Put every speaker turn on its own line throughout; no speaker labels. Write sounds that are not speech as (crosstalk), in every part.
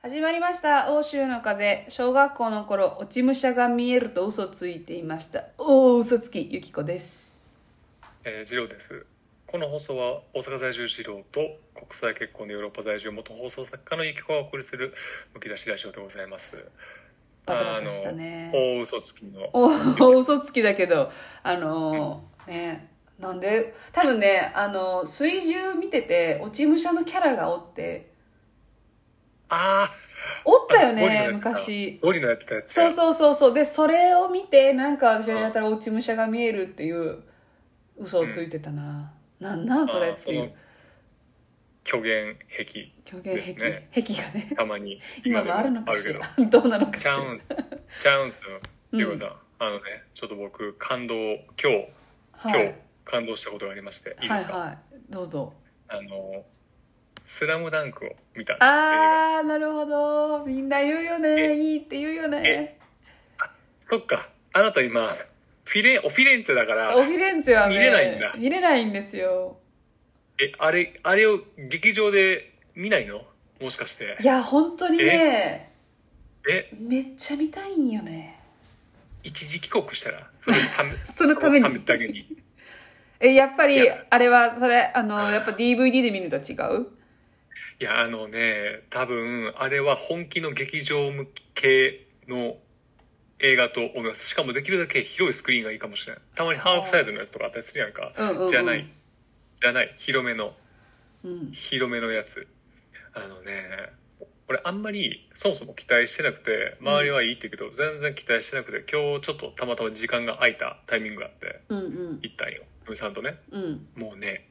始まりました。欧州の風。小学校の頃落ち武者が見えると嘘ついていました。おお嘘つきゆきこです。
えー、次郎です。この放送は大阪在住次郎と国際結婚でヨーロッパ在住元放送作家のゆきこがお送りするむき出しラジオでございます。
バタバタしたね。
あの大嘘つきの。
おお嘘つきだけどあのーねなんで？多分ねあの水中見てて落ち武者のキャラがおって
あ
おったよね昔
あゴリのやってた。やつ
そうそうそうそう。でそれを見てなんか私はやったら落ち武者が見えるっていう嘘をついてたな、なんなんそれっていう。
虚言癖
虚言
ですね。
癖、癖がね。
たまに。
今もあるのかし
けど。
ら (laughs) どうなのかしら。
チャウンス。チャウンス。ゆうこさん、あのねちょっと僕感動今日今日、
はい
感動したことがありまして。いいですか、
はいはい。どうぞ。
あの「スラムダンクを見たんです
あーなるほど。みんな言うよね。
え
いいって言うよね。
そっか。あなた今フィレオフィレンツェだから
オフィレンツェはね
見れないんだ。
見れないんですよ。
えあれあれを劇場で見ないの？もしかして。
いや本当にね。
え
めっちゃ見たいんよね。
一時帰国したら？そのため (laughs)
そのために。
だけに。
えやっぱりあれはそれあのやっぱ DVD で見ると違う？
いやあのね多分あれは本気の劇場向けの映画と思います。しかもできるだけ広いスクリーンがいいかもしれない。たまにハーフサイズのやつとかあったりするやんか、
うんうんうん。
じゃない。じゃない。広めの。
うん。
広めのやつ。あのね俺あんまりそもそも期待してなくて周りはいいって言うけど、全然期待してなくて今日ちょっとたまたま時間が空いたタイミングがあって
うんうん。
行ったんよ。嫁さんとね。
うん。
もうね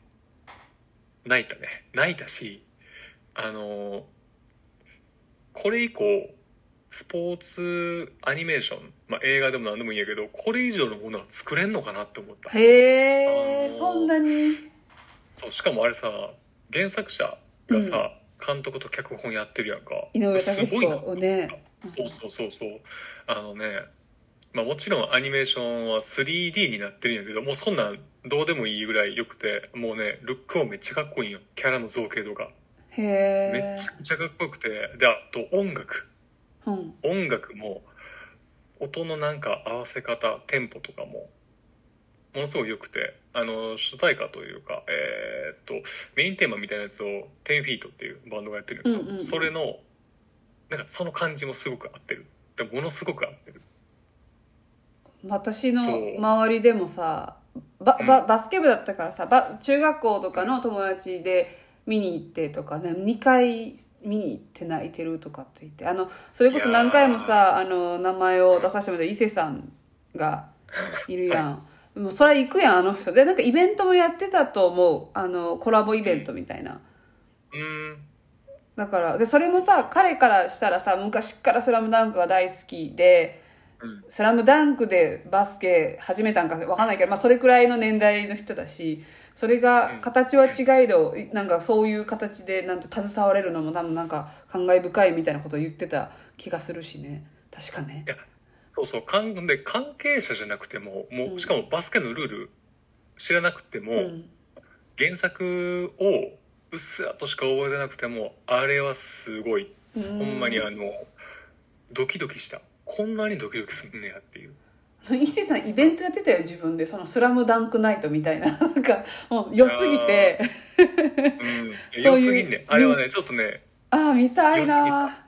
泣いたね。泣いたしあのこれ以降スポーツアニメーション、まあ、映画でも何でもいいんやけどこれ以上のものは作れんのかなって思った。
へえ、
あのー
そんなに？
そうしかもあれさ原作者がさ、監督と脚本やってるやんか。
井上
す
武
ごいな。
ね。
そうそうそうそう。あのねまあもちろんアニメーションは 3D になってるんやけどもうそんなんどうでもいいぐらい良くてもうねルックもめっちゃかっこいいんよ。キャラの造形とか
へ
め
え
ちゃくちゃかっこよくてであと音楽。
うん。
音楽も音のなんか合わせ方テンポとかもものすごい良くてあの主題歌というかえーっとメインテーマみたいなやつを10フィートっていうバンドがやってるんだけど、
うんうんうん。
それのなんかその感じもすごく合ってる。でものすごく合ってる。
私の周りでもさバババスケ部だったからさバ中学校とかの友達で見に行ってとかね2回見に行って泣いてるとかって言って。あのそれこそ何回もさあの名前を出させてもらった伊勢さんがいるやん、もうそれは行くやんあの人。でなんかイベントもやってたと思う。あのコラボイベントみたいな、
うーん。
だからでそれもさ彼からしたらさ昔から「スラムダンクが大好きで
うん。
スラムダンクでバスケ始めたんかわかんないけど、まあ、それくらいの年代の人だしそれが形は違いどなんかそういう形でなんて携われるのも多分なんか感慨深いみたいなことを言ってた気がするしね。確かね。
いやそうそう。関で関係者じゃなくてももう、
うん
しかもバスケのルール知らなくても、
うん。
原作をうっすらとしか覚えてなくてもあれはすごい。
ほ
ほんまにあのドキドキした。こんなにドキドキすんねやっていう
伊勢さんイベントやってたよ自分で。その「スラムダンクナイトみたいな。(laughs) なんかもう良すぎて。
うん。良すぎんねあれはねちょっとね
ああ見たいな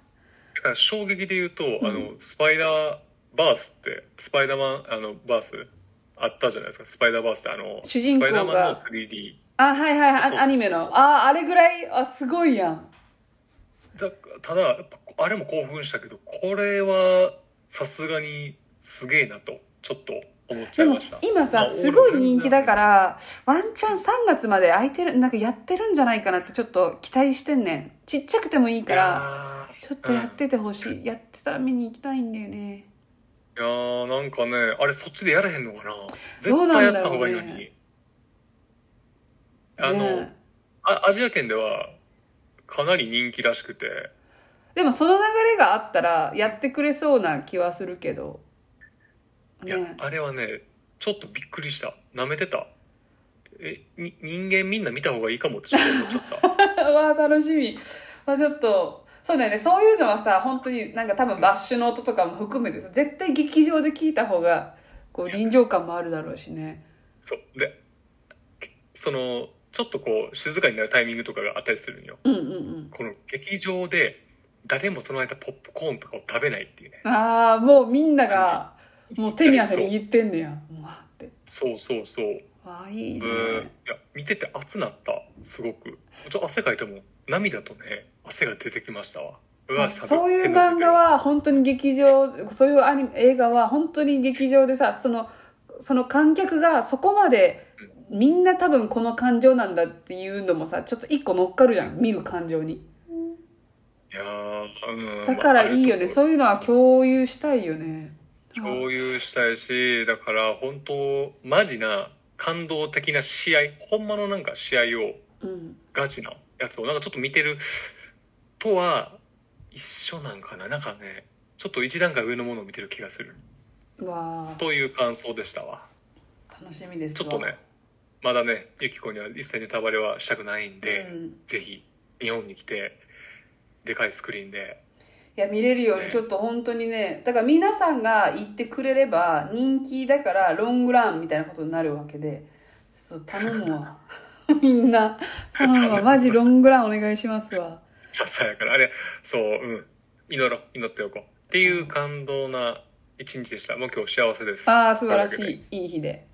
だから衝撃で言うと、
うん。
あのスパイダーバースってスパイダーマンあのバースあったじゃないですか。スパイダーバースってあの
主人公が。
スパイダーマンの 3D
あはいはいアニメの。ああれぐらいあすごいやん。
だただあれも興奮したけどこれはさすがにすげえなとちょっと思っちゃいました。
今さ
まあ
すごい人気だからワンチャン3月まで空いてるなんかやってるんじゃないかなってちょっと期待してんねん。ちっちゃくてもいいから
ら
ちょっとやっててほしい、やってたら見に行きたいんだよね。
いやーなんかねあれそっちでやらへんのかな。絶対やった方がいいのに、あの、
ね
あアジア圏ではかなり人気らしくて。
でもその流れがあったらやってくれそうな気はするけど
いや、
ね
あれはねちょっとびっくりした。なめてた。えに人間みんな見た方がいいかもってちょっと思っちゃった。(laughs)
わあ楽しみ、まあ、ちょっとそうだよね。そういうのはさ本当になんか多分バッシュの音とかも含めてさ絶対劇場で聞いた方がこう臨場感もあるだろうしね。
そう。でそのちょっとこう静かになるタイミングとかがあったりするんよ。
うんうんうん。
この劇場で誰もその間ポップコーンとかを食べないっていうね。
ああもうみんながもう手に汗握ってんねや。うわーって。
そうそうそう。
ああいいね。
でいや見てて熱なったすごく。ちょ汗かいても涙とね汗が出てきましたわ。
そういう漫画は本当に劇場そういうアニメ映画は本当に劇場でさそのその観客がそこまでみんな多分この感情なんだっていうのもさちょっと一個乗っかるじゃん見る感情に。
いやーうん。
だからいいよね、
まあ
そういうのは共有したいよね
共有したいしだから本当マジな感動的な試合ほんまのなんか試合を
うん。
ガチなやつをなんかちょっと見てるとは一緒なんかな。なんかねちょっと一段階上のものを見てる気がする。
わあ。
という感想でしたわ。
楽しみですわ
ちょっとねまだねゆきこには一切ネタバレはしたくないんで、
うん。
ぜひ日本に来てでかいスクリーンで
いや見れるように
ね
ちょっと本当にねだから皆さんが言ってくれれば人気だからロングランみたいなことになるわけで。そう頼むわ。(laughs) みんな。頼むわ。マジロングランお願いしますわ。
ささやからあれそううん。祈ろう。祈っておこう。っていう感動な一日でした。もう今日幸せです。
ああ素晴らし
い。
いい日で。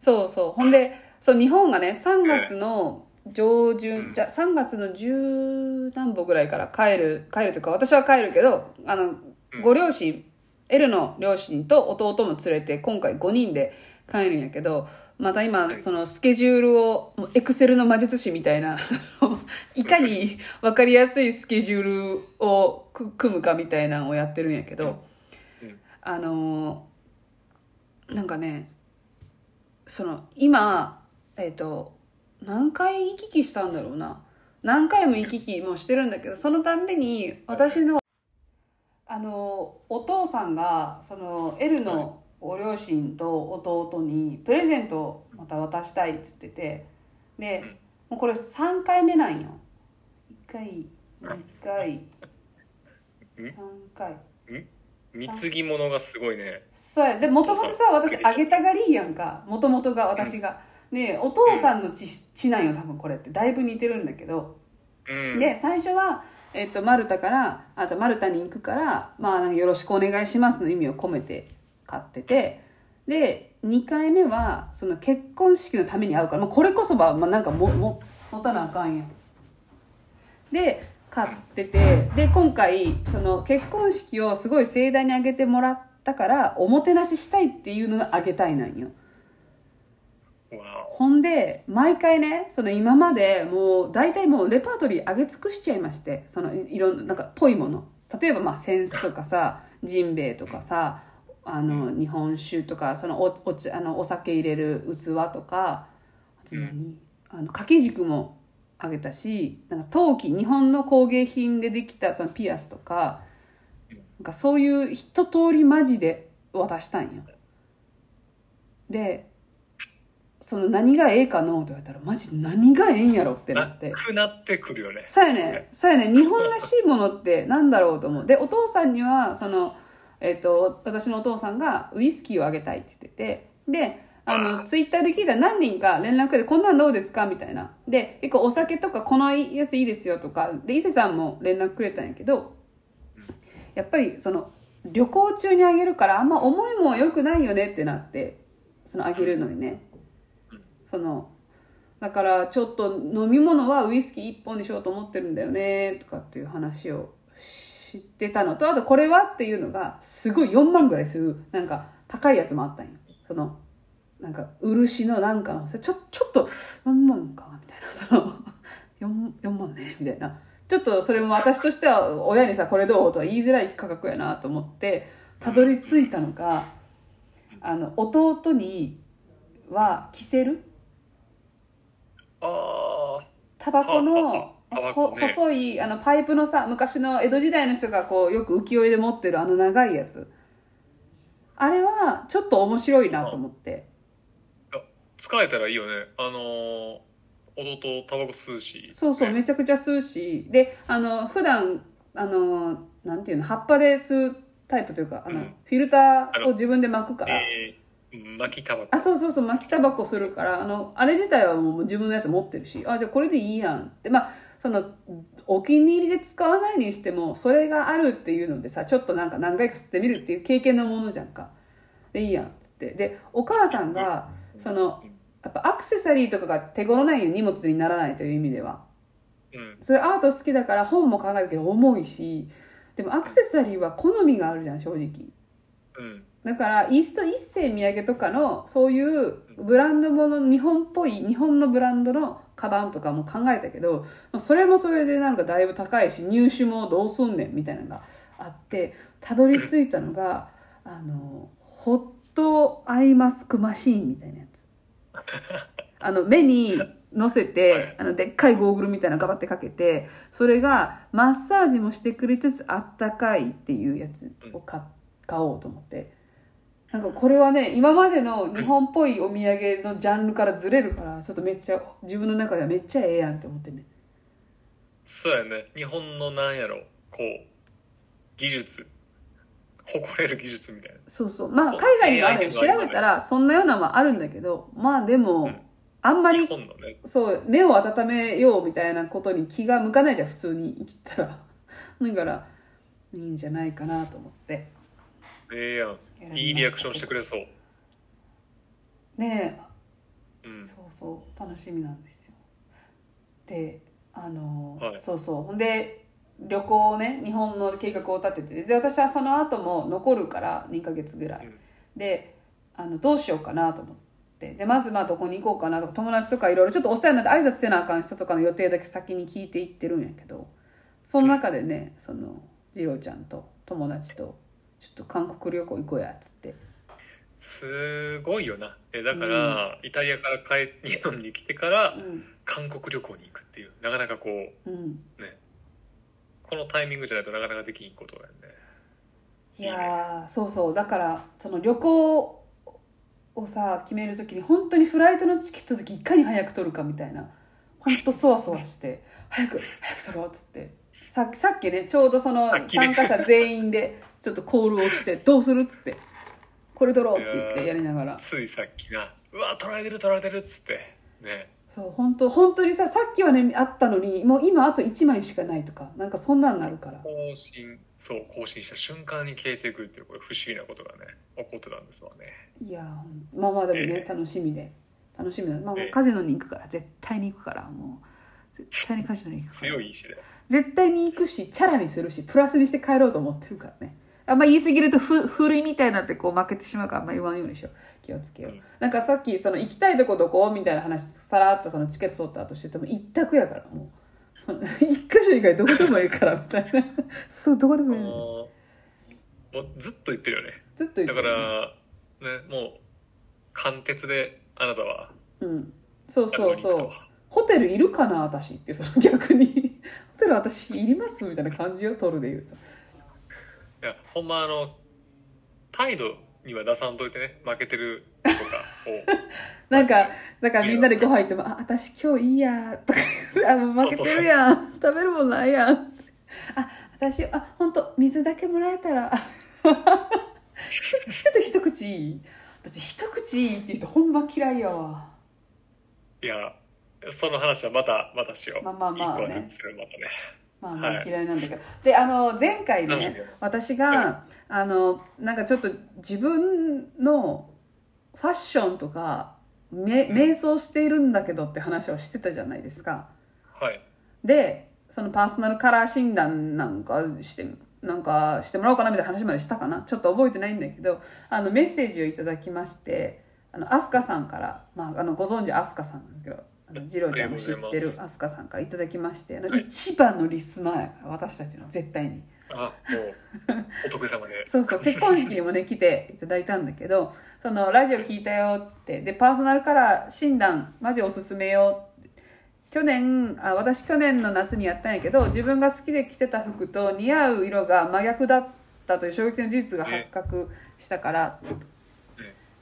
そうそう。ほんでそう日本がね3月の上旬、じゃ3月の十何歩ぐらいから帰る帰るというか私は帰るけどあの
うん。
ご両親、エルの両親と弟も連れて今回5人で帰るんやけどまた今
はい。
そのスケジュールをエクセルの魔術師みたいな (laughs) そのいかに (laughs) 分かりやすいスケジュールをく組むかみたいなのをやってるんやけど、
うん。
あのーなんかねその今えっ、と何回行き来したんだろうな。何回も行き来もしてるんだけどそのたんびに私のあのお父さんがその L のご両親と弟にプレゼントをまた渡したいっつっててで
うん。
もうこれ3回目なんよ。1回2回
うん。
3回。
貢ぎ物がすごいね。
そうや。でもともとさ私あげたがりやんか。もともとが私が、ねお父さんの血血なんよ多分これって。だいぶ似てるんだけど、
うん。
で最初は、えっとマルタからあとマルタに行くから、まあ、なんかよろしくお願いしますの意味を込めて買ってて。で2回目はその結婚式のために会うから、まあ、これこそは、まあ、なんかもも持たなあかんやん。で買っててで今回その結婚式をすごい盛大に挙げてもらったからおもてなししたいっていうのがあげたいなんよ。
わ
ほんで毎回ねその今までもう大体もうレパートリー上げ尽くしちゃいましてそのいいろんななんかぽいもの。例えばまあ扇子とかさジンベエとかさあの日本酒とかそのおお茶あのお酒入れる器とかあと何、あの掛け軸もあげたしなんか陶器日本の工芸品でできたそのピアスとかなんかそういう一通りマジで渡したんよ。でその何がええかのと言われたらマジ何がええんやろってなって。
なくなってくるよね。
そうやね。そうやね。日本らしいものってなんだろうと思う。でお父さんにはその、えっと私のお父さんがウイスキーをあげたいって言ってて。であのツイッターで聞いたら何人か連絡でこんなんどうですか？みたいな。で結構お酒とかこのやついいですよとか。で伊勢さんも連絡くれたんやけどやっぱりその旅行中にあげるからあんま思いも良くないよねってなってそのあげるのにねそのだからちょっと飲み物はウイスキー1本にしようと思ってるんだよねとかっていう話を知ってたの。とあとこれはっていうのがすごい4万ぐらいするなんか高いやつもあったんよ。そのなんか漆のなんかのちょちょっと4万かみたいな。その 4, 4万ねみたいな。ちょっとそれも私としては親にさこれどうとは言いづらい価格やなと思ってたどり着いたのがあの弟には着せるタバコ
は
の
あはあタバ
ほ
コね。
細いあのパイプのさ昔の江戸時代の人がこうよく浮世絵で持ってるあの長いやつ。あれはちょっと面白いなと思って。
使えたらいいよね。あのー弟タバコ吸うし。
そうそう
ね。
めちゃくちゃ吸うし。であの普段あのなんていうの葉っぱで吸うタイプというかあの、
うん。
フィルターを自分で巻くから、
えー、巻きタバコ。
あそうそうそう巻きタバコするからあのあれ自体はもう自分のやつ持ってるしあじゃあこれでいいやんって。まあそのお気に入りで使わないにしてもそれがあるっていうのでさちょっとなんか何回か吸ってみるっていう経験のものじゃんか。でいいやんっつって。でお母さんがそのやっぱアクセサリーとかが手頃ない荷物にならないという意味では。
うん。
それアート好きだから本も考えたけど重いしでもアクセサリーは好みがあるじゃん正直。
うん
だからイースト一世土産とかのそういうブランドもの日本っぽい日本のブランドのカバンとかも考えたけどそれもそれでなんかだいぶ高いし入手もどうすんねんみたいなのがあってたどり着いたのがあのホットアイマスクマシーンみたいなやつあの目に乗せてあのでっかいゴーグルみたいなのガバってかけてそれがマッサージもしてくれつつあったかいっていうやつを買おうと思ってなんかこれはね今までの日本っぽいお土産のジャンルからずれるからちょっとめっちゃ自分の中ではめっちゃええやんって思ってね
そうやね。日本のなんやろ。こう技術。誇れる技術みたいな。
そうそう。まあ海外にもあるよ。調べたらそんなようなのもあるんだけどまあでも、
うん
あんまり
ね。
そう目を温めようみたいなことに気が向かないじゃん普通に生きたら。(laughs) だからいいんじゃないかなと思って。
ええやんいいリアクションしてくれそう。
ね
うん。
えそうそう。楽しみなんですよ。であの、
はい。
そうそう。ほんで旅行をね日本の計画を立ててで私はその後も残るから2ヶ月ぐらい、
うん。
であのどうしようかなと思って。でまずまあどこに行こうかなとか友達とかいろいろちょっとお世話になって挨拶せなあかん人とかの予定だけ先に聞いていってるんやけど。その中でねその次郎ちゃんと友達とちょっと韓国旅行行こうやっつって。
すごいよな。えだから、イタリアから帰日本に来てから
うん。
韓国旅行に行くっていう。なかなかこう
うん。
ね。このタイミングじゃないとなかなかできんことだよね。
いやーそうそう。だからその旅行をさ決める時に本当にフライトのチケットの時いかに早く取るかみたいな。本当そわそわして。(laughs) 早く早く取ろうっつって。さっきさっきねちょうどその参加者全員でちょっとコールをしてどうするっつって。これ取ろうって言ってやりながら。
ついさっきなうわ取られてる取られてるっつって。ね。
そう本当本当にささっきはねあったのにもう今あと1枚しかないとかなんかそんなんなるから。
更新そう更新した瞬間に消えていくっていうこれ不思議なことがね起こってたんですわね。
いやまあまあでもね、
ええ。
楽しみで。楽しみだ。まあもう
ええ
カジノに行くから絶対に行くからもう絶対にカジノに行くから。
強い意志で。
絶対に行くしチャラにするしプラスにして帰ろうと思ってるからねあんま言い過ぎるとふふるいみたいになってこう負けてしまうからあんま言わんようにしよう。気をつけよう、
うん。
なんかさっきその行きたいとこどこみたいな話さらっとそのチケット取った後してても一択やからもう。その (laughs) 一箇所以外どこでもいいからみたいな。(laughs) そうどこでもいい。の
もうずっと言ってるよね。
ずっと言って
だか
る、ね、
らねもう貫徹であなたは。
うん。そうそうそう。ホテルいるかな私って。その逆に。(laughs) ホテル私いりますみたいな感じを取るで言うと
いやほんまあの態度には出さんといてね。負けてるとかを。(laughs)
なんかだからみんなでご飯行っても「あ私今日いいや」とか「あもう負けてるやん。食べるもんないやん」あ私あ本当水だけもらえたら。(laughs) ちょっと一口いい？私一口いいっていう人ほんま嫌いやわ。
いやその話はまたまたしよう。
まあまあまあね。
一個はまたね
まあまあ
はい。
嫌いなんだけど、であの前回ね私が、あのなんかちょっと自分のファッションとかめ瞑想しているんだけどって話をしてたじゃないですか。
はい。
でそのパーソナルカラー診断なんかしてなんかしてもらおうかなみたいな話までしたかな。ちょっと覚えてないんだけどあのメッセージをいただきましてあのアスカさんから、まあ、あのご存知アスカさんなんですけどあのジローちゃんも知ってる
ありがとうございます。
アスカさんからいただきまして一番のリスナーやから私たちの絶対に。
あもうお得意様で。(laughs)
そうそう結婚式にもね来ていただいたんだけどそのラジオ聞いたよってでパーソナルカラー診断マジおすすめよ去年あ私去年の夏にやったんやけど自分が好きで着てた服と似合う色が真逆だったという衝撃の事実が発覚したから、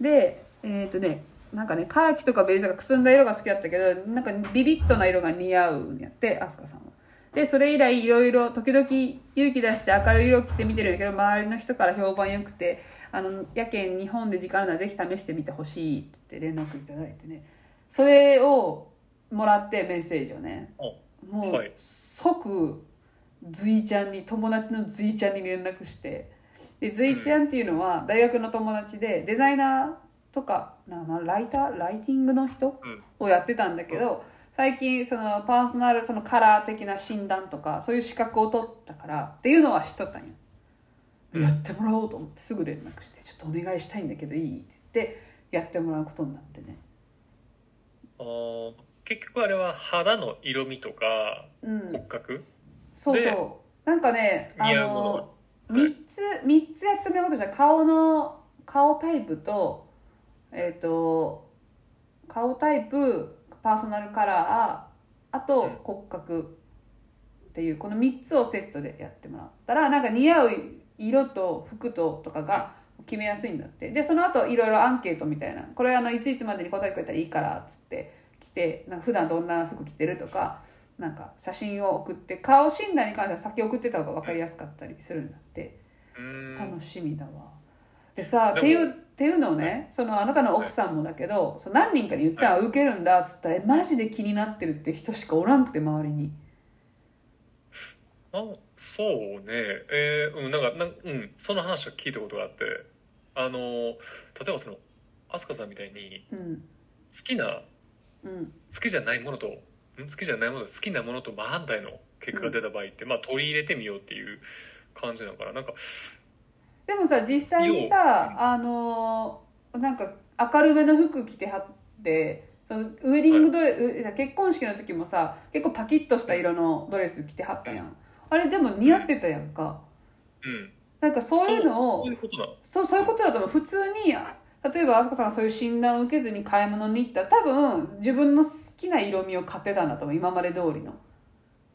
でえっ、とねなんかねカーキとかベージュとかくすんだ色が好きだったけどなんかビビッとな色が似合うんやって飛鳥さんは。でそれ以来いろいろ時々勇気出して明るい色着て見てるんだけど周りの人から評判良くてあのやけん日本で時間あるならぜひ試してみてほしいって連絡いただいてね。それをもらってメッセージをね。
お
もう
はい。
即ズイちゃんに友達のズイちゃんに連絡して。でズイちゃんっていうのは大学の友達でデザイナーとかななライターライティングの人
うん。
をやってたんだけど最近そのパーソナルそのカラー的な診断とかそういう資格を取ったからっていうのは知っとったんよ、
うん。
やってもらおうと思ってすぐ連絡して「ちょっとお願いしたいんだけどいい?」って言ってやってもらうことになってね。
結局あれは肌の色味とか
うん。
骨格？
そう
で
そう。なんかねあ
の
3つ三つやってもらうことじゃ顔の顔タイプとえっ、と顔タイプパーソナルカラーあと
うん。
骨格っていうこの3つをセットでやってもらったらなんか似合う色と服ととかが決めやすいんだって。でその後いろいろアンケートみたいなこれあのいついつまでに答えてくれたらいいからっつって来てなんか普段どんな服着てるとかなんか写真を送って顔診断に関しては先送ってた方が分かりやすかったりするんだって。楽しみだわ。でさっていうっていうのをねそのあなたの奥さんもだけど、その何人かに言ったら受けるんだっつったら、えマジで気になってるって人しかおらんくて周りに。
あそうね。えー、うんなんかなんうんその話は聞いたことがあって。あの例えばその飛鳥さんみたいに
うん。
好きな
うん。
好きじゃないものとん好きじゃないものと好きなものと真反対の結果が出た場合って、まあ取り入れてみようっていう感じなのかな。なんか
でもさ実際にさあのーなんか明るめの服着てはってそのウェディングドレス、うじゃあ結婚式の時もさ結構パキッとした色のドレス着てはったやん。あれでも似合ってたやんか。
うん。
なんかそういうの
そ
をそうそういうことだと思う。普通に例えば飛鳥さんがそういう診断を受けずに買い物に行ったら多分自分の好きな色味を買ってたんだと思う。今まで通りの。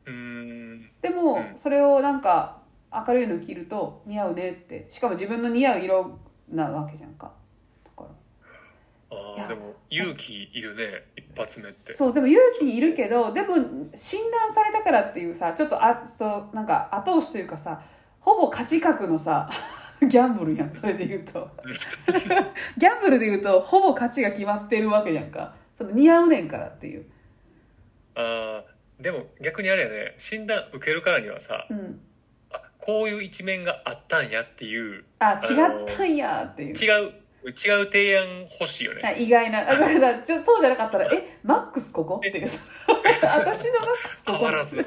うーん。
でも、
うん。
それをなんか明るいの着ると似合うねって。しかも自分の似合う色なわけじゃんか。だから。
あーでも勇気いるね。一発目って。
そうでも勇気いるけどでも診断されたからっていうさちょっとあそうなんか後押しというかさほぼ価値格のさ (laughs) ギャンブルやんそれで言うと。(laughs) ギャンブルで言うとほぼ価値が決まってるわけじゃんか。その似合うねんからっていう。
あーでも逆にあれやね。診断受けるからにはさ
うん。
あこういう一面があったんやっていう
あ違ったんやっていう。
違う違う提案欲しいよね。
あ意外な。あだからちょそうじゃなかったら「えマックスここ?」っていう (laughs) 私のマックスここ？
変わらず。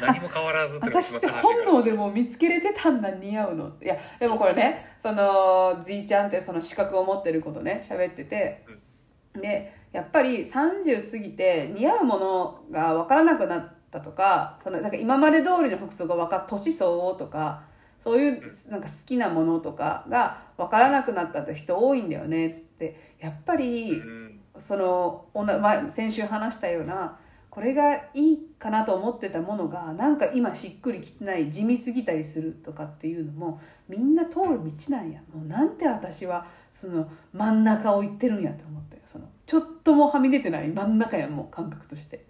何も変わらず
私って本能でもう見つけれてたんだ似合うの？いやでもこれねそのじいちゃんってその資格を持ってることね喋ってて、でやっぱり30過ぎて似合うものが分からなくなったとかそのなんか今まで通りの服装が分か年相応とかそういうなんか好きなものとかが分からなくなったって人多いんだよねっつって。やっぱり、
うん。
その先週話したようなこれがいいかなと思ってたものがなんか今しっくりきてない地味すぎたりするとかっていうのもみんな通る道なんや。もうなんて私はその真ん中を行ってるんやって思ったよそのちょっともはみ出てない真ん中やんもう感覚として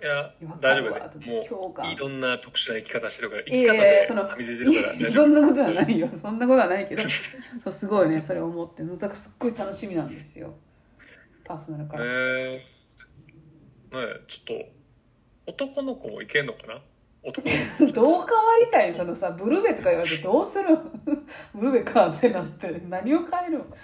いや大丈夫。もういろんな特殊な生き方してるから生き方ではみ出てるから
そんなことはないよ。(laughs) そんなことはないけど。そうすごいねそれを思って。だからすっごい楽しみなんですよ。パーソナルから。
え。ー、ねえちょっと男の子もいけんのかな？男 (laughs)
どう変わりたいそのさブルベとか言われてどうする？ん (laughs) ブルベかってなって。何を変えるん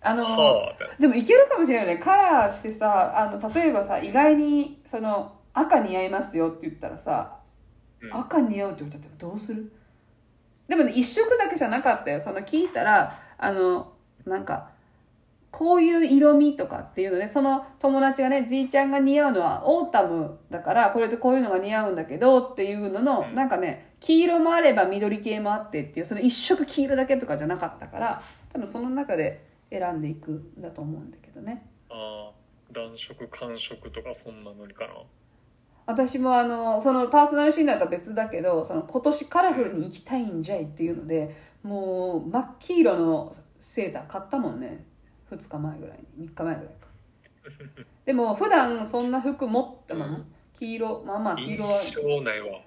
あの、
はあ。
でもいけるかもしれないよね。カラーしてさあの例えばさ意外にその赤似合いますよって言ったらさ、
うん
赤似合うって言われたらどうする？でもね一色だけじゃなかったよ。その聞いたらあのなんかこういう色味とかっていうのでその友達がねじいちゃんが似合うのはオータムだからこれでこういうのが似合うんだけどっていうのの、
うん。
なんかね黄色もあれば緑系もあってっていうその一色黄色だけとかじゃなかったから多分その中で選んでいくんだと思うんだけどね。
あー暖色寒色とかそんなのにかな
私もあのそのパーソナル診断とは別だけどその今年カラフルに行きたいんじゃいっていうのでもう真っ黄色のセーター買ったもんね。2日前ぐらいに。3日前ぐらいか。(laughs) でも普段そんな服持ったまま、黄色まあまあ黄色は。
印象ないわ。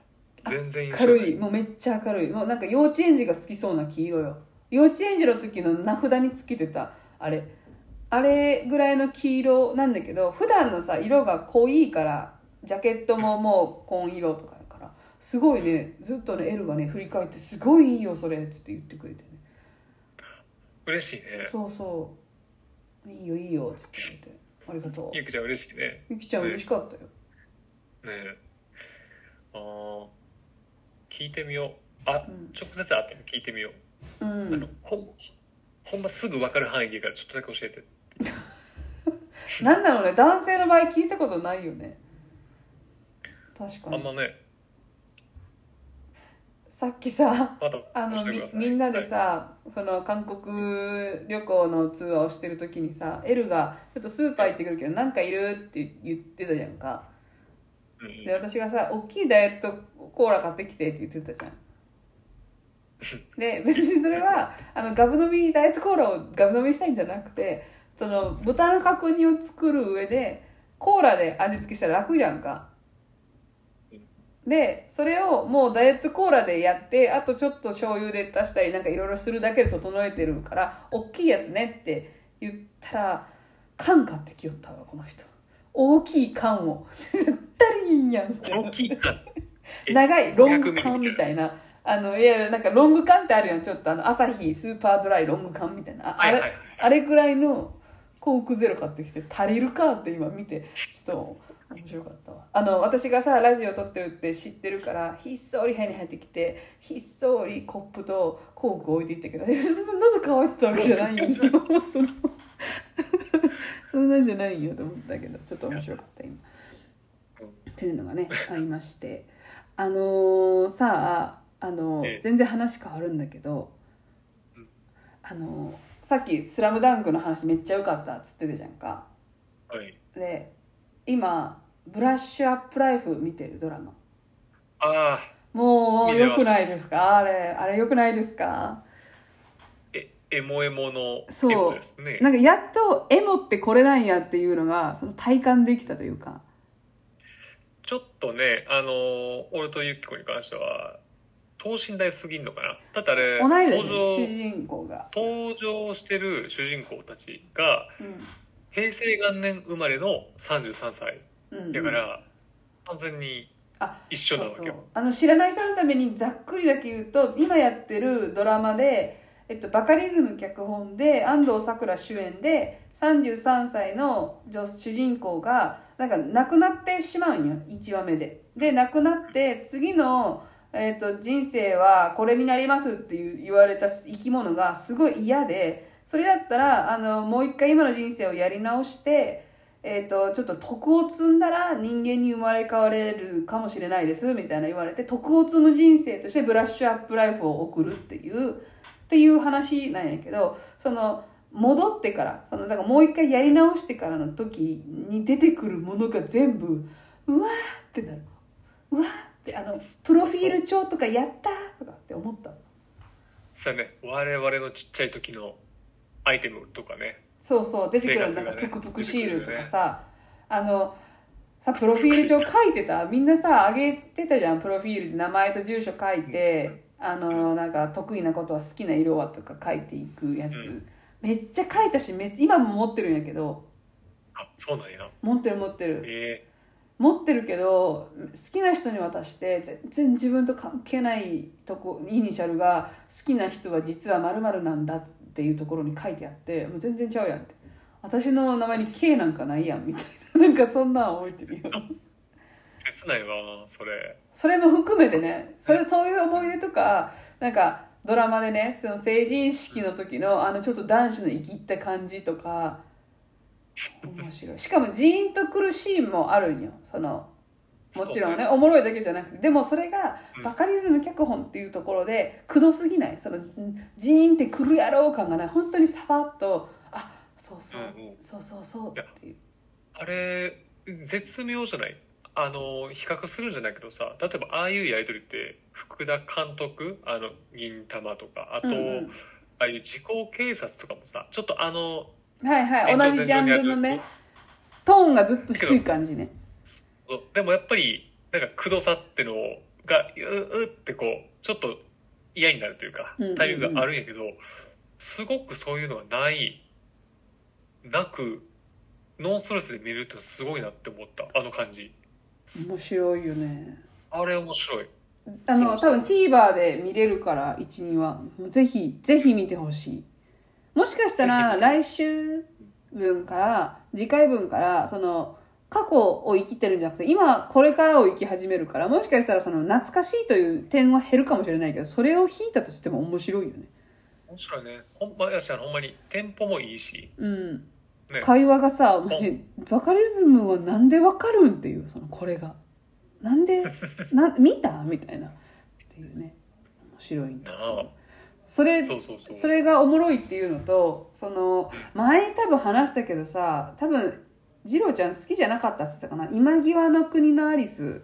全然印象ない。
軽い。もうめっちゃ明るい。もうなんか幼稚園児が好きそうな黄色よ。幼稚園児の時の名札につけてた。あれ。あれぐらいの黄色なんだけど普段のさ色が濃いからジャケットももう紺色とかやからすごいねずっとね L がね振り返って「すごいいいよそれ」って言ってくれてね。
嬉しいね。
そうそう「いいよいいよ」って言って。ありがとう。
ゆきちゃん嬉しいね。
ゆきちゃん嬉しかったよ。
ね。えあー聞いてみよう。あ、
うん。
直接会っても聞いてみよう、
う
あの
ん
ほんほんますぐ分かる範囲でいいからちょっとだけ教えて。(laughs)
なんだろうね男性の場合聞いたことないよね確かに。
あんまね。
さっきさ
また
あのみ
教えてください。
みんなでさ、その韓国旅行のツアーをしてる時にさエルが「ちょっとスーパー行ってくるけど何かいる?」って言ってたじゃんか。
はいうん。
で私がさ「大きいダイエットコーラ買ってきて」って言ってたじゃん。(laughs) で別にそれはあのガブ飲みダイエットコーラをガブ飲みしたいんじゃなくてその豚の角煮を作る上でコーラで味付けしたら楽じゃんかでそれをもうダイエットコーラでやってあとちょっと醤油で足したりなんかいろいろするだけで整えてるから大きいやつねって言ったら缶買ってきよったわこの人。大きい缶を。絶対いいんやん
大きいか (laughs) え
長いロング
500
缶みた
い
いな。あのいやなんかロング缶ってあるやん。ちょっとあのアサヒスーパードライロング缶みたいな。ああれ、あれくらいのコークゼロ買ってきて足りるかって今見てちょっと面白かったわ。あの私がさラジオ撮ってるって知ってるからひっそり部屋に入ってきてひっそりコップとコーク置いていったけどそんな喉乾いてたわけじゃないよ。そ (laughs) のそんなんじゃないよと思ったけどちょっと面白かった今。っていうのがねありまして。あのーさああのー
ええ。
全然話変わるんだけど
うん
あのーさっき「スラムダンクの話めっちゃ良かったっつってたじゃんか。
はい。
で今「ブラッシュアップライフ」見てるドラマ。
ああ。
もう
見てます
良くないですか？あれあれ良くないですか？
えエモエモのエモですね。
なんかやっとエモってこれなんやっていうのがその体感できたというか。
ちょっとねあの俺とゆき子に関しては等身大すぎんのかな？だってあれ
同い
登
年主
場
人公が、
登場してる主人公たちが平成元年生まれの33歳
うんうん。
だから、完全に
あ
一緒なわけよ。
そうそう。あの知らない人のためにざっくりだけ言うと今やってるドラマで、えっと、バカリズム脚本で安藤サクラ主演で33歳の女主人公がなんか亡くなってしまうんよ1話目で。で亡くなって次の、えっと、人生はこれになりますっていう言われた生き物がすごい嫌でそれだったらあのもう一回今の人生をやり直してえー、とちょっと徳を積んだら人間に生まれ変われるかもしれないですみたいな言われて徳を積む人生としてブラッシュアップライフを送るっていうっていう話なんやけどその戻ってからそのだからもう一回やり直してからの時に出てくるものが全部うわーってなる。うわーってあのプロフィール帳とかやったとかって思った。
そうね。我々のちっちゃい時のアイテムとかね。
そうそう。出てくるなんかプクプクシールとかさ、あのさプロフィール帳書いてた？みんなさあげてたじゃんプロフィールで名前と住所書いて、あのなんか得意なことは好きな色はとか書いていくやつ、
うん。
めっちゃ書いたしめっ今も持ってるんやけど。
あそうなんや。
持ってる持ってる。
え
持ってるけど好きな人に渡して全然自分と関係ないとこイニシャルが好きな人は実は〇〇なんだっていうところに書いてあってもう全然ちゃうやんって。私の名前に K なんかないやんみたいな。なんかそんなん覚えてるよ。
ー、切ないわそれ。
それも含めてね。それそういう思い出とかなんかドラマでねその成人式の時のあのちょっと男子の生きった感じとか。面白い。しかもジーンとくるシーンもあるんよ。そのもちろんねおもろいだけじゃなくて。でもそれが
うん。
バカリズム脚本っていうところでくどすぎない。そのんジーンってくるやろう感がない。本当にさばっとあそうそう、
うんうん。
そうそうそうっていう。
あれ絶妙じゃない？あの比較するんじゃないけどさ例えばああいうやり取りって福田監督あの銀玉とかあと、
うんうん。
ああいう時効警察とかもさちょっとあの
はいはい。同じジャンルのねトーンがずっと低い感じね
そう。でもやっぱりなんかくどさってのをがううってこうちょっと嫌になるというかタイミングがあるんやけど、すごくそういうのはないなくノンストレスで見れるっていうのはすごいなって思った。あの感じ。
面白いよね。
あれ面白い。
あの多分 TVer で見れるから12話ぜひぜひ見てほしい。もしかしたら
ぜ
来週分から次回分からその過去を生きてるんじゃなくて今これからを生き始めるからもしかしたらその懐かしいという点は減るかもしれないけどそれを引いたとしても面白いよね。
面白いね。ほんまやしあのほんまにテンポもいいし。
うん。
ね。
会話がさマジバカリズムはなんでわかるんっていうそのこれが。なんで (laughs) な見た？みたいな。っていうね。面白いんですけど。それ
そうそうそう。
それがおもろいっていうのとその前多分話したけどさ多分次郎ちゃん好きじゃなかったって言ってたかな？今際の国のアリス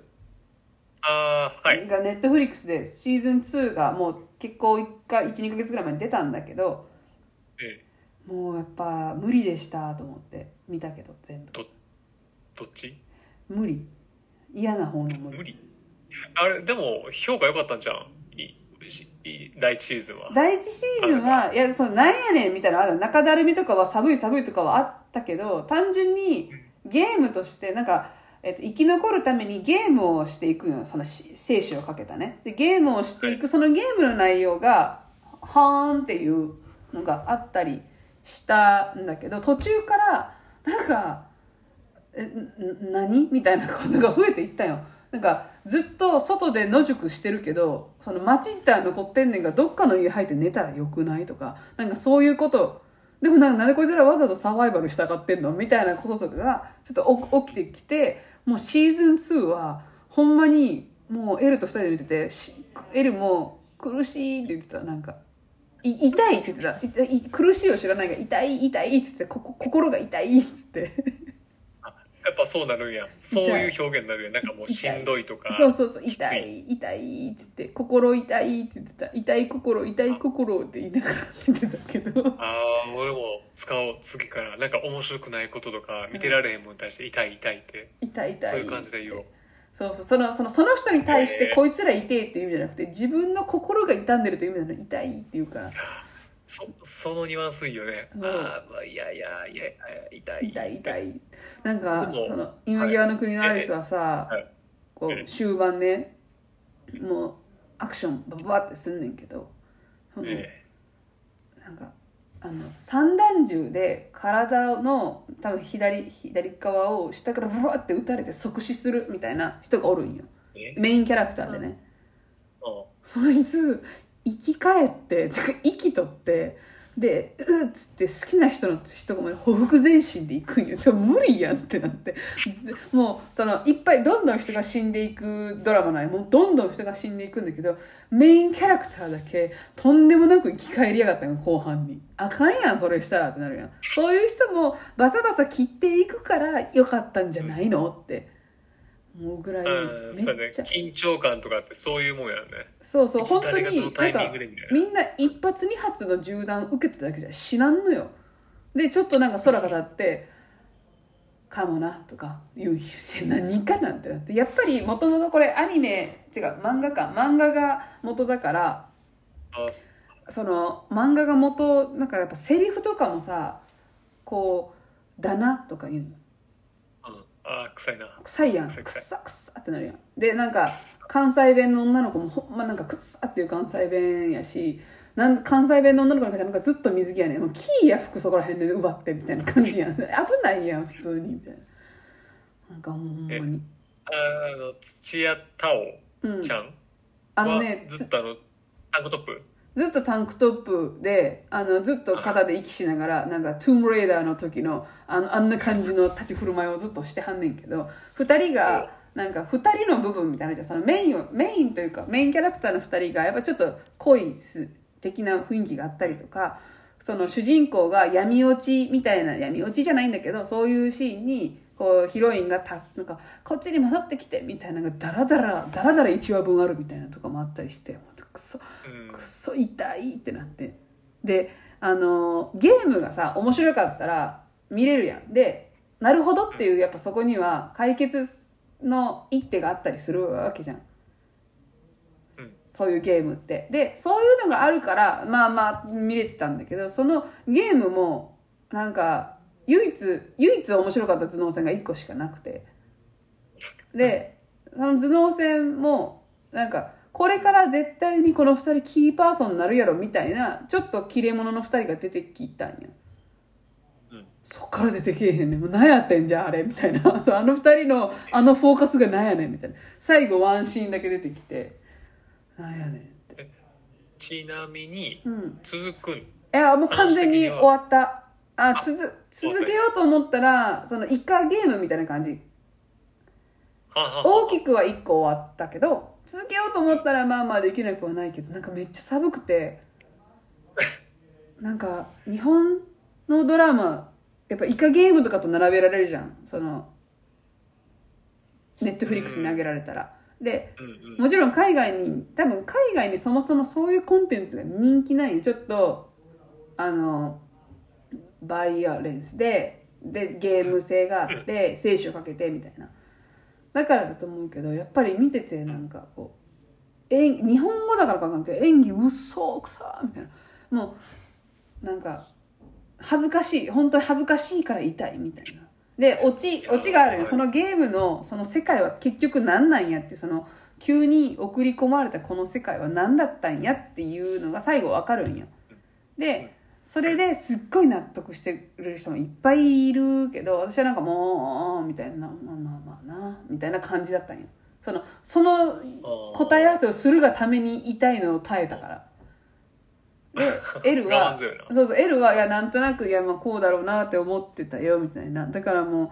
ああはい。
がネットフリックスでシーズン2がもう結構1か12ヶ月ぐらい前に出たんだけど
ええ。
もうやっぱ無理でしたと思って見たけど全部。
どっち？
無理。嫌な方の無理。
無理。あれでも評価良かったんじゃん？第一シーズンは。
第一シーズンはいやそのなんやねんみたいな。中だるみとかは寒い寒いとかはあったけど単純にゲームとしてなんか、えっと、生き残るためにゲームをしていくのそのし生死をかけたね。でゲームをしていくそのゲームの内容がはーんっていうのがあったりしたんだけど途中からなんかえ何？みたいなことが増えていったよ。なんかずっと外で野宿してるけどその街自体は残ってんねんがどっかの家入って寝たらよくないとかなんかそういうことでもなんかなでこいつらわざとサバイバルしたがってんのみたいなこととかがちょっと起きてきてもうシーズン2はほんまにもうエルと二人で見ててエルも苦しいって言ってた。なんかい痛いって言ってた。苦しいを知らないが痛い痛いって言ってこ心が痛いって言って。
やっぱそうなるんや。そういう表現になるんやなんかもうしんどいとか
そうそうそう。痛い。痛いって言って心痛いって言ってた。痛い心痛い心って言いながら見てたけど。
ああ俺も使おう。次からなんか面白くないこととか見てられへんもんに対して痛い痛いって。
痛い痛い
そういう感じで言おう。
そうそう。そのそのその人に対してこいつら痛いっていう意味じゃなくて自分の心が痛んでるという意味なの痛いって言うか。ら (laughs)
そそのニュアンスいいよね。
そう。
ああいやいやいやいや痛い。
痛い痛い。なんか
でも
その今際の国のアリスはさ、
はい。
こ
ええ。
う終盤ねもうアクションバババってすんねんけど、なんかあの散弾銃で体の多分左左側を下からブワって撃たれて即死するみたいな人がおるんよ。
え？
メインキャラクターでね。
うん
そいつ生き返って (laughs) 生きとってでうっつって好きな人の人がほふく前進で行くんよ。そ無理やんってなって。もうそのいっぱいどんどん人が死んでいくドラマなんやもうどんどん人が死んでいくんだけどメインキャラクターだけとんでもなく生き返りやがったよ後半に。あかんやんそれしたらってなるやん。そういう人もバサバサ切っていくからよかったんじゃないのって。思うぐらい
うんそうね緊張感とかってそういうもんやね。
そうそう本当にな。んか
み
んな一発二発の銃弾受けてただけじゃ知らんのよ。でちょっとなんか空が立って「かもな」とか言う何かなんてなってやっぱりもともとこれアニメ違う漫画か漫画が元だから
あ
その漫画が元なんかやっぱセリフとかもさこう「だな」とか言うの
うんあ臭いな。
臭いやん。
臭い臭い。
さくっさってなるやん。でなんか関西弁の女の子もほんまなんかくっさっていう関西弁やしなん関西弁の女の子なんかなんかずっと水着やねん。もうキーや服そこら辺で奪ってみたいな感じやん。(laughs) 危ないやん普通に。みたいな。なんかもうほんまに。
ああの土屋太
うん
鳳ちゃん。
あのね
はずっとあのタンクトップ
ずっとタンクトップであのずっと肩で息しながらなんかトゥームレーダーの時のあのあんな感じの立ち振る舞いをずっとしてはんねんけど2人がなんか2人の部分みたいなのじ。ゃんそのメインをメインというかメインキャラクターの2人がやっぱちょっと恋す的な雰囲気があったりとかその主人公が闇落ちみたいな闇落ちじゃないんだけどそういうシーンにこうヒロインがたなんかこっちに戻ってきてみたいなのがダラダラダラダラ1話分あるみたいなとかもあったりしてくそ
うん。
くっそ痛いってなって。であのゲームがさ面白かったら見れるやん。でなるほどっていうやっぱそこには解決の一手があったりするわけじゃん。そういうゲームって。でそういうのがあるからまあまあ見れてたんだけどそのゲームもなんか唯一唯一面白かった頭脳戦が1個しかなくて。でその頭脳戦もなんかこれから絶対にこの2人キーパーソンになるやろみたいなちょっと切れ者の2人が出てきたんや。
うん。
そっから出てけえへんねん。もう何やってんじゃんあれみたいな。(laughs) そうあの2人のあのフォーカスが何やねんみたいな。最後ワンシーンだけ出てきて何やねんって。
ちなみに
うん。
続くん？
いやもう完全に終わった。あつづ続けようと思ったらそのイカゲームみたいな感じ。大きくは1個終わったけど続けようと思ったらまあまあできなくはないけどなんかめっちゃ寒くて (laughs) なんか日本のドラマやっぱイカゲームとかと並べられるじゃん。そのネットフリックスに上げられたら、でもちろん海外に多分海外にそもそもそういうコンテンツが人気ないちょっとあのバイアレンスででゲーム性があって生死をかけてみたいな。だからだと思うけどやっぱり見ててなんかこう演日本語だからかないけど演技うっそくさみたいな。もうなんか恥ずかしい本当に恥ずかしいから痛いみたいな。でオチオチがあるよ。そのゲームのその世界は結局何なんやってその急に送り込まれたこの世界は何だったんやっていうのが最後わかるんよ。でそれですっごい納得してる人もいっぱいいるけど私はなんかもうみたいなまあまあまあなみたいな感じだったんよ。そのその答え合わせをするがために痛いのを耐えたから。で (laughs) L はそうそう L はいやなんとなくいやまあこうだろうなって思ってたよみたいな。だからも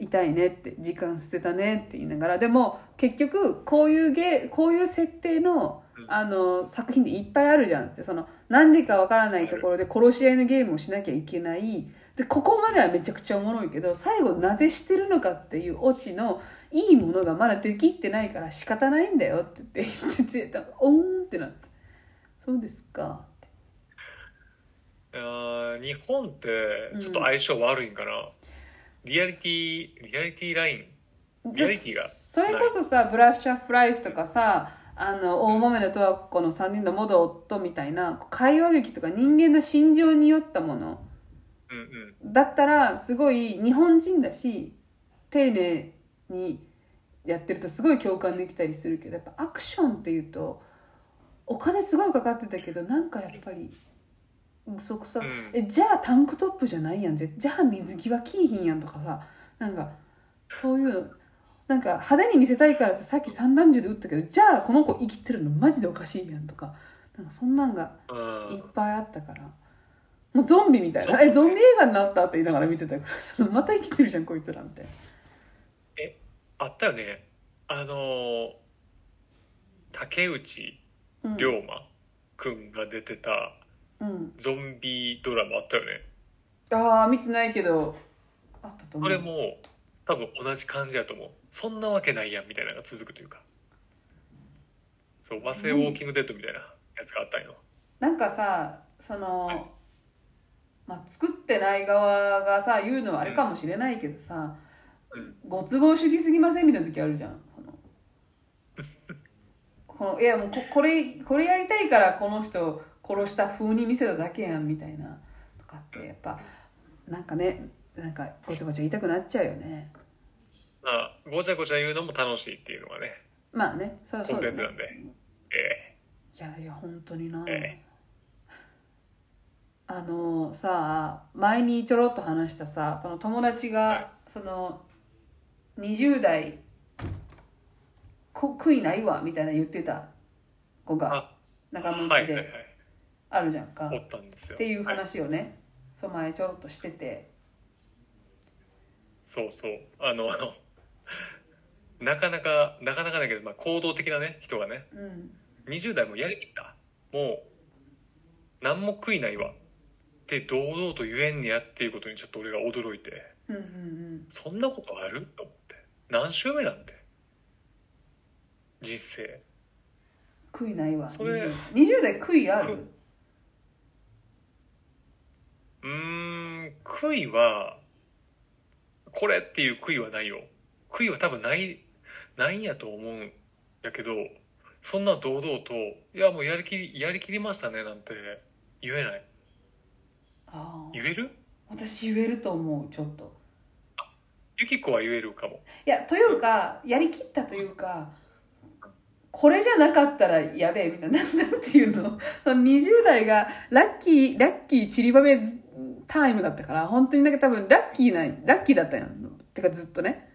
う痛いねって時間捨てたねって言いながら。でも結局こういうゲこういう設定の
うん。
あの作品でいっぱいあるじゃんって。その何でかわからないところで殺し合いのゲームをしなきゃいけない。でここまではめちゃくちゃおもろいけど最後なぜしてるのかっていうオチのいいものがまだできってないから仕方ないんだよって言って言っててオンってなって。そうですか。って
あー日本ってちょっと相性悪いんかな、リアリティリアリティライン？リアリティが
それこそさブラッシュアップライフとかさあの大豆の十和子の3人の元夫みたいな会話劇とか人間の心情によったもの。
うんうん。
だったらすごい日本人だし丁寧にやってるとすごい共感できたりするけどやっぱアクションっていうとお金すごいかかってたけどなんかやっぱり嘘くさ、
うん。
えじゃあタンクトップじゃないやんぜじゃあ水着は着いひんやんとかさなんかそういうのなんか派手に見せたいからってさっき散弾銃で撃ったけどじゃあこの子生きてるのマジでおかしいやんとか。なんかそんなんが
あ
いっぱいあったから。もうゾンビみたいな「えゾンビ映画になった?」って言いながら見てたからそのまた生きてるじゃんこいつらみたいな。
あったよね。あのー竹内
うん。
涼真くんが出てた
うん、
ゾンビドラマあったよね。
ああ見てないけどあったと思う。
これも多分同じ感じだと思うそんなわけないやんみたいなのが続くというか。そう和製ウォーキングデッドみたいなやつがあったんよ。
なんかさその、まあ、作ってない側がさ言うのはあれかもしれないけどさ、
うん。
ご都合主義すぎませんみたいな時あるじゃんこの。(laughs) このいやもうここれこれやりたいからこの人殺した風に見せただけやんみたいなとかってやっぱなんかねなんかごちゃごちゃ言いたくなっちゃうよね
まあごちゃごちゃ言うのも楽しいっていうのがね。
まあねそりゃ
コン
そうだよね
テンツなんで。え
いやいや本当にな、
え
あのさ前にちょろっと話したさその友達が、
はい。
その20代こ悔いないわみたいな言ってた子が
あ
仲間内
えはいはいはい。
であるじゃんか、
おったんですよ。
っていう
はい
話をね、そう前ちょろっとしてて。
そうそう。あのあのなかなかなかなかだけど、まあ、行動的なね人がね。
うん。
20代もやりきった。もう何も悔いないわ。って堂々と言えんねやっていうことにちょっと俺が驚いて。
うんうんうん。
そんなことある？と思って。何週目なんて？実生。
悔いないわ。
それ
20, 20代悔いある？
うーん悔いはこれっていう悔いはないよ悔いは多分ないないんやと思うんやけどそんな堂々と「いやもうやりきりやりきりましたね」なんて言えない。
ああ
言える？
私言えると思うちょっと。
ゆき子は言えるかも。
いやというかやりきったというかこれじゃなかったらやべえみたいななんていうの？その20代がラッキーラッキー散りばめタイムだったから本当になんか多分ラッキーなラッキーだったんやてかずっとね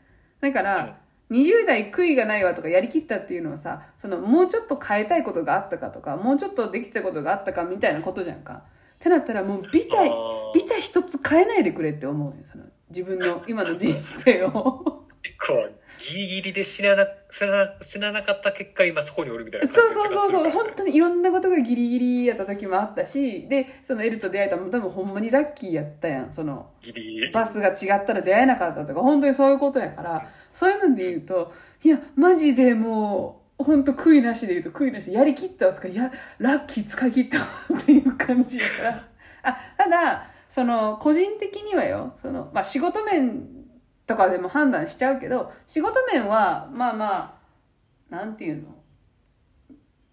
だから、20代悔いがないわとかやりきったっていうのはさそのもうちょっと変えたいことがあったかとかもうちょっとできたことがあったかみたいなことじゃんか。ってなったらもう美
あ
体
ー。
美体一つ変えないでくれって思うよその自分の今の人生を
ゆき子はギリギリで死なな死なな死ななかった結果今そこにおるみたいな
そうそうそうそう。本当にいろんなことがギリギリやった時もあったし。でそのエルと出会えたのも多分ほんまにラッキーやったやん。その
ギリギリ。
バスが違ったら出会えなかったとか。本当にそういうことやから。そういうので言うといやマジでもう本当悔いなしで言うと悔いなし。やりきったわすか。いやラッキー使い切ったわっていう感じやから。あただその個人的にはよその、まあ、仕事面とかでも判断しちゃうけど仕事面はまあまあなんていうの？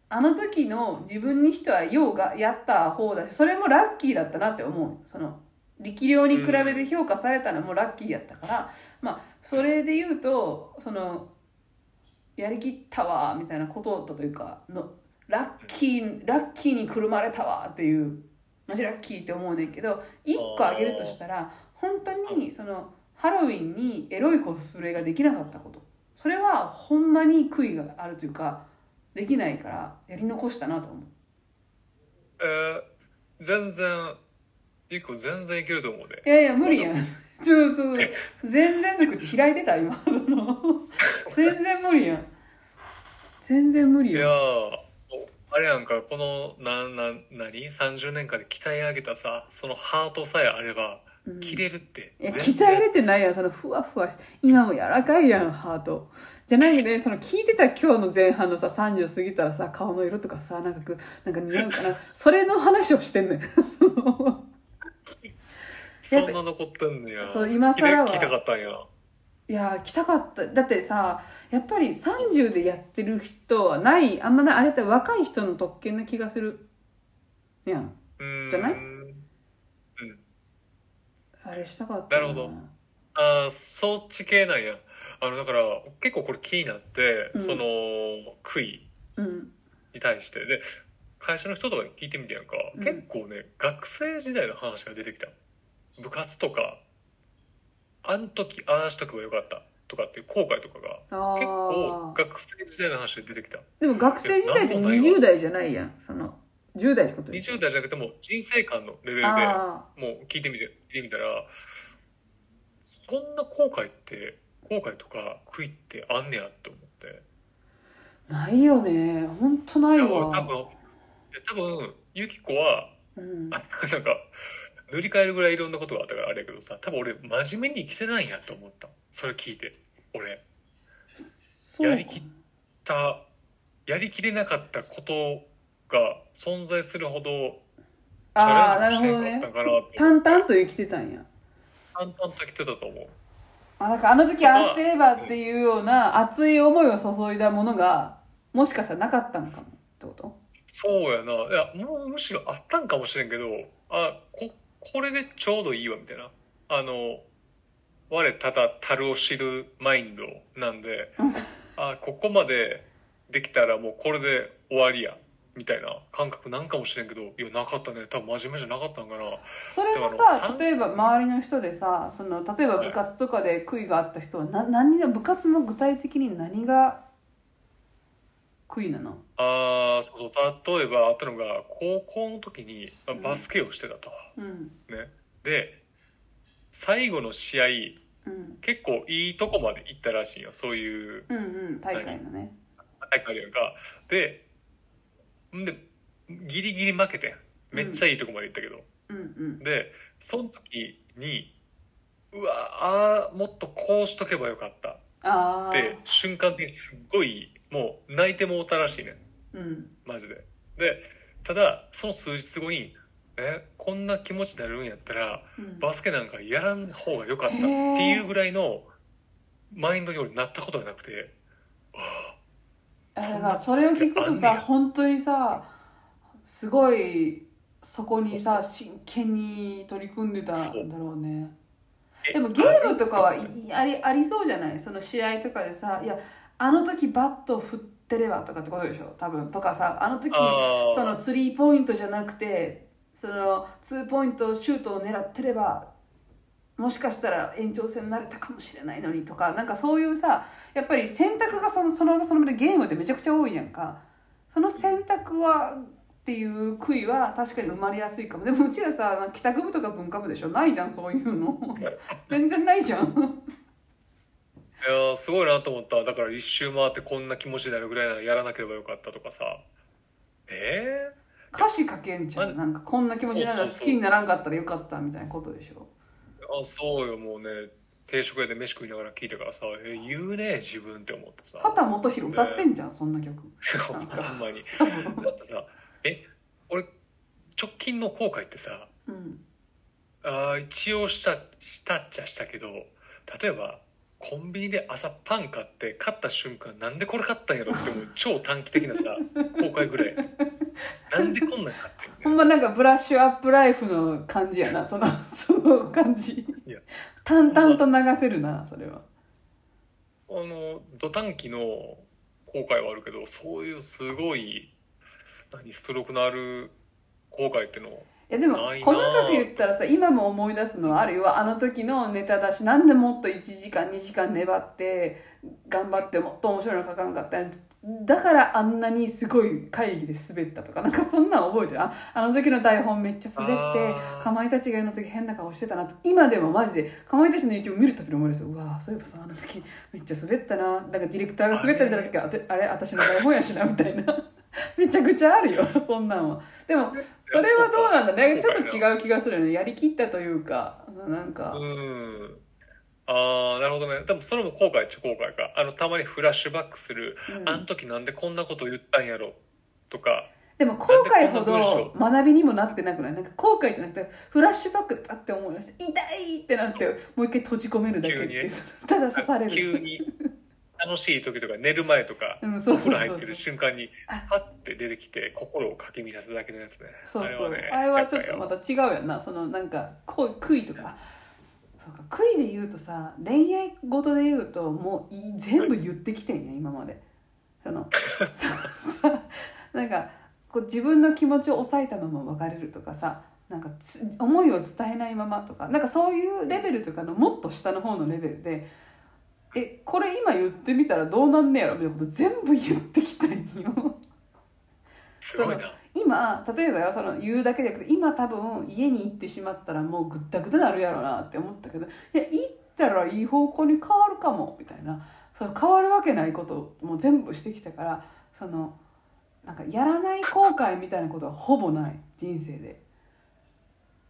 あの時の自分にしてはようがやった方だしそれもラッキーだったなって思う。その力量に比べて評価されたのもラッキーやったから、まあそれで言うとそのやりきったわみたいなことというかのラッキーラッキーにくるまれたわっていうマジラッキーって思うねんけど一個あげるとしたら本当にそのハロウィンにエロいコスプレができなかったこと。それはほんまに悔いがあるというかできないからやり残したなと思う。
えー全然ゆき子全然いけると思うで
いやいや無理やん。そうそう全然の口開いてた今。(laughs) 全然無理やん。全然無理
いや
やん
ーあれやんかこのなな何？30年間で鍛え上げたさそのハートさえあれば
うん
切れるって、
いや
全然。
鍛えれてないやん。そのふわふわし今も柔らかいやんハート。じゃないでその聞いてた今日の前半のさ30過ぎたらさ顔の色とかさなんかくなんか似合うかな。それの話をしてんねん。(laughs) そ
んな残ってんねや。
そう今更は。
聞いたかったんや。
いや来たかった。だってさやっぱり30でやってる人はないあんまないあれって若い人の特権な気がするやん。じゃない？
うん
あれしたかった
な。るほど。ああそっち系なんや。あのだから結構これ気になって、
うん。
その悔い
うん。
に対して。で会社の人とかに聞いてみてやんか、
うん。
結構ね学生時代の話が出てきた。部活とかあん時ああしとけばよかった。とかっていう後悔とかが。
あ
結構
あ
学生時代の話で出てきた。
でも学生時代って20代じゃないやん。その10代ってことでしょ
20代じゃなくても人生観のレベルで
あ
もう聞いてみててみたらそんな後悔って後悔とか悔いってあんねやって思って。
あないよね。ほんとないわ。
俺多分多分ユキコは
うん。(laughs)
なんか塗り替えるぐらいいろんなことがあったからあれやけどさ多分俺真面目に生きてないんやと思った。それ聞いて。俺。やりきったやりきれなかったことが存在するほど
ああなるほど淡々と生きてたんや。
淡々と生きてたと思う。
あなんかあの時ああしてればっていうような熱い思いを注いだものがもしかしたらなかったのかも。ってこと？
そうやな。いやもうむしろあったんかもしれんけどあここれでちょうどいいわみたいな。あの我ただ樽を知るマインドなんで
うん。
あここまでできたらもうこれで終わりやみたいな感覚なんかもしれんけどいやなかったね。多分真面目じゃなかったんかな。
それもさ例えば周りの人でさその例えば部活とかで悔いがあった人はな何が部活の具体的に何が悔いなの？
あーそうそう。例えばあったのが高校の時にまあバスケをしてたと、
うん。
ね。で最後の試合
うん。
結構いいとこまで行ったらしいよ。そういう
うんうん。大会のね。
大会やんか。でんでギリギリ負けてん。めっちゃいいとこまで行ったけど、
うんうん。
でその時にうわあーもっとこうしとけばよかった。
ああ
って瞬間的にすっごいもう泣いてもうたらしいねん。
うん。
マジで。でただその数日後にえこんな気持ちになるんやったら
うん。
バスケなんかやらん方が良かったっていうぐらいのマインドに俺なったことがなくてあ
だそれを聞くとさ本当にさすごいそこにさ真剣に取り組んでたんだろうね。
え
でもゲームとかはいありありそうじゃない？その試合とかでさいやあの時バット振ってればとかってことでしょ？多分とかさあの時そのスリーポイントじゃなくてそのツーポイントシュートを狙ってればもしかしたら延長戦になれたかもしれないのにとかなんかそういうさやっぱり選択がそのそのその場でゲームってめちゃくちゃ多いやんか。その選択はっていう悔いは確かに生まれやすいかも。でもうちらさ帰宅部とか文化部でしょ？ないじゃんそういうの。(laughs) 全然ないじゃん。
いやーすごいなと思った。だから一周回ってこんな気持ちになるぐらいならやらなければよかったとかさ。え
歌詞書けんじゃん。なんかこんな気持ちなら好きにならんかったらよかったみたいなことでしょ？
ー、あそうよもうね。定食屋で飯食いながら聞いたからさえ言うね自分って思ってさ。
畑基博歌ってんじゃんそんな曲。(laughs)
ほんまに。だってさえ俺直近の後悔ってさ
うん。
あー一応したしたっちゃしたけど例えばコンビニで朝パン買って買った瞬間なんでこれ買ったんやろって思う超短期的なさ (laughs) 後悔ぐらい (laughs) なんでこんなん買ってんの
ほんまなんかブラッシュアップライフの感じやな。その (laughs) その感じ。
いや。
淡々と流せるなそれは。
あの土短期の後悔はあるけどそういうすごい何ストロークのある後悔っての
いやでも細かく言ったらさ今も思い出すのはあるいはあの時のネタだしなんでもっと1時間2時間粘って頑張ってもっと面白いの書かなかったんだからあんなにすごい会議で滑ったとかなんかそんなん覚えてる。ああの時の台本めっちゃ滑ってかまいたちがあの時変な顔してたなと。今でもマジでかまいたちの YouTube 見るたびに思い出すうわそういえばさあの時めっちゃ滑ったな。なんかディレクターが滑ったみたいな時あてあれ私の台本やしなみたいな。めちゃくちゃあるよそんなんは。でもそれはどうなんだねちょっと違う気がするよね。やりきったというかなんか。
うんああなるほどね。多分それも後悔っちゃ後悔か。あのたまにフラッシュバックする、
うん。
あの時なんでこんなこと言ったんやろ。とか。
でも後悔ほど学びにもなってなくない？なんか後悔じゃなくてフラッシュバックパッて思い出して痛いってなってもう一回閉じ込めるだけって
急にね。
ただ刺される。
急に。楽しい時とか寝る前とか、
うんそう
お風呂入ってる瞬間に
あ。
パッて出てきて心をかき乱すだけのやつね。
そうそう。
ね
あれはちょっとまた違うやんな。そのなんかこう悔いとか。あそうか悔いで言うとさ恋愛事で言うともうい全部言ってきてんや今まで。そのさなんかこう自分の気持ちを抑えたまま別れるとかさなんかつ思いを伝えないままとかなんかそういうレベルとかのもっと下の方のレベルでえこれ今言ってみたらどうなんねやろみたいなこと全部言ってきたんよ。
すごいな
今例えばよその言うだけじゃなくて今多分家に行ってしまったらもうぐったぐたなるやろなって思ったけどいや行ったらいい方向に変わるかもみたいなその変わるわけないことも全部してきたからそのなんかやらない後悔みたいなことはほぼない人生で。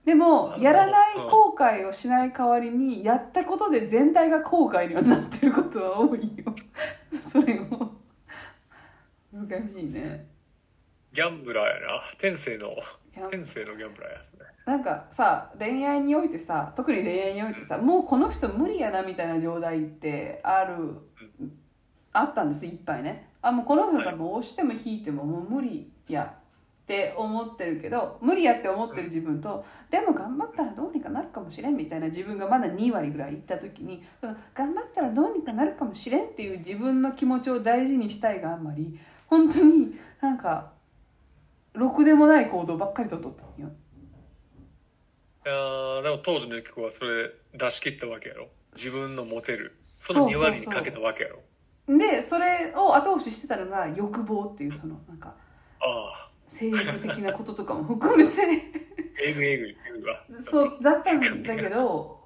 でもやらない後悔をしない代わりにやったことで全体が後悔にはなってることは多いよ。(laughs) それも難しいね
ギャンブラーやな。天性の天性のギャンブラーやつね
なんかさ恋愛においてさ特に恋愛においてさもうこの人無理やなみたいな状態ってあるあったんですいっぱいね。あもうこの人多分押しても引いてももう無理やって思ってるけど無理やって思ってる自分とでも頑張ったらどうにかなるかもしれんみたいな自分がまだ2割ぐらいいった時に頑張ったらどうにかなるかもしれんっていう自分の気持ちを大事にしたいがあんまり本当になんかろくでもない行動ばっかりとっとったんよ。
いやーでも当時のユキコはそれ出し切ったわけやろ？自分のモテる。その2割にかけたわけやろ？
でそれを後押ししてたのが欲望っていうそのなんか
ああ
性欲的なこととかも含めて。(laughs)
えぐいえぐいえぐいわ。
そうだったんだけど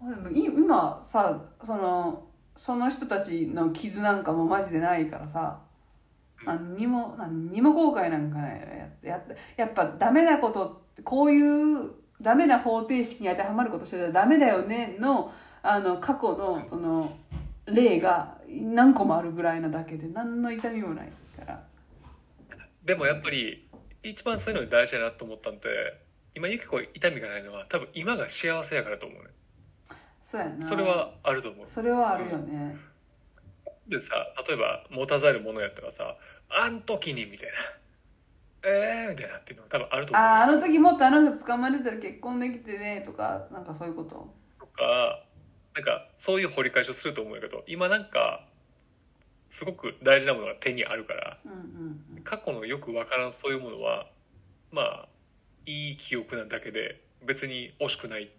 でもい今さそのその人たちの傷なんかもマジでないからさ何にも何にも後悔なんかないやややっぱダメなことこういうダメな方程式に当てはまることしてたらダメだよねのあの過去のその例が何個もあるぐらいなだけで何の痛みもないから。
でもやっぱり一番そういうのに大事だなと思ったんで今ユキコ痛みがないのは多分今が幸せやからと思うね。
そうやな。
それはあると思う。
それはあるよね
でさ例えば持たざるものやったらさ「あん時に」みたいな「えー」みたいなっていうのが多分あると思う。
あああの時もっとあの人捕まえてたら結婚できてねとかなんかそういうこと？
とかなんかそういう掘り返しをすると思うけど今なんかすごく大事なものが手にあるから
うんうん
過去のよくわからんそういうものはまあいい記憶なだけで別に惜しくない。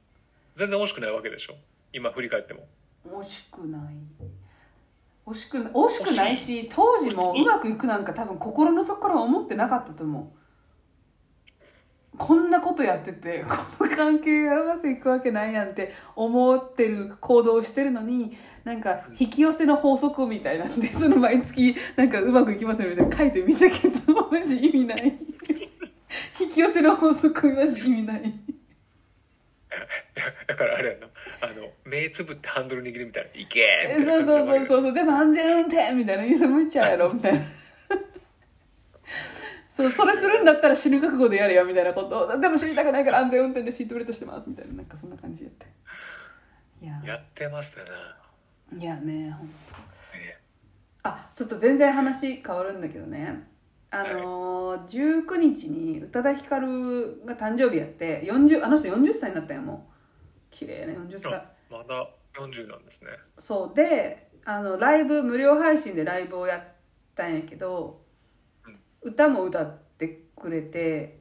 全然惜しくないわけでしょ？今振り返っても。
うん惜しくない惜しくな惜しくないし当時もうまくいくなんか多分心の底から思ってなかったと思う。こんなことやってて (laughs) この関係がうまくいくわけないやんって思ってる行動をしてるのになんか引き寄せの法則みたいなんでその毎月なんかうまくいきますよみたいな書いてみたけどマジ意味ない。(laughs) 引き寄せの法則マジ意味ない (laughs)
だからあれやな。あの目つぶってハンドル握るみたいな「いけ!」
え
みたいな
そうそうそう
う。
そうそうでも安全運転みたいな「いや無茶やろ」みたいな。そうそれするんだったら死ぬ覚悟でやれよみたいなこと。でも死にたくないから安全運転でシートベルトしてますみたいな。なんかそんな感じやって。いや。
やってましたな、
いやねほんと。
ね。
あちょっと全然話変わるんだけどねあのー、19日に宇多田ヒカルが誕生日やって40あの人40歳になったんやもう綺麗な40歳。
あまだ40なんですね。
そう。であのライブ無料配信でライブをやったんやけど歌も歌ってくれて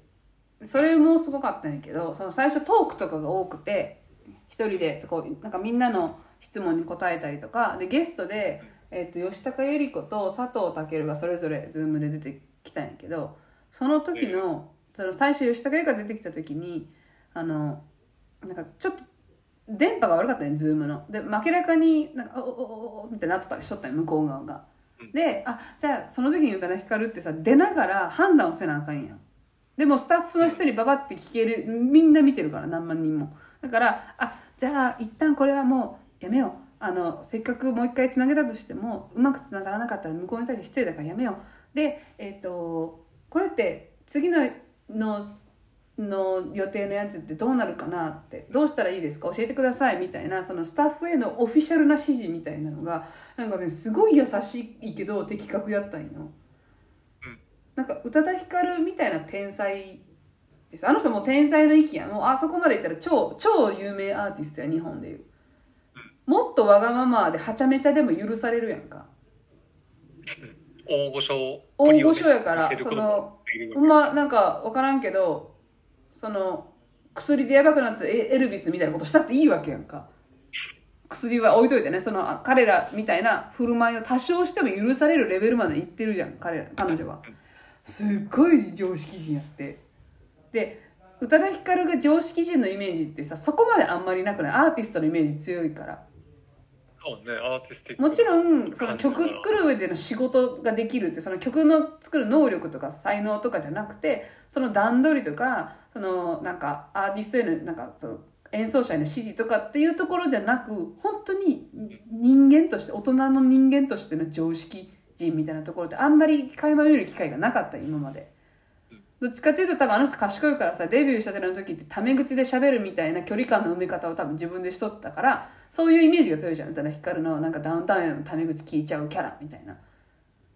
それもすごかったんやけどその最初トークとかが多くて一人でこうなんかみんなの質問に答えたりとかでゲストで、えー、と吉高由里子と佐藤健がそれぞれズームで出てきたんやけどその時のその最初吉高由が出てきた時にあのなんかちょっと電波が悪かったねズームの。で明らかになんか「おおおお」みたいになってたりしとったんよ向こう側が。であじゃあその時に宇多田ヒカルってさ出ながら判断をせなあかんやん。でもスタッフの人にババって聞けるみんな見てるから何万人も。だからあじゃあ一旦これはもうやめよう。あのせっかくもう一回つなげたとしてもうまくつながらなかったら向こうに対して失礼だからやめようでえっ、とこれって次ののの予定のやつってどうなるかなってどうしたらいいですか？教えてくださいみたいなそのスタッフへのオフィシャルな指示みたいなのがなんかねすごい優しいけど的確やったんよ、なんか宇多田ヒカルみたいな天才です。あの人もう天才の域やもうあそこまでいったら超超有名アーティストや日本でいう。もっとわがままではちゃめちゃでも許されるやんか
大御所
大御所やから
見せることもできるわ
ほんまなんか分からんけどその薬でやばくなったエエルビスみたいなことしたっていいわけやんか。薬は置いといてねそのあ彼らみたいな振る舞いを多少しても許されるレベルまでいってるじゃん彼ら彼女は。すっごい常識人やって。で宇多田ヒカルが常識人のイメージってさそこまであんまりなくない？アーティストのイメージ強いから
ねアーティスティック
もちろんその曲作る上での仕事ができるってその曲の作る能力とか才能とかじゃなくてその段取りとかそのなんかアーティストへのなんかその演奏者への指示とかっていうところじゃなく本当に人間として大人の人間としての常識人みたいなところってあんまり垣間見る機会がなかった今まで。どっちかっていうと多分あの人賢いからさデビューしたての時ってタメ口で喋るみたいな距離感の埋め方を多分自分でしとったからそういうイメージが強いじゃん。宇多田ヒカルのなんかダウンタウンへのタメ口聞いちゃうキャラみたいな。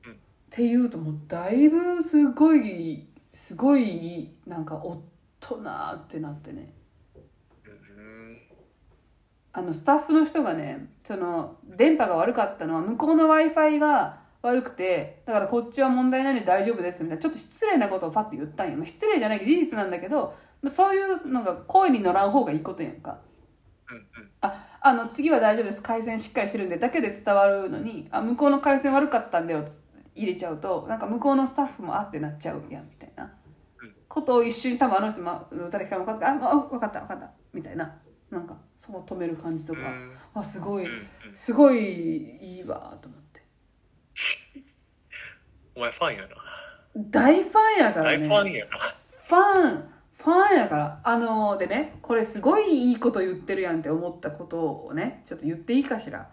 うん。
っていうともうだいぶすごいすごいなんか大人ってなってね。
うん。
あのスタッフの人がねその電波が悪かったのは向こうの w i f i が悪くてだからこっちは問題ないんで大丈夫ですみたいなちょっと失礼なことをパッて言ったんよ、まあ、失礼じゃないけど事実なんだけどまあそういうのが声に乗らん方がいいことやんか。
うんうん
ああの次は大丈夫です。回線しっかりしてるんでだけで伝わるのにあ向こうの回線悪かったんだよつ入れちゃうとなんか向こうのスタッフもあってなっちゃうやんみたいな。
うん
ことを一瞬多分あの人も歌で聞かなかったあもう分かった分かったみたいな。なんかそこ止める感じとか、
うん。
あすごい
うんうん。
すごいいいわと思って。
お前ファンやな。
大ファンやから
大
ね
ファンやな。
ファンファンやからあのでねこれすごいいいこと言ってるやんって思ったことをねちょっと言っていいかしら。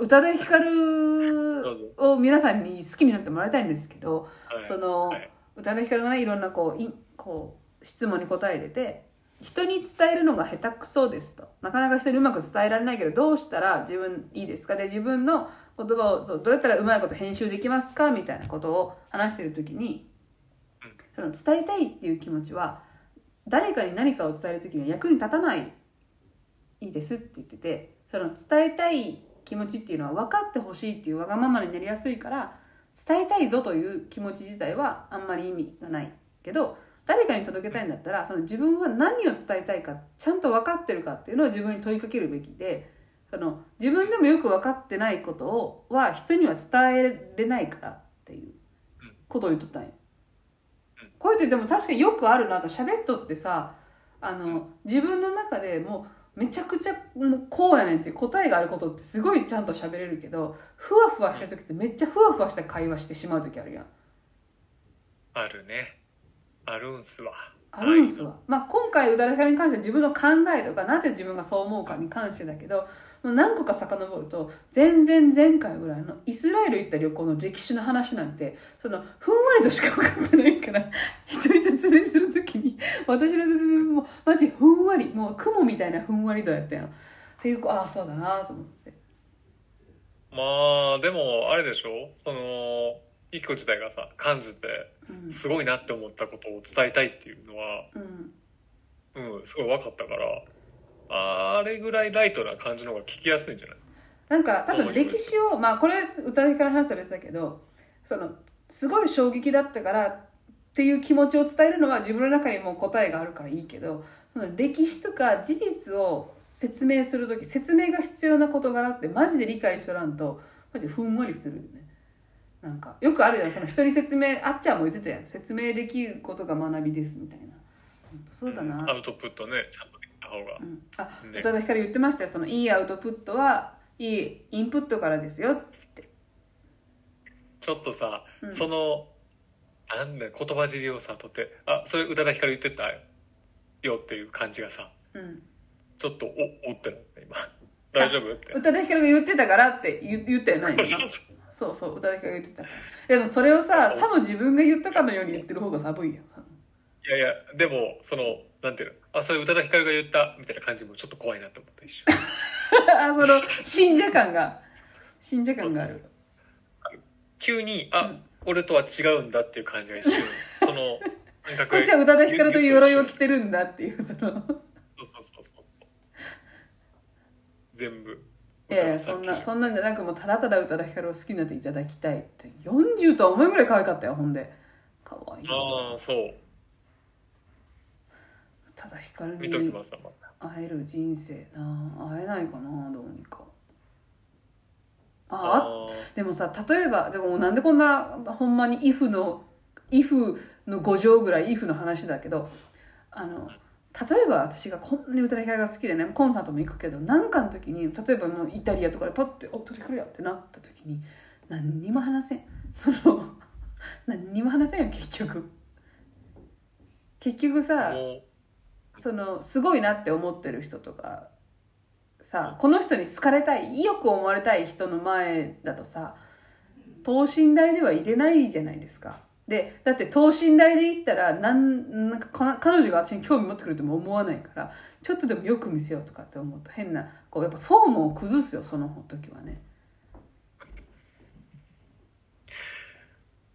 宇多田ヒカルを皆さんに好きになってもらいたいんですけど
はい。
その、
はい。
宇多田ヒカルがねいろんなこういこう質問に答えてて人に伝えるのが下手くそですと。なかなか人にうまく伝えられないけどどうしたら自分いいですか？で自分の言葉をそうどうやったらうまいこと編集できますか？みたいなことを話してる時にその伝えたいっていう気持ちは誰かに何かを伝える時には役に立たないいいですって言っててその伝えたい気持ちっていうのは分かってほしいっていうわがままになりやすいから伝えたいぞという気持ち自体はあんまり意味がないけど誰かに届けたいんだったらその自分は何を伝えたいかちゃんと分かってるかっていうのを自分に問いかけるべきでその自分でもよく分かってないことをは人には伝えれないからっていうことを言っとったんよ。こってでも確かによくあるなと。喋っとってさあの自分の中でもうめちゃくちゃもうこうやねんって答えがあることってすごいちゃんと喋れるけどふわふわしてる時ってめっちゃふわふわした会話してしまう時あるやん。
あるね。あるんすわ。
あるんすわ。まあ、今回宇多田ヒカルに関しては自分の考えとかなぜ自分がそう思うかに関してだけど何個か遡ると全然前回ぐらいのイスラエル行った旅行の歴史の話なんてそのふんわりとしか分かってないから (laughs) 人に説明する時に私の説明もマジふんわりもう雲みたいなふんわり度やったやん。っていうああそうだなと思って。
まあでもあれでしょ？その一個自体がさ感じて
うん
すごいなって思ったことを伝えたいっていうのは
うん
うんすごい分かったからあれぐらいライトな感じの方が聞きやすいんじゃない？
なんか多分歴史をまあこれ宇多田ヒカルの話は別だけどそのすごい衝撃だったからっていう気持ちを伝えるのは自分の中にもう答えがあるからいいけどその歴史とか事実を説明する時説明が必要な事柄ってマジで理解しとらんとマジでふんわりするよね。なんかよくあるやん。その人に説明あっちゃんも言ってたやん。説明できることが学びですみたいな。そうだな、
アウトプットね。ちゃん方が。
うん、あ
ね。
宇多田ヒカル言ってましたよ。そのいいアウトプットはいいインプットからですよって。
ちょっとさ、
うん。
そのなんだよ言葉尻をさとって。あそれ宇多田ヒカル言ってたよっていう感じがさ
うん。
ちょっとおおってなった今。大丈夫って。
宇多田ヒカルが言ってたからって言言ったよないよな
そうそう。
宇多田ヒカルが言ってた。でもそれをささも自分が言ったかのように言ってる方が寒いよ
いやいやでもそのなんていうの？あそれ宇多田ヒカルが言ったみたいな感じもちょっと怖いなと思った一瞬。(laughs)
あその信者感が。信者感がある。
急にあ、
うん。
俺とは違うんだっていう感じが一瞬。(laughs) その感覚
こっちは宇多田ヒカルという鎧を着てるんだっていうその。
そうそうそうそう。全部。
いやいやそんなそんなんじゃなくもうただただ宇多田ヒカルを好きになっていただきたいって40とは思えんぐらい可愛かったよほんで。可愛い。な
ああそう
宇多田ヒカル
見とき
に
ますわまた。
会える人生な会えないかなどうにか。ああ
あ
でもさ例えばでもなんでこんなほんまに「if」の「if」の5乗ぐらい「if」の話だけどあの例えば私がこんなに歌いヒカルが好きでねコンサートも行くけど何かの時に例えばもうイタリアとかでパッて「お歌いヒカルや」ってなった時に何にも話せん。その何にも話せんよ結局。結局
あ
さ
もう
そのすごいなって思ってる人とかさこの人に好かれたいよく思われたい人の前だとさ等身大では入れないじゃないですか。でだって等身大で言ったらなんなんかか彼女が私に興味持ってくるとも思わないからちょっとでもよく見せようとかって思うと変なこうやっぱフォームを崩すよその時はね。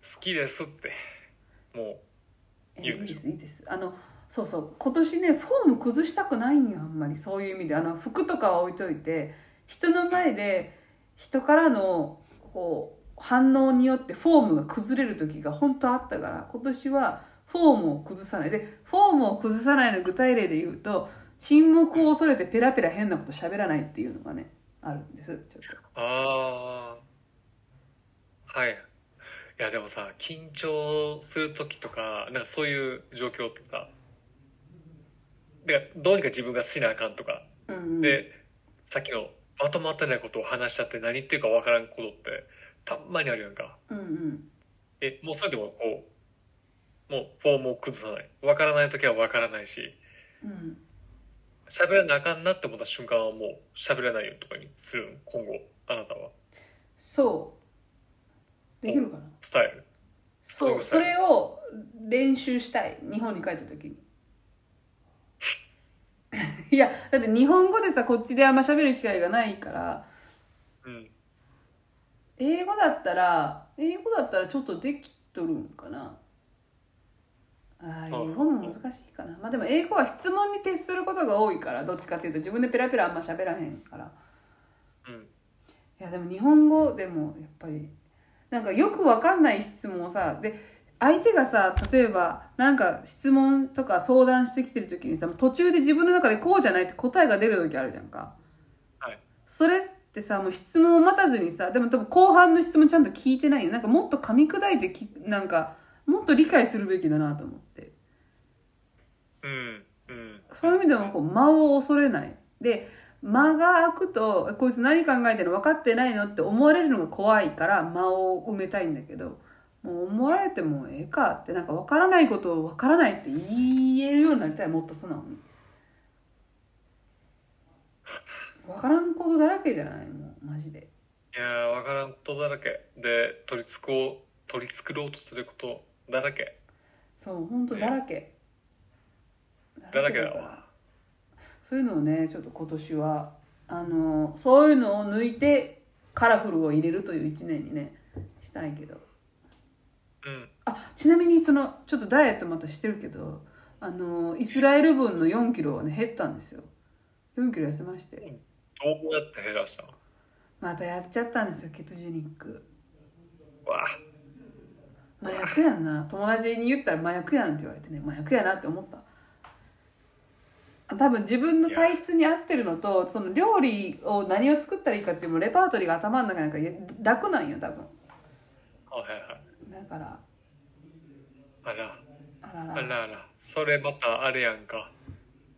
好きですっても
え
言うでしょ。
いいですいいです。あのそうそう。今年ねフォーム崩したくないんよあんまり。そういう意味で。あの服とかは置いといて人の前で人からのこう反応によってフォームが崩れる時が本当あったから今年はフォームを崩さない。でフォームを崩さないの具体例で言うと沈黙を恐れてペラペラ変なこと喋らないっていうのがねあるんです。ちょっと。
ああはい。いやでもさ緊張する時とかなんかそういう状況ってさでどうにか自分がしなあかんとか。
うんうん。
でさっきのまとまってないことを話しちゃって何言ってるかわからんことってたんまにあるやんか。
うんうん。
えもうそれでもこうもうフォームを崩さない。わからない時はわからないし。
うん。
喋らなあかんなって思った瞬間はもう喋らないよとかにするん今後あなたは。
そう。できるかな？
伝える
そう。それを練習したい。日本に帰った時に (laughs) いやだって日本語でさこっちであんま喋る機会がないから。
うん。
英語だったら英語だったらちょっとできとるんかな。あ英語も難しいかな。まあでも英語は質問に徹することが多いからどっちかっていうと自分でペラペラあんま喋らへんから。
うん。
いやでも日本語でもやっぱりなんかよくわかんない質問をさで相手がさ例えばなんか質問とか相談してきてる時にさ途中で自分の中でこうじゃないって答えが出る時あるじゃんか。
はい。
それってさもう質問を待たずにさでも多分後半の質問ちゃんと聞いてないよ。なんかもっと噛み砕いてきなんかもっと理解するべきだなと思って。
うんうん。
そういう意味でもこう間を恐れない。で間が空くとこいつ何考えてるの分かってないのって思われるのが怖いから間を埋めたいんだけどもう思われてもええかってなんか分からないことを分からないって言えるようになりたいもっと素直に。分からんことだらけじゃないもうマジで。
いやーわからんことだらけ。で取り繕おう取り繕おうとすることだらけ。
そう本当だらけ。
だらけだわ。
そういうのをねちょっと今年はあのそういうのを抜いてカラフルを入れるという一年にねしたいけど。
うん
あちなみにそのちょっとダイエットまたしてるけどあのイスラエル分の4キロはね減ったんですよ。4キロ痩せまして。
どうやって減らしたの？
またやっちゃったんですよケトジェニック。
わあ。
麻薬やんな。友達に言ったら麻薬やんって言われてね麻薬やなって思った。あ多分自分の体質に合ってるのとその料理を何を作ったらいいかっていうのもレパートリーが頭の中なんか楽なんよ多分。
はいはいはい。
だから。
あら。
あらら。
あらあら。それまたあれやんか。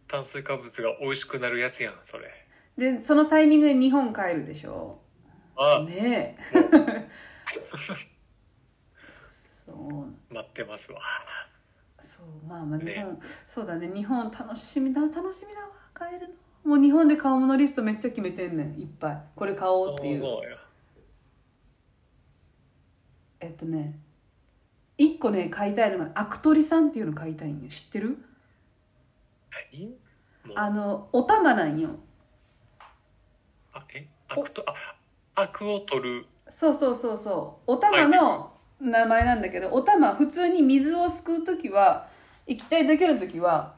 炭水化物が美味しくなるやつやんそれ。
でそのタイミングで日本帰るでしょ？
あ。
ねえ。(laughs) そう。
待ってますわ。
そうまあまあ日
ね
本、そうだね。日本楽しみだ楽しみだわ。帰るの。もう日本で買うものリストめっちゃ決めてんねん。いっぱい。これ買おうっていう。
そうや。
えっとね一個ね買いたいのがアクトリさんっていうの買いたいんよ。知ってる？あのお玉なんよ。
あえ悪とあ悪を取る。
そうそうそうそう。お玉の名前なんだけどお玉普通に水をすくう時は液体だけの時は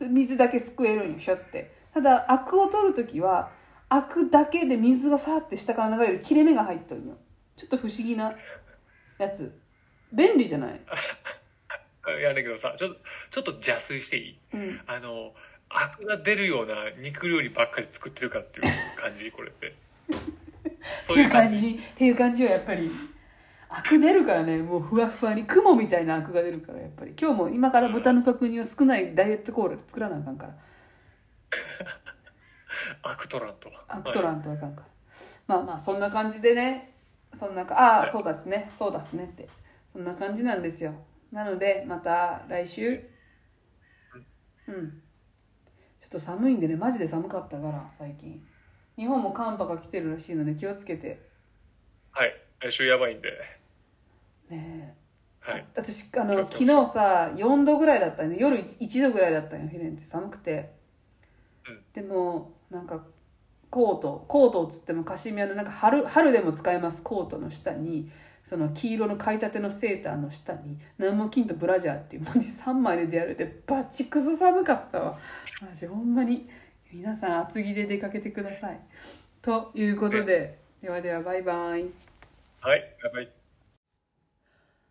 水だけすくえるんよショって。ただアクを取る時はアクだけで水がファーって下から流れる切れ目が入っとるんよ。ちょっと不思議なやつ便利じゃない？
あ (laughs) いやだけどさちょっとちょっと邪推していい？
うん。
あの悪が出るような肉料理ばっかり作ってるかっていう感じ？これって。(laughs) そういう感じ？
っていう感じ？はやっぱりアク出るからね。もうふわふわに雲みたいなアクが出るからやっぱり。今日も今から豚の角煮を少ないダイエットコーラで作らなあかんから。
アクトラント
アクトラントあかんから、まあまあそんな感じでね。そんなかああ
はい。
そうだっすね。そうだっすねってそんな感じなんですよ。なのでまた来週。うん。ちょっと寒いんでねマジで寒かったから最近。日本も寒波が来てるらしいので気をつけて。
はい。来週やばいんで。
ね
はい。
私あの昨日さ4度ぐらいだったんで夜 1, 1度ぐらいだったんよフィレンツェ寒くて、
うん。
でもなんかコートコートっつってもカシミヤのなんか春春でも使えますコートの下にその黄色の買いたてのセーターの下にナモキンとブラジャーっていう文字3枚で出られてバチクソ寒かったわ。マジほんまに皆さん厚着で出かけてください。ということでではではバイバイ。
はいやばい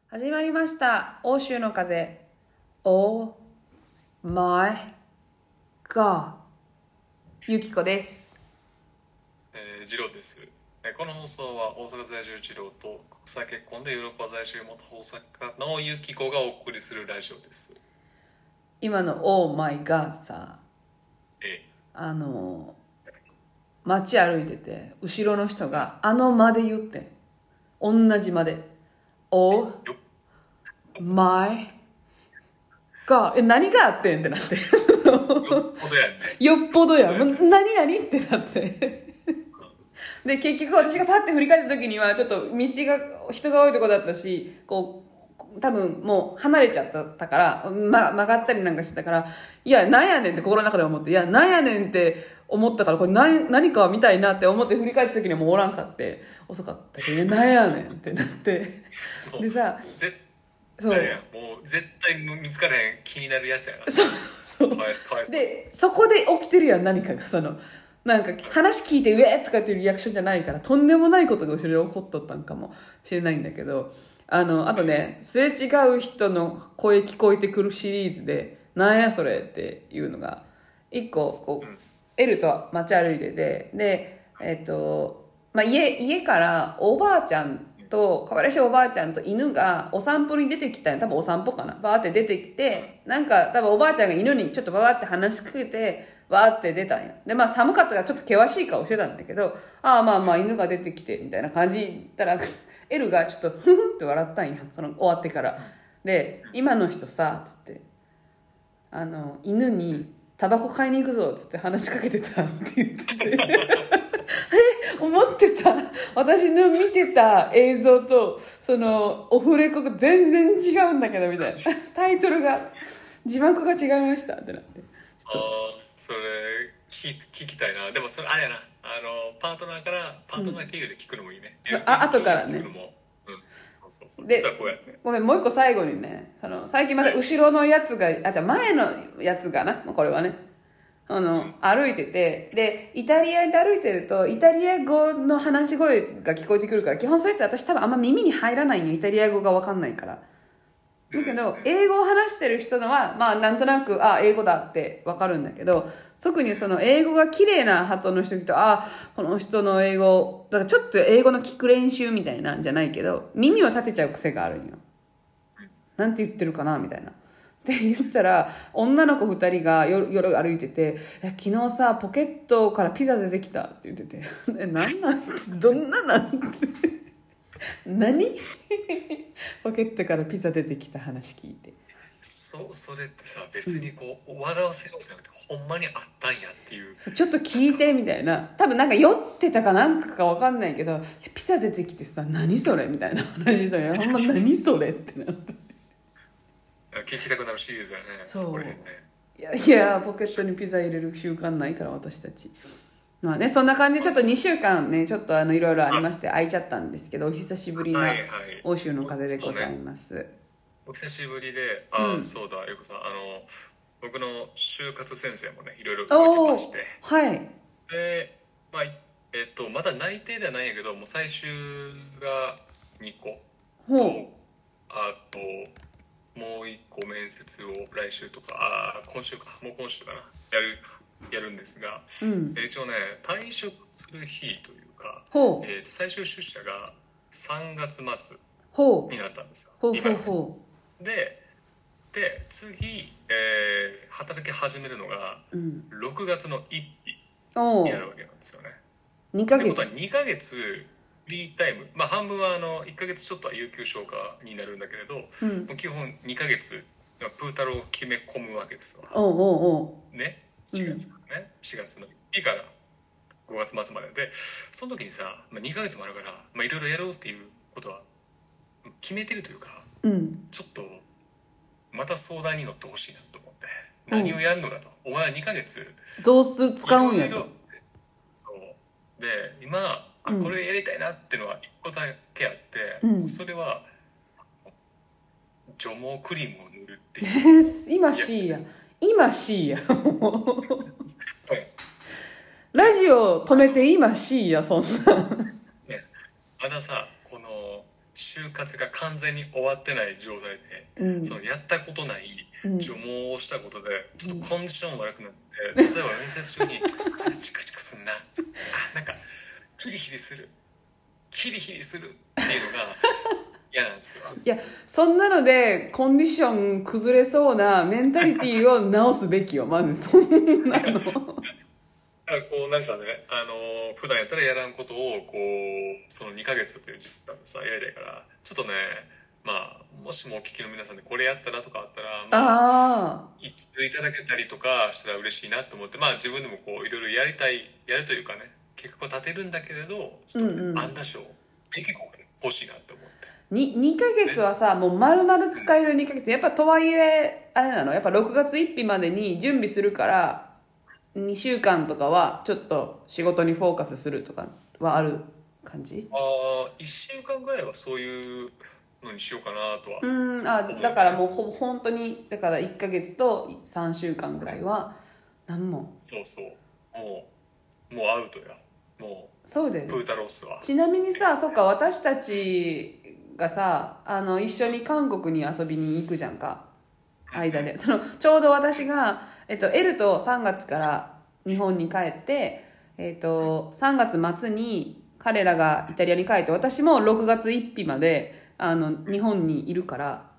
始まりました。欧州の風。Oh my god ゆきこです。
えー、ジローです。えーこの放送は大阪在住ジローと国際結婚でヨーロッパ在住元大阪のゆきこがお送りするラジオです。
今の Oh my god さ
え
あの街歩いてて後ろの人があの間で言ってん同じ間で Oh
ー、よ
my god え何があってんってなって
よっぽどやんね。
よっぽどや。(laughs) 何何ってなって。で、結局私がパッて振り返った時には、ちょっと道が、人が多いとこだったし、こう、多分もう離れちゃったから、ま、曲がったりなんかしてたから、いや、なんやねんって心の中で思って、いや、なんやねんって思ったから、これ何何か見たいなって思って振り返った時にはもうおらんかって、遅かったけど、(laughs) なんやねんってなって。でさ、
絶
そう。
もう絶対見つからへん気になるやつやなかわいそうかわいそう
で、そこで起きてるやん、何かが。その、なんか話聞いて、うえとかっていうリアクションじゃないから、とんでもないことが後ろで起こっとったんかもしれないんだけど、あの、あとね、すれ違う人の声聞こえてくるシリーズで、なんやそれっていうのが、一個、こう、ルと街歩いてて、で、えっ、と、まあ、家、家からおばあちゃんと、可愛らしいおばあちゃんと犬がお散歩に出てきた多分お散歩かな。バーって出てきて、なんか多分おばあちゃんが犬にちょっとバーって話しかけて、バーって出たんや。で、まあ寒かったからちょっと険しい顔してたんだけど、ああまあまあ犬が出てきて、みたいな感じ言ったら、(laughs) エルがちょっとふふって笑ったんや。その終わってから。で、今の人さ、つって、あの、犬に、タバコ買いに行くぞつって話しかけてたって言って。て (laughs) え思ってた。私の見てた映像とそのオフレコが全然違うんだけどみたいな。タイトルが字幕が違いました。ってなって。
あー。それ聞き聞きたいな。でもそれあれやな。あのパートナーからパートナー経由で聞くのもいいね、
うん。あ後からね。
聞くのも。うん。そうそうそう。
でごめんもう一個最後にね。その最近また後ろのやつがあじゃあ前のやつがな。これはね。あの歩いてて。でイタリアで歩いてるとイタリア語の話し声が聞こえてくるから基本そうやって私多分あんま耳に入らないんよ。イタリア語が分かんないからだけど英語を話してる人のはまあなんとなくあ英語だって分かるんだけど特にその英語が綺麗な発音の人とあこの人の英語だからちょっと英語の聞く練習みたいなんじゃないけど耳を立てちゃう癖があるんよなんて言ってるかなみたいな。って言ったら女の子2人が夜夜歩いてて「昨日さポケットからピザ出てきた」って言ってて「(laughs) えなんなん？どんななん?」て (laughs) 何？ポケットからピザ出てきた話聞いて。
そうそれってさ別にこう笑わせようじゃなくてほんまにあったんやっていう。
ちょっと聞いてみたいな。多分なんか酔ってたかなんかか分かんないけどピザ出てきてさ何それみたいな話したらほんま何それってなって。
聞きたくなるシリーズやね。
そう
そこら辺ね。
いやいやポケットにピザ入れる習慣ないから私たちまあねそんな感じでちょっと2週間ねちょっとあのいろいろありまして空いちゃったんですけどお久しぶりな
はいはい。
欧州の風でございます、
お久しぶりでああ、
うん。
そうだゆうこさんあの僕の就活先生もねいろいろ動いてまして。
はい。
でまあいえっとまだ内定ではないんやけどもう最終が2個。
ほう。
あともう1個面接を来週とかあ今週か。もう今週かな。やるやるんですが、
うん。
え一応ね退職する日というか、
ほう。
えー、と最終出社が3月末になったんですよ今
ほ
でで次、えー働き始めるのが
ううん。
6月の1日になるわけなんですよね。
2ヶ
ってことは
月
2ヶ月フリータイム。まあ半分はあの1ヶ月ちょっとは有給消化になるんだけれど、も
うん。
う基本2ヶ月プータローを決め込むわけですわ。
おうおうお
ね4月からね、4月の1から5月末までで。その時にさ、まあ、2ヶ月もあるからまあいろいろやろうっていうことは決めてるというか
ううん。
ちょっとまた相談に乗ってほしいなと思って。
うん。
何をやるのかと、お前は2ヶ月
どうする使うんやと。
そう。で今あ
うん。
これやりたいなっていうのは1個だけあって、
うん。
それは除毛クリームを塗るって
え
いう。(laughs)
ー、今 C や今 C やもう。
はい
ラジオ止めて今 C やそんな。
ね、まださこの就活が完全に終わってない状態で、
うん。
そのやったことない。
うん。
除毛をしたことでちょっとコンディション悪くなって、(laughs) 例えば面接中に「あチクチクすんな」あなんかヒリヒリする。ヒリヒリするっていうのが嫌なんですよ。
いやそんなのでコンディション崩れそうなメンタリティーを直すべきよ。(laughs) まずそんなの。
だからこうなんかね、あの普段やったらやらんことをこうその2ヶ月という時間でさやりたいからちょっとねまあもしもお聞きの皆さんでこれやったらとかあったら、まあ、
あ
いただけたりとかしたら嬉しいなと思ってまあ自分でもこういろいろやりたいやるというかね計画を立てるんだけれどちょっ
うんうん。
と案出しを意見が欲しいなと思って、
あ 2, 2ヶ月はさ、もう丸々使える2ヶ月。やっぱとはいえ、あれなの？やっぱ6月1日までに準備するから、2週間とかはちょっと仕事にフォーカスするとかはある感じ？
ああ1週間ぐらいはそういうのにしようかなとは、
うん、あ、だからもうほ本当に、だから1ヶ月と3週間ぐらいは、何も？
そうそう。もうもうアウトやも
そうだよね。
うプータロスは。
ちなみにさそっか私たちがさあの一緒に韓国に遊びに行くじゃんか。間で。そのちょうど私が、えっと、L と3月から日本に帰って、えっと、3月末に彼らがイタリアに帰って私も6月1日まであの日本にいるから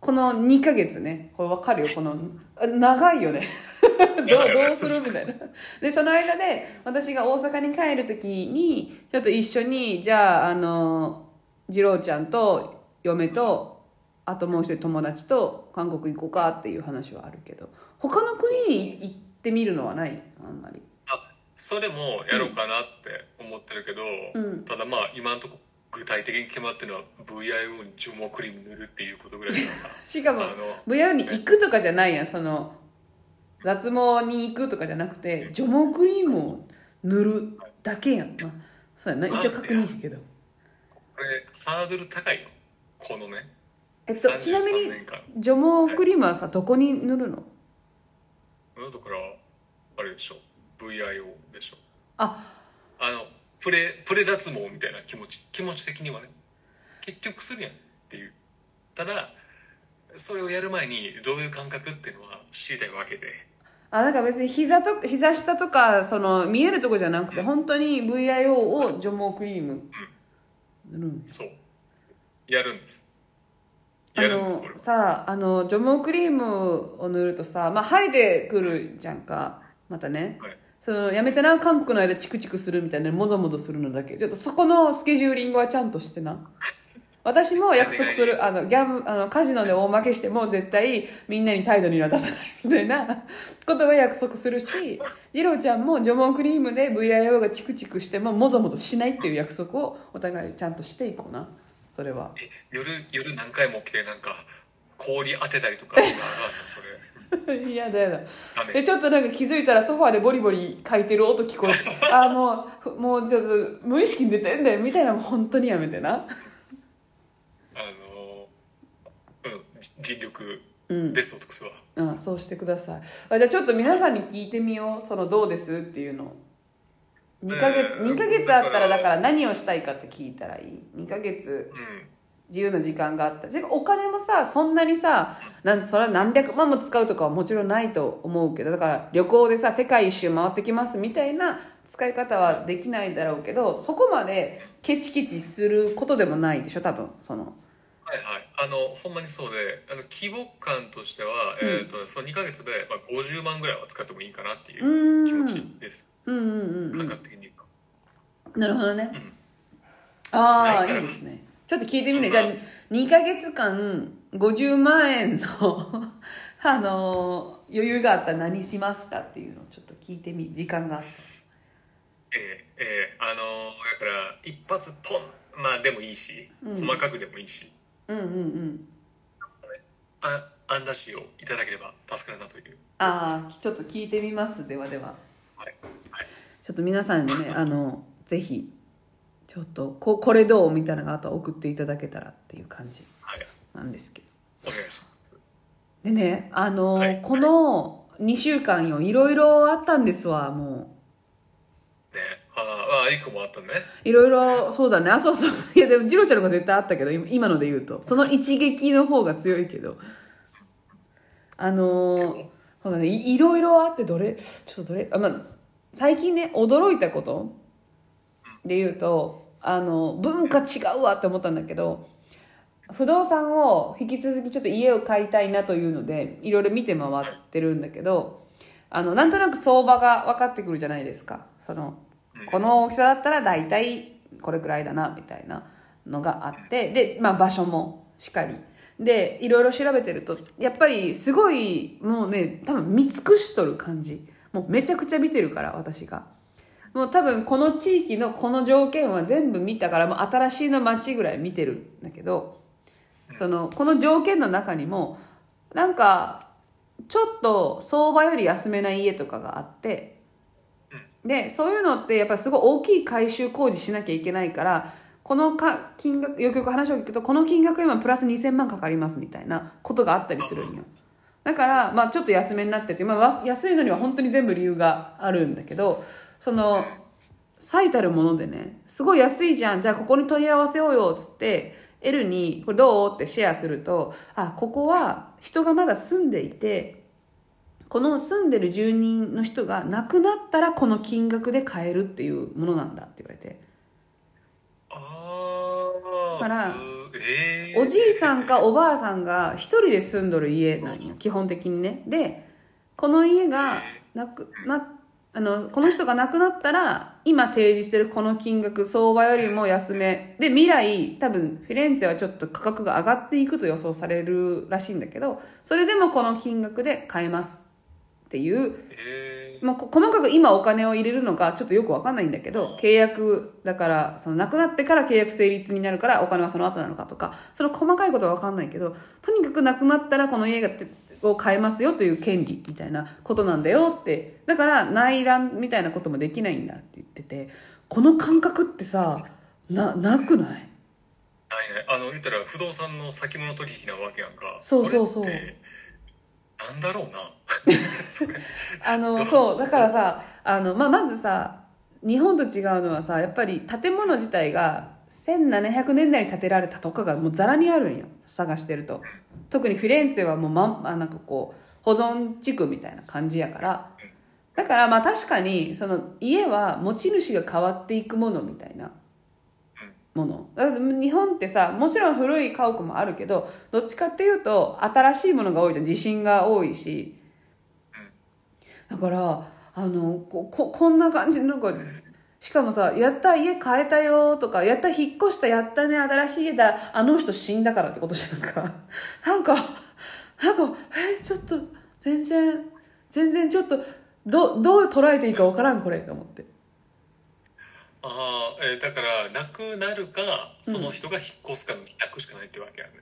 この2ヶ月ねこれ分かるよこのあ長いよね。(laughs) どうどうするみたいな。でその間で私が大阪に帰る時にちょっと一緒にじゃああの次郎ちゃんと嫁とあともう一人友達と韓国行こうかっていう話はあるけど他の国に行ってみるのはない？あんまり。
あそれもやろうかなって思ってるけど、
うん。
ただまあ今のところ具体的に決まってるのは VIO に除毛クリーム塗るっていうことぐらいさ。(laughs)
しかも VIO に行くとかじゃないやんその脱毛に行くとかじゃなくて除毛クリームを塗るだけやん。なそうやな。一応確認やけど。
これハードル高いよこのね。
えっとちなみ
33
に除毛クリームはさどこに塗るの？
だからあれでしょ。VIO でしょ。
あ。
あのプレプレ脱毛みたいな気持ち。気持ち的にはね。結局するやんっていう。ただそれをやる前にどういう感覚っていうのは知りたいわけで。
あだから別に膝と膝下とかその見えるとこじゃなくて本当に VIO を除毛クリーム。塗るん。
そう。やるんです。
あの
やるんですこれは。
さあの除毛クリームを塗るとさまあ生えてくるじゃんか。またね。
はい。
そのやめてな。韓国の間チクチクするみたいなもぞもぞするのだけ。ちょっとそこのスケジューリングはちゃんとしてな私も約束するあのギャムあのカジノで大負けしても絶対みんなに態度には出さないみたいな (laughs) ことは約束するし次郎ちゃんも除毛クリームで VIO がチクチクしてももぞもぞしないっていう約束をお互いちゃんとしていこうな。それは。
え夜夜何回も起きてなんか氷当てたりとかしてなかったそれ。(laughs)
嫌だでちょっとなんか気づいたらソファーでボリボリ書いてる音聞こえて (laughs) あもうふもうちょっと無意識に出てんだよみたいなのも本当にやめてな
あのうんじ尽力
うん。
ベストを尽くすわ、
あそうしてください。あじゃあちょっと皆さんに聞いてみようそのどうですっていうの。を2ヶ月
うん。
2ヶ月あったらだから何をしたいかって聞いたらいい。2ヶ月
うん。
自由な時間があった。お金もさそんなにさなんそれは何百万も使うとかはもちろんないと思うけどだから旅行でさ世界一周回ってきますみたいな使い方はできないだろうけどそこまでケチケチすることでもないでしょ多分。その
はいはい。あのほんまにそうであの規模感としては、えー、とその2ヶ月で、まあ、50万ぐらいは使ってもいいかなっていうう
ーん。
気持ちです、
うんうんうんうん。
感覚的に
なるほどね、
うん。
ああ
ない
いいですね。ちょっと聞いてみるじゃあ2ヶ月間50万円の (laughs) あの余裕があったら何しますかっていうのをちょっと聞いてみ時間があったら。
ええええあのだから一発ポン。まあでもいいし、
うん。
細かくでもいいし
うんうんうん。
あ案出しをいただければ助かるなという。
ああちょっと聞いてみます。ではでは。
はいはい。
ちょっと皆さんにね (laughs) あのぜひちょっとここれどうみたいなのがあとは送っていただけたらっていう感じ
はい。
なんですけど。
お願いします。
でねあの、
はい。
この2週間よいろいろあったんですわもう。
ねああいくもあったね。
いろいろそうだね。あそうそう。いやでもジロちゃんの方が絶対あったけど今今ので言うと。その一撃の方が強いけど。あのーそうだね。いいろいろあってどれ？ちょっとどれ？あ、まあ、最近ね驚いたことで言うとあの文化違うわって思ったんだけど不動産を引き続きちょっと家を買いたいなというのでいろいろ見て回ってるんだけどあのなんとなく相場が分かってくるじゃないですか。そのこの大きさだったら大体これくらいだなみたいなのがあってで、まあ、場所もしっかり。でいろいろ調べてるとやっぱりすごいもうね多分見尽くしとる感じ。もうめちゃくちゃ見てるから私が。もう多分この地域のこの条件は全部見たからもう新しいの街ぐらい見てるんだけどそのこの条件の中にもなんかちょっと相場より安めな家とかがあってでそういうのってやっぱりすごい大きい改修工事しなきゃいけないからこのか金額よくよく話を聞くとこの金額今プラス2000万かかりますみたいなことがあったりするんよ。だからまあちょっと安めになってて、まあわ、安いのには本当に全部理由があるんだけどその最たるものでねすごい安いじゃん。じゃあここに問い合わせようよっつって L にこれどう？ってシェアするとあここは人がまだ住んでいてこの住んでる住人の人が亡くなったらこの金額で買えるっていうものなんだって言われて。
ああ
だからおじいさんかおばあさんが一人で住んどる家なんよ基本的にね。でこの家がなくなあのこの人が亡くなったら今提示してるこの金額相場よりも安め。で未来多分フィレンツェはちょっと価格が上がっていくと予想されるらしいんだけどそれでもこの金額で買えますっていう
え
まあ、こ細かく今お金を入れるのかちょっとよくわかんないんだけど契約だからその亡くなってから契約成立になるからお金はその後なのかとかその細かいことはわかんないけどとにかく亡くなったらこの家がてを買えますよという権利みたいなことなんだよってだから内覧みたいなこともできないんだって言っててこの感覚ってさななくない？
ないないあの言ったら不動産の先物取引なわけやんか。
そうそうそう。
これってなんだろうな。(laughs)
あのそうだからさあの、まあ、まずさ日本と違うのはさやっぱり建物自体が1700年代に建てられたとかがもうザラにあるんよ。探してると。特にフィレンツェはもうまんあなんかこう保存地区みたいな感じやから。だからまあ確かにその家は持ち主が変わっていくものみたいなもの。日本ってさもちろん古い家屋もあるけどどっちかっていうと新しいものが多いじゃん。地震が多いし。だからあのこここんな感じのなんかしかもさ「やった家変えたよ」とか「やった引っ越したやったね新しい家だあの人死んだから」ってことじゃんか。(laughs) なんかなんかえちょっと全然全然ちょっとどどう捉えていいかわからんこれ。と思って。
ああ、えーだからなくなるかその人が引っ越すかの2択しかないってわけやね、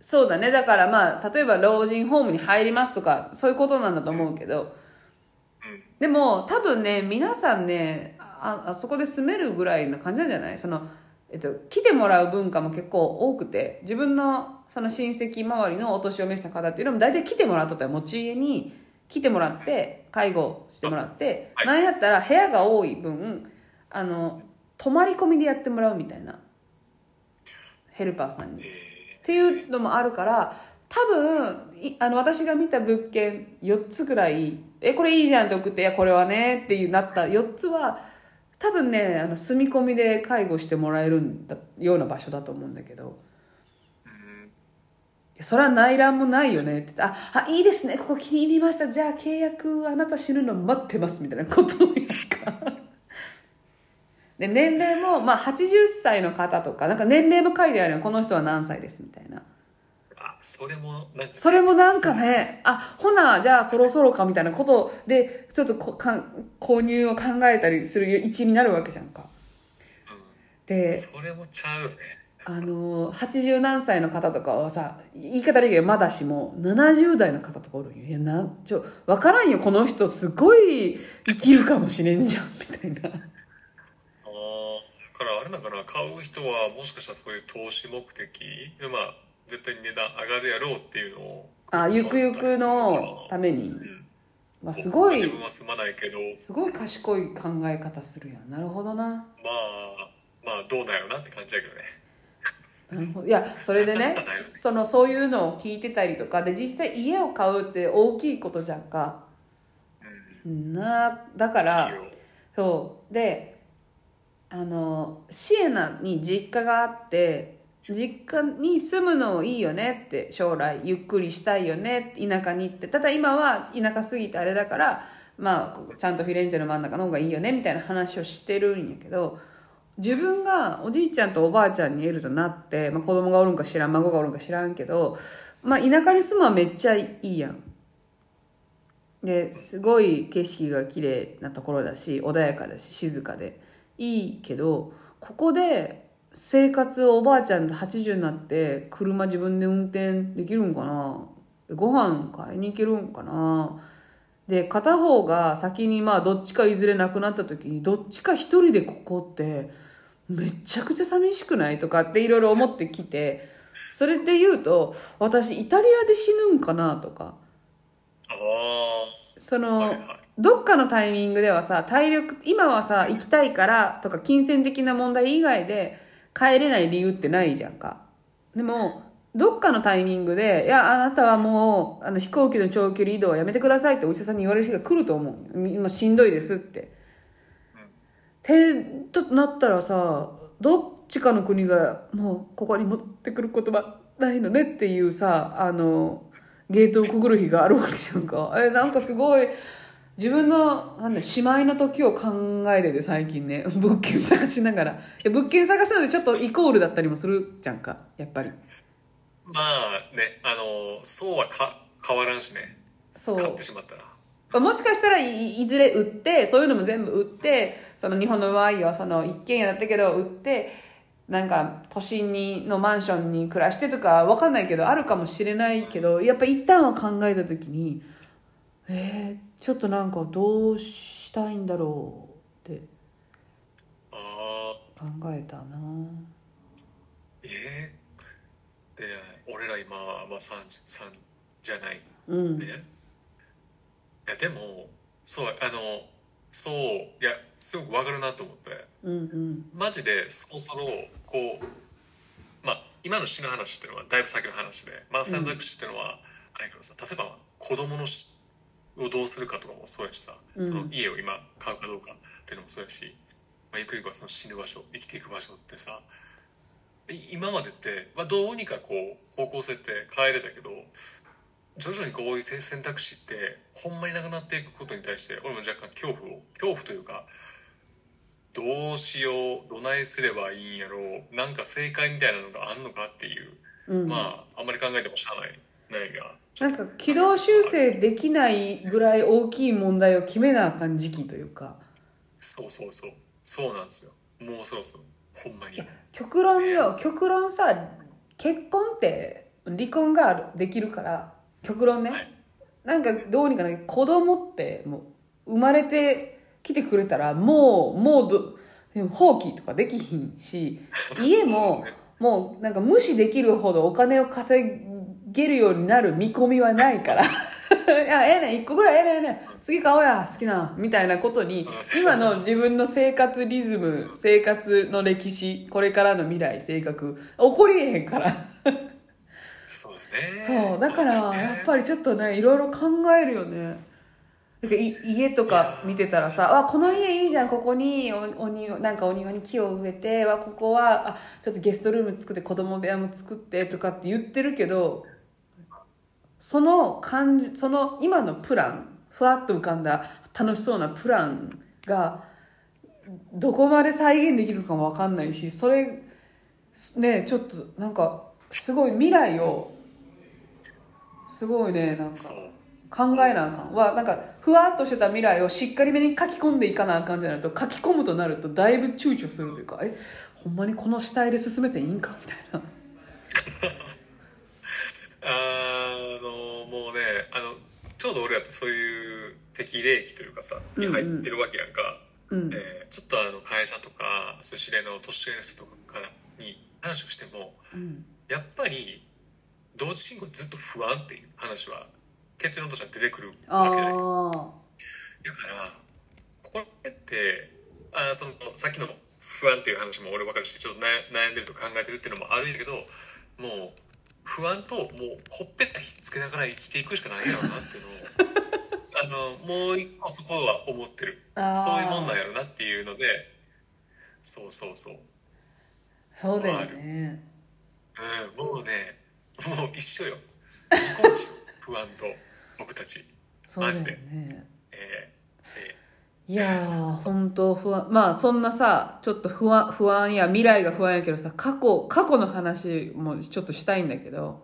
そうだね。だからまあ例えば老人ホームに入りますとかそういうことなんだと思うけど。
うん。
でも多分ね皆さんねああそこで住めるぐらいな感じなんじゃない？その、えっと、来てもらう文化も結構多くて自分のその親戚周りのお年を召した方っていうのも大体来てもらっとったら持ち家に来てもらって介護してもらって、
はい。
なんやったら部屋が多い分あの泊まり込みでやってもらうみたいな。ヘルパーさんに。っていうのもあるから多分いあの私が見た物件4つぐらい「えこれいいじゃん」って送って「いやこれはね」っていうなった4つは多分ねあの住み込みで介護してもらえるんだような場所だと思うんだけど。それは内覧もないよねって。言ってああいいですね。ここ気に入りました。じゃあ契約あなた死ぬの待ってます。みたいなことを言うかで年齢も、まあ、80歳の方とかなんか年齢も書いてあるよ。この人は何歳ですみたいな。
あそれもなんか
それもなんかねあほなじゃあそろそろかみたいなことでちょっとこかん購入を考えたりする一因になるわけじゃんか。
う
で
ん、それもちゃうね。
あの80何歳の方とかはさ言い方でいいけどまだしも70代の方とかおるんよ。いやなちょ分からんよ。この人すごい生きるかもしれんじゃんみたいな
からあれだから買う人はもしかしたらそういう投資目的でまあ絶対に値段上がるやろうっていうのを
あゆくゆくのために、
うん
まあ、すごい。
自分は住まないけど。
すごい賢い考え方するやん。なるほどな。
まあまあどうなんやろなって感じやけどね。
なるほど。いやそれでねそのそういうのを聞いてたりとかで実際家を買うって大きいことじゃんか。
うん。
なだからそう。であのシエナに実家があって実家に住むのいいよねって将来ゆっくりしたいよね田舎に行って。ただ今は田舎すぎてあれだからまあちゃんとフィレンツェの真ん中の方がいいよねみたいな話をしてるんやけど自分がおじいちゃんとおばあちゃんにいるとなって、まあ、子供がおるんか知らん孫がおるんか知らんけど、まあ、田舎に住むはめっちゃいいやん。ですごい景色が綺麗なところだし穏やかだし静かで。いいけどここで生活をおばあちゃんと80になって車自分で運転できるんかな？ご飯買いに行けるんかな？で片方が先にまあどっちかいずれ亡くなった時にどっちか一人でここってめちゃくちゃ寂しくない？とかっていろいろ思ってきてそれで言うと私イタリアで死ぬんかな？とか。
あ
その、
はいはい
どっかのタイミングではさ体力今はさ行きたいからとか金銭的な問題以外で帰れない理由ってないじゃんか。でもどっかのタイミングで「いやあなたはもうあの飛行機の長距離移動はやめてください」ってお医者さんに言われる日が来ると思うよ今しんどいですって。ってとなったらさどっちかの国がもうここに持ってくる言葉ないのねっていうさあのゲートをくぐる日があるわけじゃんか。えなんかすごい自分のなんだ姉妹の時を考えてて最近ね。(laughs) 物件探しながら。物件探したのでちょっとイコールだったりもするじゃんか。やっぱり。
まあねあのそうはか変わらんしね。
そう。
買ってしまったら。
まあもしかしたらいいずれ売ってそういうのも全部売ってその日本の場合はその一軒家だったけど売ってなんか都心にのマンションに暮らしてとかわかんないけどあるかもしれないけどやっぱ一旦は考えた時にえー、ちょっとなんかどうしたいんだろうって考えたな。
えー、で俺ら今、まあ、33じゃない。
うん。
ね、いやでもそうあのそういやすごくわかるなと思って。
うんうん。
マジでそろそろこうまあ今の死の話っていうのはだいぶ先の話でまあ選択肢っていうのは、あれやけどさ例えば子供のしをどうするかとかもそうやしさ、
うん。
その家を今買うかどうかっていうのもそうやし、まあ、ゆくゆくはその死ぬ場所生きていく場所ってさい今までって、まあ、どうにかこう方向性って変えれたけど徐々にこういう選択肢ってほんまになくなっていくことに対して俺も若干恐怖を恐怖というかどうしようどないすればいいんやろうなんか正解みたいなのがあんのかっていう、
うん。
まああんまり考えてもしゃあないないが
なんか軌道修正できないぐらい大きい問題を決めなあかん時期というか。
そうそうそう。そうなんですよ。もうそろそろ。ほんまに。
極論よ。極論さ結婚って離婚があるできるから。極論ね。
はい。
なんかどうにかね子供ってもう生まれてきてくれたらもうもうどでも放棄とかできひんし (laughs) 家ももうなんか無視できるほどお金を稼げるようになる見込みはないから。(laughs) いやええねん1個ぐらいええねんええねん。次買おうや好きなみたいなことに今の自分の生活リズム生活の歴史これからの未来性格起こりえへんから。
そうだね。
そうだからやっぱ
り
りちょっとねいろいろ考えるよね。家とか見てたらさ「あこの家いいじゃんここにおお庭なんかお庭に木を植えてわここはあちょっとゲストルーム作って子供部屋も作って」とかって言ってるけどその感じその今のプランふわっと浮かんだ楽しそうなプランがどこまで再現できるかも分かんないしそれねちょっとなんかすごい未来をすごいねなんか考えなあかん。はなんかふわっとしてた未来をしっかりめに書き込んでいかなあかんってなると書き込むとなるとだいぶ躊躇するというかえほんまにこの死体で進めていいんかみたいな。
あのもうねあのちょうど俺らってそういう適齢期というかさに入ってるわけやんか、
うん。
でちょっとあの会社とかそういう知り合いの年上の人とかからに話をしても
うん。
やっぱり同時進行ずっと不安っていう話は結論としては出てくる
あ
わけだよ
あ
だからこれってあそのさっきの不安っていう話も俺分かるしちょっと悩悩んでると考えてるっていうのもあるんやけどもう不安ともうほっぺたひっつけながら生きていくしかないやろうなっていうのを (laughs) あのもう一個そこは思ってる。そういうもんなんやろうなっていうのでそうそうそう。
そうだよね。
うんもうねもう一緒よ。不安と僕たち。
そうだよね。
え
いやー。(laughs) 本当不安。まあそんなさちょっと不安不安や未来が不安やけどさ過去過去の話もちょっとしたいんだけど。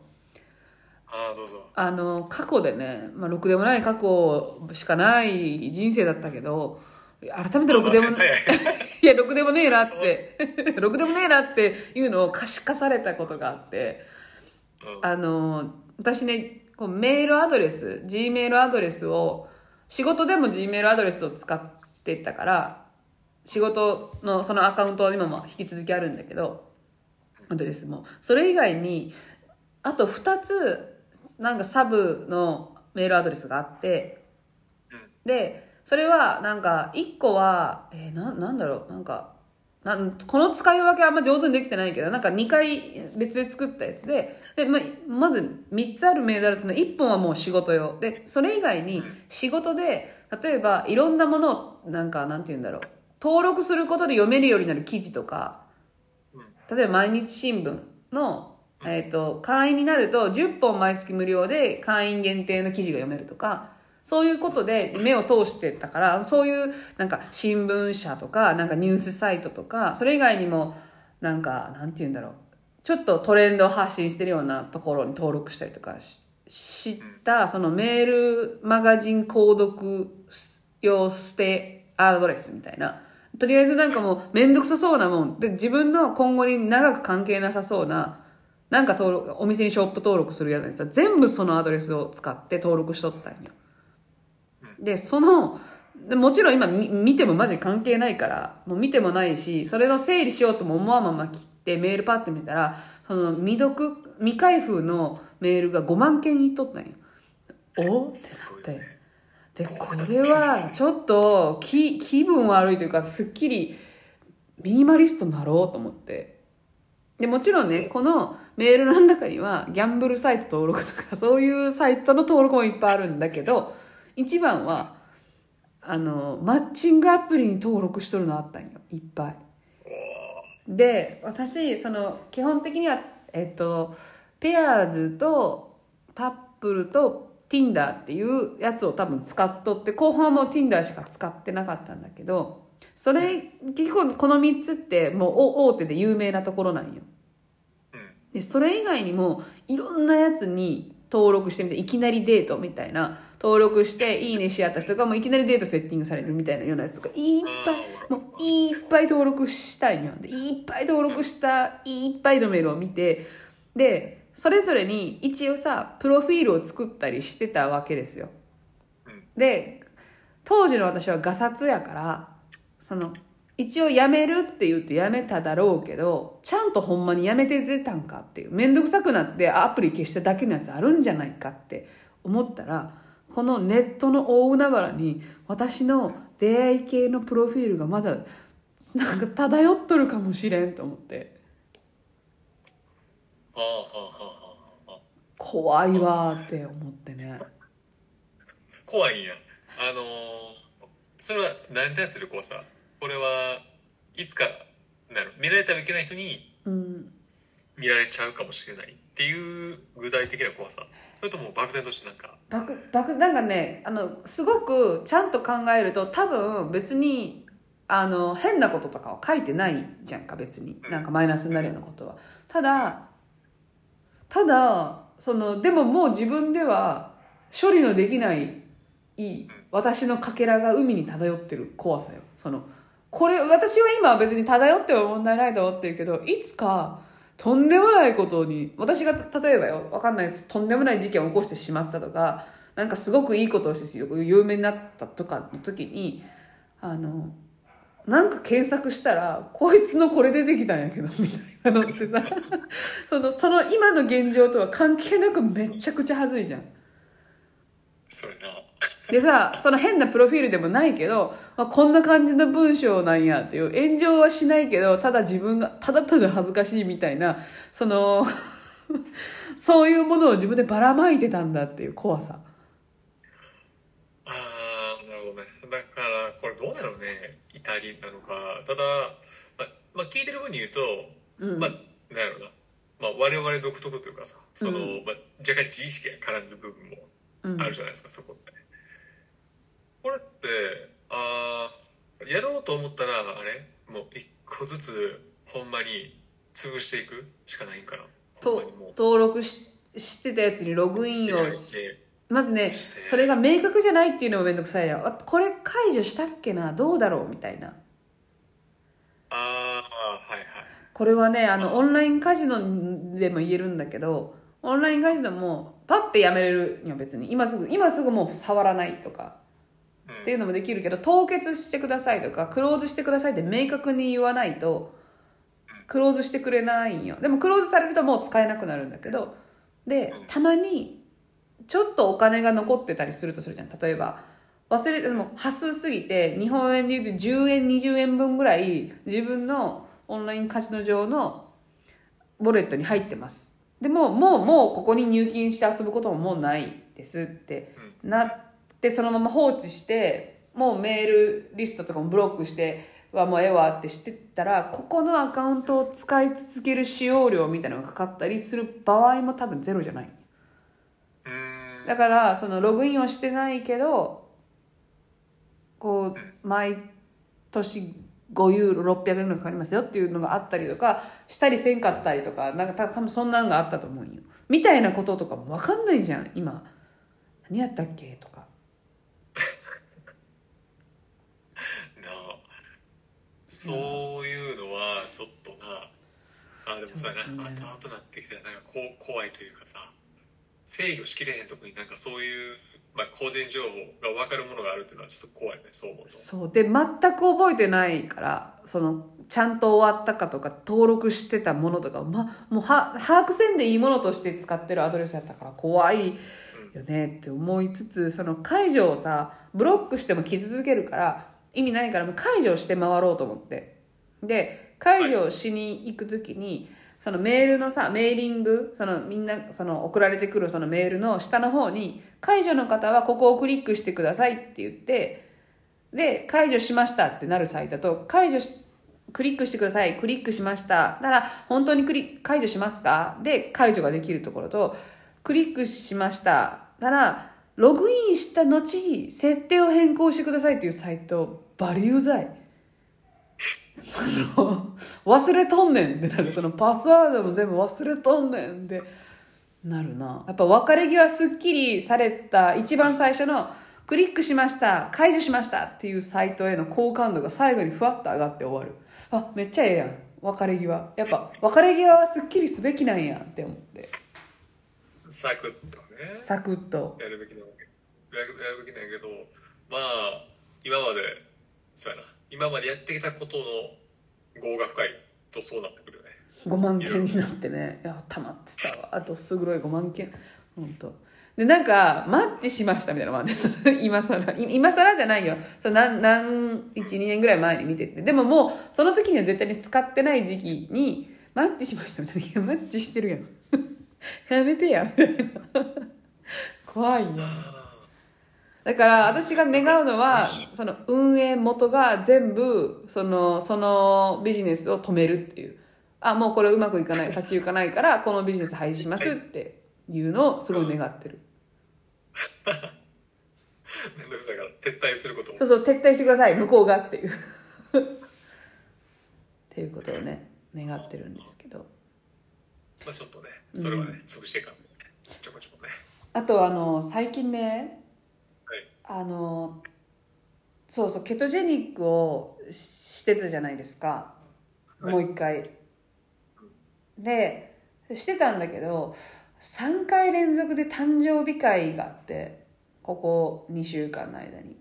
ああどうぞ。
あの過去でね、まあ、ろくでもない過去しかない人生だったけど改めてろくでも
まあ早い (laughs)
いやろくでもねえなって。(laughs) ろくでもねえなっていうのを可視化されたことがあって
うん。
あの私ねこうメールアドレス G メールアドレスを仕事でも G メールアドレスを使ってたから仕事のそのアカウントは今も引き続きあるんだけどアドレスも。それ以外にあと2つなんかサブのメールアドレスがあってでそれはなんか1個はえー、ななんだろうなんかなんこの使い分けはあんま上手にできてないけどなんか2回別で作ったやつででままず3つあるメールアドレスの1本はもう仕事用。でそれ以外に仕事で例えばいろんなものをなんかなんて言うんだろう。登録することで読めるようになる記事とか例えば毎日新聞の、えー、と会員になると10本毎月無料で会員限定の記事が読めるとかそういうことで目を通してたからそういうなんか新聞社とかなんかニュースサイトとかそれ以外にもなんかなんて言うんだろうちょっとトレンドを発信してるようなところに登録したりとかし知ったそのメールマガジン購読用捨てアドレスみたいな。とりあえずなんかもうめんどくさそうなもん。で自分の今後に長く関係なさそうななんか登録お店にショップ登録するやつは全部そのアドレスを使って登録しとったんよ。でそのでもちろん今み見てもマジ関係ないからもう見てもないしそれの整理しようとも思わんまま切ってメールパッて見たらその未読未開封のメールが5万件いっとったんよ。お？って。なってでこれはちょっと気気分悪いというかすっきりミニマリストになろうと思って。でもちろんねこのメールの中にはギャンブルサイト登録とかそういうサイトの登録もいっぱいあるんだけど一番はあのマッチングアプリに登録しとるのあったんよ。いっぱい。で私その基本的にはえっとペアーズとタップルと Tinder っていうやつを多分使っとって後半はもう Tinder しか使ってなかったんだけどそれ結構この3つってもうお大手で有名なところなんよ。
うん。
でそれ以外にもいろんなやつに登録してみていきなりデートみたいな登録していいねし合った人がもういきなりデートセッティングされるみたいなようなやつとかいっぱいもういっぱい登録したいんよ。でいっぱい登録したいっぱいのメールを見てでそれぞれに一応さプロフィールを作ったりしてたわけですよ。
うん。
で当時の私はガサツやからその一応辞めるって言って辞めただろうけどちゃんとほんまに辞めて出たんかっていう面倒くさくなってアプリ消しただけのやつあるんじゃないかって思ったらこのネットの大海原に私の出会い系のプロフィールがまだなんか漂っとるかもしれんと思って。
はあはあはあはあ。
怖いわーって思ってね。
怖いんや。あのーそれは何に対する怖さ？これはいつかなる？見られてはいけない人に
うん。
見られちゃうかもしれないっていう具体的な怖さそれとも漠然としてなんか。
爆爆なんかねあのすごくちゃんと考えると多分別にあの変なこととかは書いてないじゃんか別に。なんかマイナスになるようなことは。ただただそのでももう自分では処理のできない私のかけらが海に漂ってる怖さよ。そのこれ私は今は別に漂っては問題ないと思ってるけどいつかとんでもないことに私が例えばよわかんないですとんでもない事件を起こしてしまったとかなんかすごくいいことをして有名になったとかの時にあのなんか検索したらこいつのこれ出てきたんやけどみたいなのってさ (laughs) そのその今の現状とは関係なくめちゃくちゃ恥ずいじゃん。
それな
でさその変なプロフィールでもないけど、まあ、こんな感じの文章なんやっていう炎上はしないけどただ自分がただただ恥ずかしいみたいなその (laughs) そういうものを自分でばらまいてたんだっていう怖さ。
あーなるほどね。だからこれどうなのね怒りなのか。ただ、ままあ、聞いてる分に言うと、
うん。
まあなんやろうな、まあ、我々独特というかさその、
う
まあ、若干自意識が絡んでる部分も
うん。
あるじゃないですか、そこってこれってあーやろうと思ったらあれ？もう一個ずつほんまに潰していくしかないんかな。
と登録ししてたやつにログインをし
で
まずねそれが明確じゃないっていうのもめんどくさいよあこれ解除したっけな？どうだろう？みたいな。
ああはいはい。
これはねあのオンラインカジノでも言えるんだけどオンラインカジノもパッてやめれるよ別に。今すぐ今すぐもう触らないとか。
うん
っていうのもできるけど凍結してくださいとかクローズしてくださいって明確に言わないとクローズしてくれないんよ。でもクローズされるともう使えなくなるんだけどでたまにちょっとお金が残ってたりするとするじゃん。例えば忘れても端数すぎて日本円で言うと10円20円分ぐらい自分のオンラインカジノ上のウォレットに入ってます。でももうもうここに入金して遊ぶことももうないですってなってそのまま放置してもうメールリストとかもブロックしてはもうええわってしてったらここのアカウントを使い続ける使用料みたいなのがかかったりする場合も多分ゼロじゃない。だからそのログインをしてないけどこう毎年5ユーロ600円ぐらいかかりますよっていうのがあったりとかしたりせんかったりとかなんか多分そんなんがあったと思うんよ。みたいなこととかも分かんないじゃん今。何やったっけとか
なあそういうのはちょっとなあでもそうやな、
うん
後々なってきてなんかこう怖いというかさ制御しきれへんとこになんかそういう、まあ、個人情報が分かるものがあるっていうのはちょっと怖いねそう思うと。
そう。で全く覚えてないからそのちゃんと終わったかとか登録してたものとか、ま、もうは把握せんでいいものとして使ってるアドレスやったから怖いよねって思いつつその解除をさブロックしても来続けるから意味ないからもう解除して回ろうと思って。で解除しに行く時にそのメールのさメーリングそのみんなその送られてくるそのメールの下の方に解除の方はここをクリックしてくださいって言ってで解除しましたってなるサイトと解除しクリックしてくださいクリックしました。だから本当にクリ解除しますか？で解除ができるところとクリックしました。だからログインした後に設定を変更してくださいっていうサイトバリうざい。その忘れとんねんってなる。(laughs) そのパスワードも全部忘れとんねんって。なるな。やっぱ別れ際すっきりされた一番最初のクリックしました解除しましたっていうサイトへの好感度が最後にふわっと上がって終わる。あめっちゃええやん。別れ際。やっぱ別れ際はすっきりすべきなんやって思って。
サクッとね。
サクッと。
やるべきなわけやるやるべきなんやけどまあ今までそうやな。今までやってきたことの業が深いとそうなってくるよね。
5万件になってね。いや溜まってたわ。あとすごい5万件本当でなんかマッチしましたみたいなのもあっ今更。い今更じゃないよ。その何何12年ぐらい前に見てて。でももうその時には絶対に使ってない時期にマッチしましたみたいな。いやマッチしてるやん。(laughs) やめてや。みたいな。怖いよだから私が願うのはその運営元が全部そのそのビジネスを止めるっていう。あもうこれうまくいかない立ち行かないからこのビジネス廃止しますってい。うのをすごい願ってる。
めんどくさいから撤退することを
そうそう撤退してください向こうがっていう。(laughs) っていうことをね願ってるんですけど。
まあちょっとねそれはね、潰していかんちょこちょこね。
あとあの最近ね
はい
あのそうそうケトジェニックをしてたじゃないですか、
はい。
もう一回。でしてたんだけど3回連続で誕生日会があってここ2週間の間に。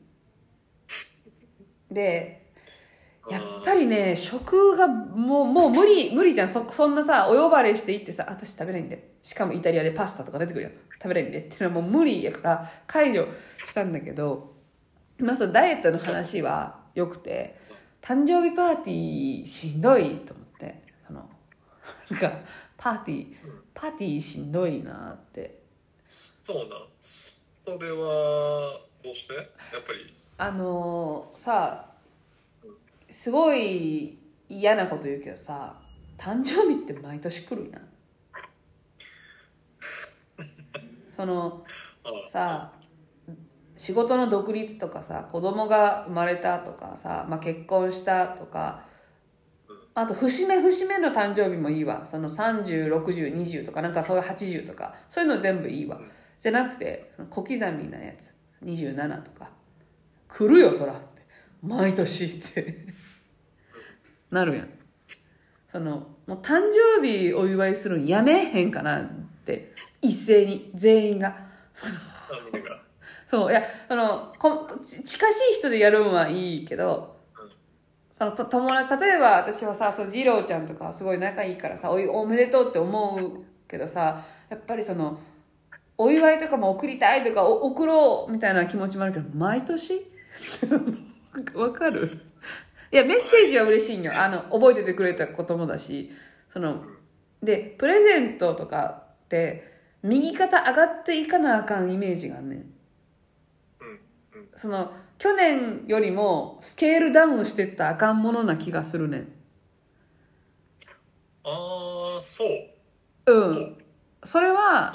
でやっぱりね食がもうもう無理無理じゃん。そそんなさお呼ばれして行ってさ私食べないんで。しかもイタリアでパスタとか出てくるやん。食べないんで。っていうのはもう無理やから解除したんだけどまあそのダイエットの話はよくて誕生日パーティーしんどいと思ってそのなんかパーティーパーティーしんどいなって。
そうなんそれはどうして？やっぱり。
あのーさすごい嫌なこと言うけどさ誕生日って毎年来るやん。(laughs) その
あ
さ仕事の独立とかさ子供が生まれたとかさ、まあ、結婚したとかあと節目節目の誕生日もいいわ。その306020とかなんかそういう80とかそういうの全部いいわ。じゃなくて小刻みなやつ27とか。来るよそらって。毎年ってなるやん。そのもう誕生日お祝いするんやめへんかなって一斉に全員が。(laughs) そういやそのこち近しい人でやるんはいいけどそのと友達例えば私はさそう二郎ちゃんとかすごい仲いいからさおいおめでとうって思うけどさやっぱりそのお祝いとかも送りたいとかお送ろうみたいな気持ちもあるけど毎年？(laughs) わかる？いやメッセージは嬉しいんよ。あの覚えててくれたこともだし。そのでプレゼントとかって右肩上がっていかなあかんイメージがあんねん。
うんうん。
その去年よりもスケールダウンしてったらあかんものな気がするねん。
ああそう。
うん
そ
れは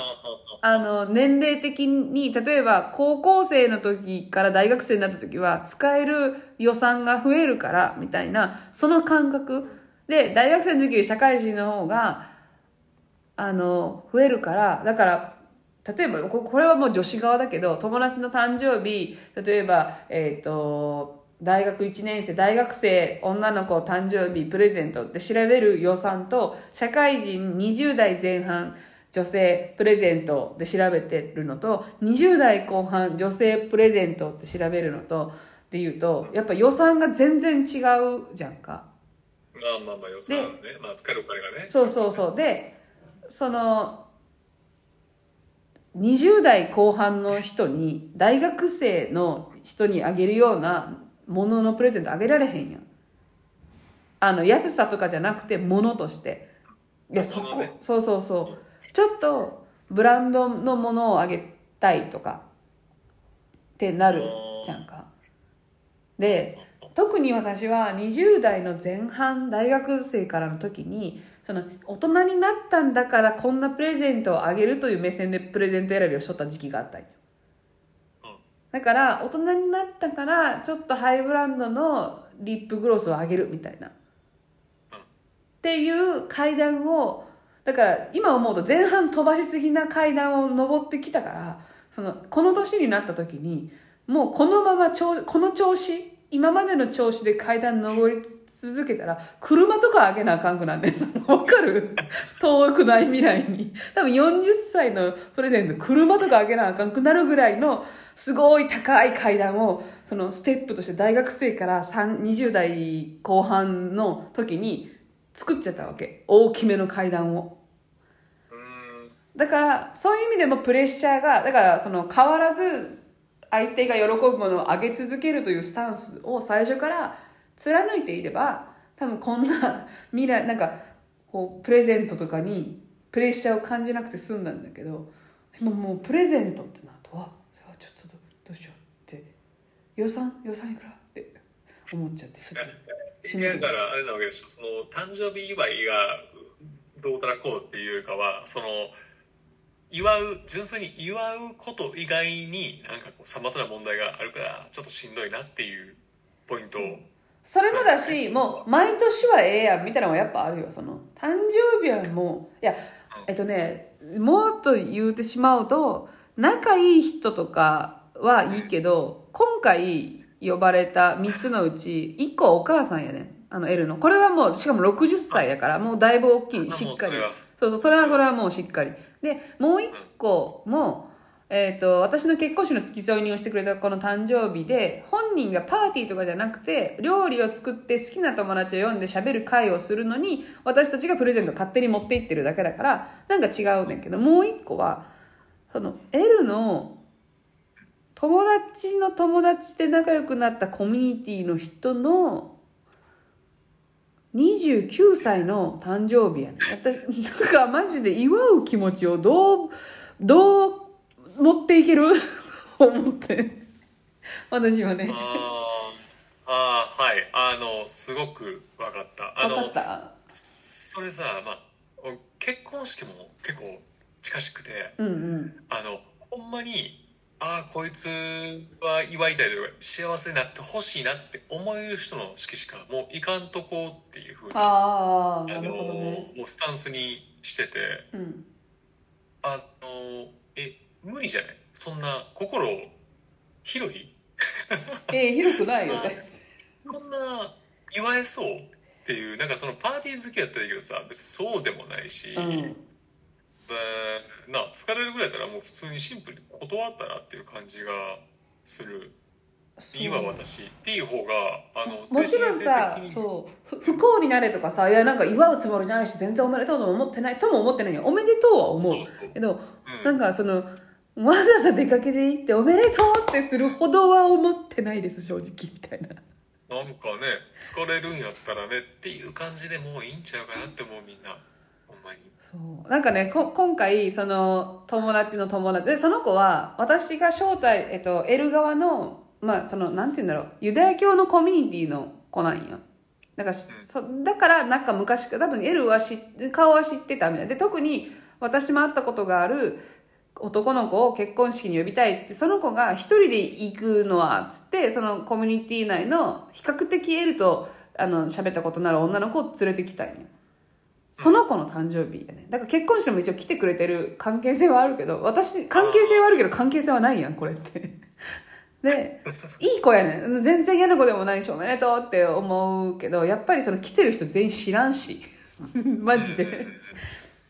あ
の年齢的に例えば高校生の時から大学生になった時は使える予算が増えるからみたいなその感覚で大学生の時より社会人の方があの増えるから。だから例えばここれはもう女子側だけど友達の誕生日例えばえっ、と大学1年生大学生女の子誕生日プレゼントって調べる予算と社会人20代前半女性プレゼントで調べてるのと20代後半女性プレゼントって調べるのとっていうとやっぱ予算が全然違うじゃんか。
まあまあまあ予算ね。まあ使えるお金がね
そうそうそう。でその20代後半の人に大学生の人にあげるようなもののプレゼントあげられへんやん。あの安さとかじゃなくてものとして。でそこ
物ね。
そうそうそうちょっとブランドのものをあげたいとかってなるじゃんか。で特に私は20代の前半大学生からの時にその大人になったんだからこんなプレゼントをあげるという目線でプレゼント選びをしとった時期があったんよ。
うん。
だから大人になったからちょっとハイブランドのリップグロスをあげるみたいな。っていう階段をだから今思うと前半飛ばしすぎな階段を登ってきたからそのこの年になった時にもうこのまま調この調子今までの調子で階段登り続けたら車とかあげなあかんくなんねん。(laughs) わかる？遠くない未来に。多分40歳のプレゼント車とかあげなあかんくなるぐらいのすごい高い階段をそのステップとして大学生から20代後半の時に作っちゃったわけ。大きめの階段を。だからそういう意味でもプレッシャーがだからその変わらず相手が喜ぶものを上げ続けるというスタンスを最初から貫いていれば多分こんな未来なんかこうプレゼントとかにプレッシャーを感じなくて済んだんだけど今もうプレゼントってなるとあそれはちょっとどうしようって。予算？予算いくら？って思っちゃってちょっと
だからあれなわけでしょ。その誕生日祝いがどうたらこうっていうよりかはその祝う純粋に祝うこと以外になんかこうさまつな問題があるからちょっとしんどいなっていうポイント。を
それもだしもう毎年はええやんみたいなのはやっぱあるよ。その誕生日はもういやえっとねもっと言うてしまうと仲いい人とかはいいけど今回呼ばれた3つのうち1個はお母さんやねん。あの L の。これはもうしかも60歳だからもうだいぶ大きい。しっかり。
それは。
そうそうそれはそれはもうしっかり。でもう1個もえー、と私の結婚式の付き添いにをしてくれたこの誕生日で本人がパーティーとかじゃなくて料理を作って好きな友達を呼んで喋る会をするのに私たちがプレゼント勝手に持って行ってるだけだからなんか違うねんけどもう一個はその L の友達の友達で仲良くなったコミュニティの人の29歳の誕生日やねん。私なんかマジで祝う気持ちをどうどう持っていける？(laughs) 思って。私はね。
あーあーはい。あのすごく分かった。あの
った？
それさまあ結婚式も結構近しくて
うんうん。
あのほんまにああこいつは祝いたいとか幸せになってほしいなって思える人の式しかもういかんとこっていうふうに
ああな
あのもうスタンスにしてて。
うん。
あのえ無理じゃない？そんな心広い？
ええ広くないよね。(laughs)
そんな祝えそうっていうなんかそのパーティー好きやったらいいけどさ別にそうでもないし、
うん
でな疲れるぐらいだったらもう普通にシンプルに断ったらっていう感じがする。いいわ私っていう方があの
もちろんさそうふ不幸になれとかさいやなんか祝うつもりないし全然おめでとうとも思ってないとも思ってないよ。おめでとうは思う。けど
うん。
なんかそのわざわざ出かけて行っておめでとうってするほどは思ってないです正直みたいな。
なんかね疲れるんやったらねっていう感じでもういいんちゃうかなって思うみんな。ほんまに
そう。なんかねこ今回その友達の友達でその子は私が招待、えっと、L 側のまあそのなんて言うんだろうユダヤ教のコミュニティの子なんよ。だから,、そだからなんか昔から多分 L は知っ顔は知ってたみたい。で特に私も会ったことがある男の子を結婚式に呼びたいっつってその子が一人で行くのはっつってそのコミュニティ内の比較的 L とあの喋ったことのある女の子を連れてきたんよその子の誕生日やねだから結婚式も一応来てくれてる関係性はあるけど私関係性はあるけど関係性はないやんこれって。で (laughs) いい子やねん。全然嫌な子でもないしおめでとうって思うけどやっぱりその来てる人全員知らんし。(laughs) マジで。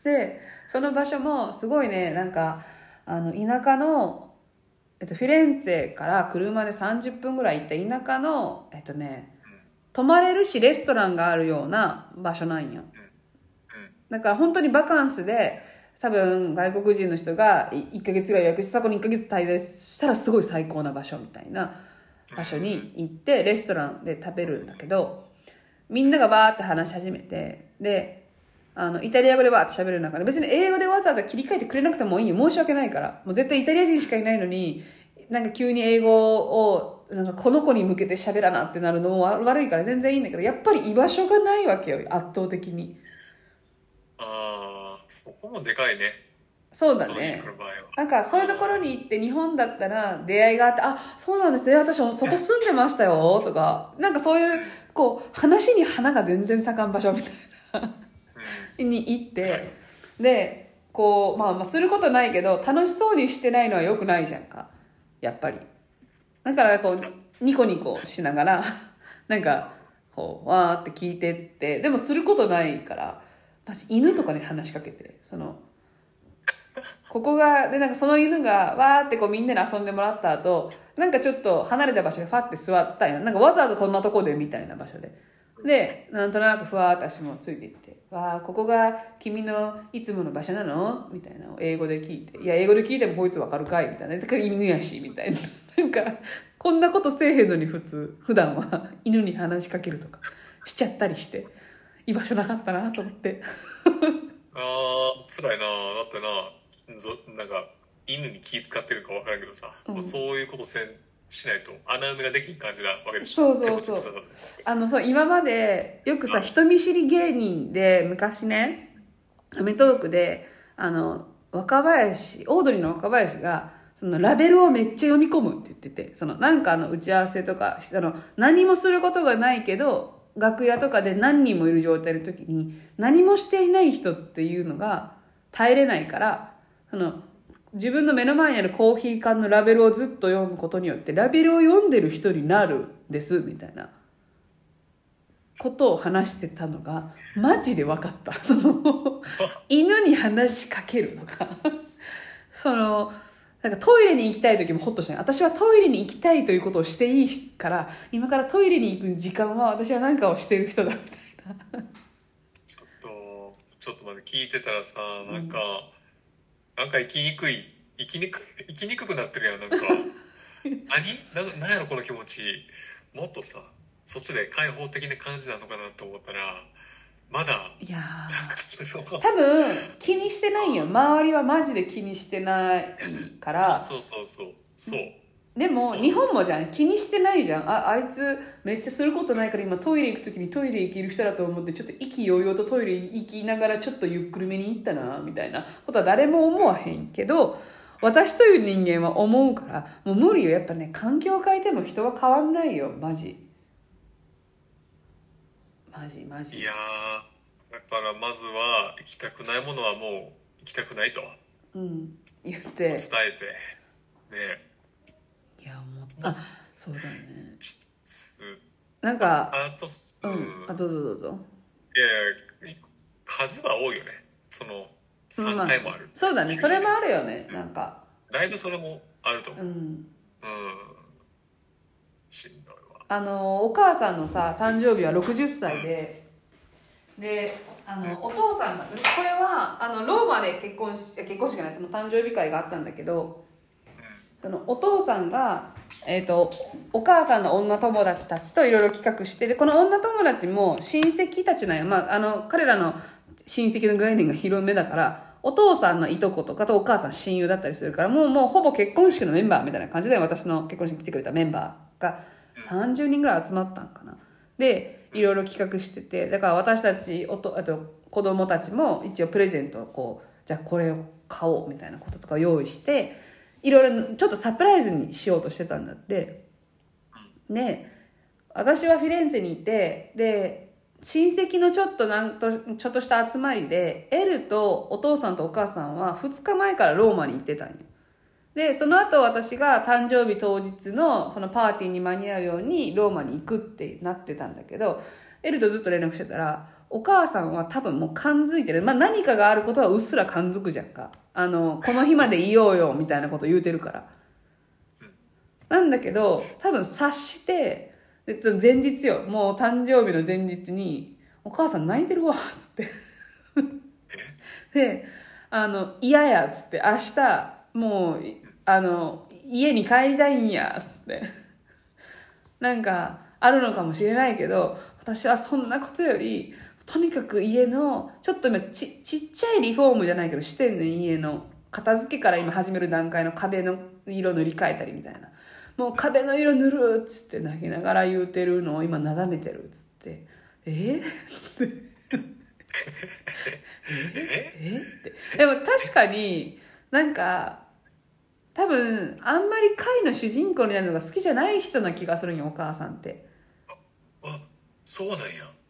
でその場所もすごいねなんかあの田舎の、えっと、フィレンツェから車で30分ぐらい行った田舎のえっとね泊まれるしレストランがあるような場所なんよだから本当にバカンスで多分外国人の人が1ヶ月ぐらい予約してそこに1ヶ月滞在したらすごい最高な場所みたいな場所に行ってレストランで食べるんだけどみんながバーって話し始めてであのイタリア語でバーって喋る中で別に英語でわざわざ切り替えてくれなくてもいいよ。申し訳ないから。もう絶対イタリア人しかいないのになんか急に英語をなんかこの子に向けて喋らなってなるのも悪いから全然いいんだけどやっぱり居場所がないわけよ圧倒的に。
ああそこもでかいね。
そうだね。なんかそういうところに行って日本だったら出会いがあって、あ、そうなんですね、私そこ住んでましたよ、とか、なんかそういう、こう、話に花が全然咲かん場所みたいな、に行って、で、こう、まあまあすることないけど、楽しそうにしてないのは良くないじゃんか。やっぱり。だからこう、ニコニコしながら、なんか、こう、わーって聞いてって、でもすることないから、私犬とかに話しかけて、その、ここが、で、なんかその犬が、わーってこうみんなに遊んでもらった後、なんかちょっと離れた場所にファって座ったんよ。なんかわざわざそんなとこでみたいな場所で。で、なんとなくふわーって私もついていって、わー、ここが君のいつもの場所なの？みたいなのを英語で聞いて、いや、英語で聞いてもこいつわかるかい？みたいな。だから犬やし、みたいな。(laughs) なんか、こんなことせえへんのに普通、普段は犬に話しかけるとかしちゃったりして、居場所なかったなと思って。
ああ辛いなだってな。ぞなんか犬に気使ってるか分からんけどさ、
うん。
もうそういうことせんしないと穴埋めができん感じなわけでしょ
そうそうそう。あのそう今までよくさ人見知り芸人で昔ね『アメトーーク』であの若林オードリーの若林がそのラベルをめっちゃ読み込むって言っててそのなんかあの打ち合わせとかあの何もすることがないけど楽屋とかで何人もいる状態の時に何もしていない人っていうのが耐えれないからその自分の目の前にあるコーヒー缶のラベルをずっと読むことによってラベルを読んでる人になるんですみたいな。ことを話してたのがマジで分かった。その (laughs) 犬に話しかけるとか。そのなんかトイレに行きたい時もホッとしない。私はトイレに行きたいということをしていいから今からトイレに行く時間は私は何かをしてる人だみたいな。
ちょっとちょっと待って聞いてたらさなんか、なんか生きにくい生きにく生きにくくなってるやんなんか。(laughs) 何？ななんやろこの気持ち。もっとさそっちで開放的な感じなのかなと思ったらまだ。
いや (laughs) 多分気にしてないよ。周りはマジで気にしてないから。
そうそうそう。そう。
でも日本もじゃん。気にしてないじゃん。ああいつめっちゃすることないから今トイレ行く時にトイレ行ける人だと思ってちょっと意気揚々とトイレ行きながらちょっとゆっくりめに行ったなみたいな。ことは誰も思わへんけど私という人間は思うからもう無理よ。やっぱね環境変えても人は変わんないよ。マジマジマジ。
いやーだからまずは行きたくないものはもう行きたくないと。
うん。言って。
伝えて。ね。
いやもうあそうだね。
す
なんか
あとす
う
うん。
んあどうぞどうぞ。
いやいや数は多いよね。その
うんま
3回もある、
そうだね。それもあるよね。なんか。
だいぶそれもあると思う。
うん。
うん。しんど
あのお母さんのさ誕生日は60歳でであのお父さんがこれはあのローマで結婚し結婚式じゃないその誕生日会があったんだけどそのお父さんが、えー、とお母さんの女友達たちといろいろ企画してでこの女友達も親戚たちなんよ、まあ、あの彼らの親戚の概念が広めだからお父さんのいとことかとお母さん親友だったりするからもうもうほぼ結婚式のメンバーみたいな感じで私の結婚式に来てくれたメンバーが。30人ぐらい集まったんかな。でいろいろ企画しててだから私たちおとあと子供たちも一応プレゼントをこうじゃあこれを買おうみたいなこととか用意していろいろちょっとサプライズにしようとしてたんだって。で私はフィレンツェにいてで親戚のちょっとなんとちょっとした集まりでエルとお父さんとお母さんは2日前からローマに行ってたんよでその後私が誕生日当日のそのパーティーに間に合うようにローマに行くってなってたんだけどエルとずっと連絡してたらお母さんは多分もう感づいてる、まあ、何かがあることはうっすら感づくじゃんか。あのこの日までいようよみたいなこと言うてるから。なんだけど多分察してで前日よ。もう誕生日の前日に「お母さん泣いてるわ」つって。(laughs) であの嫌やつって。明日もうあの家に帰りたいんやっつって。なんかあるのかもしれないけど私はそんなことよりとにかく家のちょっと今ちちっちゃいリフォームじゃないけどしてんねん家の片付けから今始める段階の壁の色塗り替えたりみたいな。もう壁の色塗るっつって泣きながら言うてるのを今なだめてるっつって。え？(laughs) え？って。でも確かになんか多分あんまり回の主人公になるのが好きじゃない人な気がするんよお母さんって。
あそうなんや。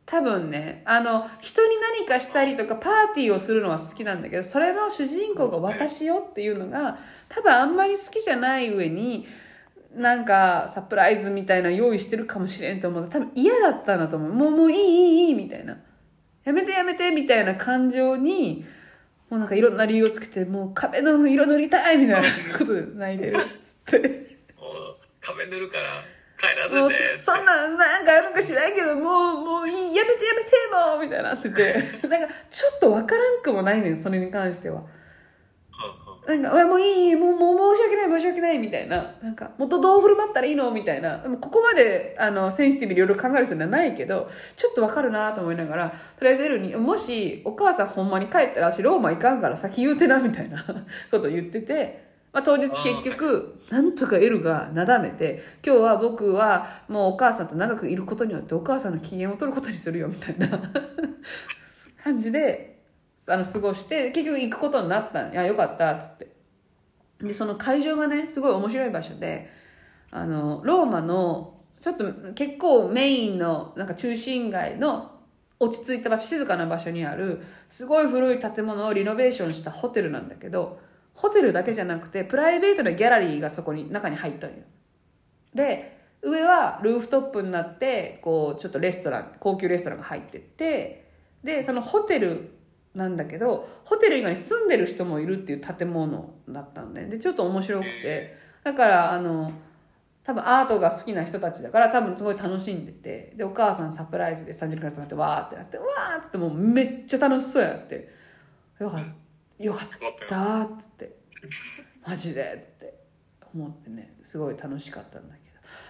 多分ね。あの人に何かしたりとかパーティーをするのは好きなんだけどそれの主人公が私よっていうのが多分あんまり好きじゃない上になんかサプライズみたいな用意してるかもしれんと思う。と多分嫌だったんだと思う。もうもういいいいいいみたいな。やめてやめてみたいな感情にもうなんかいろんな理由をつけてもう壁の色塗りたいみたいなことで泣いてるっつって。
もう壁塗るから帰らせて
そそんななんかあるかしないけどもうもういいやめてやめてもうみたいなってて。なんかちょっとわからんくもないねんそれに関してはなんかうわもういいもうもう申し訳ない申し訳ないみたいな。なんかもっとどう振る舞ったらいいの？みたいな。でもここまであのセンシティブにいろいろ考える人ではないけどちょっとわかるなと思いながらとりあえずエルにもしお母さんほんまに帰ったら私ローマ行かんから先言うてなみたいな (laughs) ことを言っててまあ、当日結局、なんとかエルがなだめて、今日は僕はもうお母さんと長くいることによってお母さんの機嫌を取ることにするよみたいな (laughs) 感じで、あの、過ごして、結局行くことになったんいや、よかった、っつって。で、その会場がね、すごい面白い場所で、あの、ローマの、ちょっと結構メインの、なんか中心街の落ち着いた場所、静かな場所にある、すごい古い建物をリノベーションしたホテルなんだけど、ホテルだけじゃなくて、プライベートなギャラリーがそこに、中に入ったんよ。で、上はルーフトップになって、こう、ちょっとレストラン、高級レストランが入ってって、で、そのホテルなんだけど、ホテル以外に住んでる人もいるっていう建物だったんで、で、ちょっと面白くて、だから、あの、多分アートが好きな人たちだから多分すごい楽しんでて、で、お母さんサプライズで30分集まってわーってなって、わーってもうめっちゃ楽しそうやって、よかった、よかっ
た
って、マジでって思ってね、すごい楽しかったんだけど。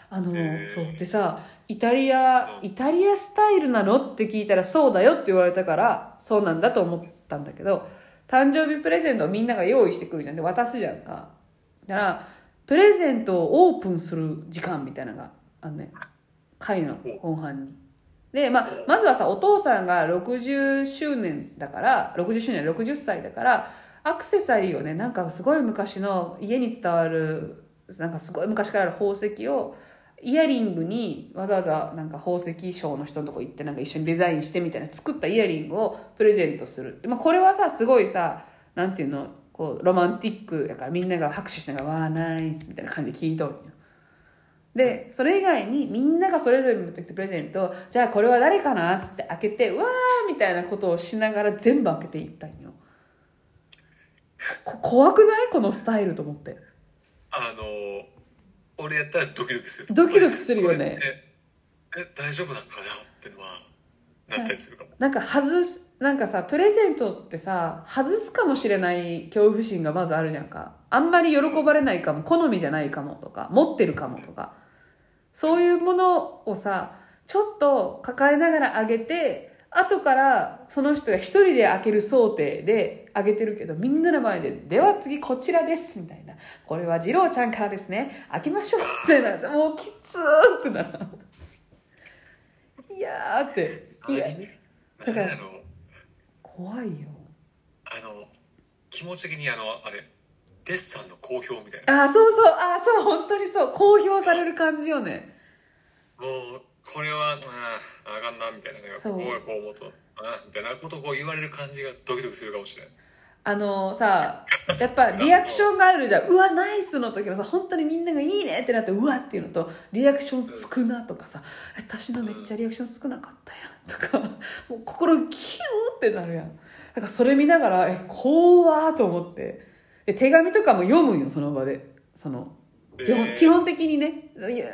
あの、そう。でさ、イタリア、イタリアスタイルなのって聞いたらそうだよって言われたから、そうなんだと思ったんだけど、誕生日プレゼントをみんなが用意してくるじゃん。で、渡すじゃんか。だから、プレゼントをオープンする時間みたいなのがあんね。会の後半に。で、まあ、まずはさ、お父さんが60周年だから、60周年、60歳だから、アクセサリーをね、なんかすごい昔の家に伝わる、なんかすごい昔からある宝石を、イヤリングにわざわざなんか宝石商の人のとこ行ってなんか一緒にデザインしてみたいな作ったイヤリングをプレゼントする。まあ、これはさ、すごいさ、なんていうの、こうロマンティックだからみんなが拍手しながら「わあナイス」みたいな感じで聞いとるでそれ以外にみんながそれぞれ持ってきたプレゼント。じゃあこれは誰かな？っつって開けて「わー」みたいなことをしながら全部開けていったんよ。こ怖くない？このスタイルと思って。
あの俺やったらドキドキする
ドキドキするよね。
え大丈夫なんかなってのはなったりするかも、
なんか外すなんかさプレゼントってさ外すかもしれない恐怖心がまずあるじゃんか。あんまり喜ばれないかも。好みじゃないかもとか持ってるかもとか。そういうものをさちょっと抱えながらあげて後からその人が一人で開ける想定であげてるけどみんなの前で「では次こちらです」みたいな「これは次郎ちゃんからですね開けましょう」ってなってもうきつーってなる。いやーって。いやだから怖いよ。
あの気持ち的にあのあれデッサンの好評みたいな。
あーそうそう。あーそう。本当にそう。公表される感じよね。
もうこれはあああかんなみたいななんか
そう。
こう思うとああみたいなことをこう言われる感じがドキドキするかもしれない
あのさやっぱリアクションがあるじゃん。うわナイスの時のさ本当にみんながいいねってなってうわっていうのとリアクション少なとかさえ私のめっちゃリアクション少なかったやんとか (laughs) もう心キューってなるやん。だからそれ見ながらえ怖ーと思って。で手紙とかも読むんよその場で。その基本,、
えー。
基本的にね。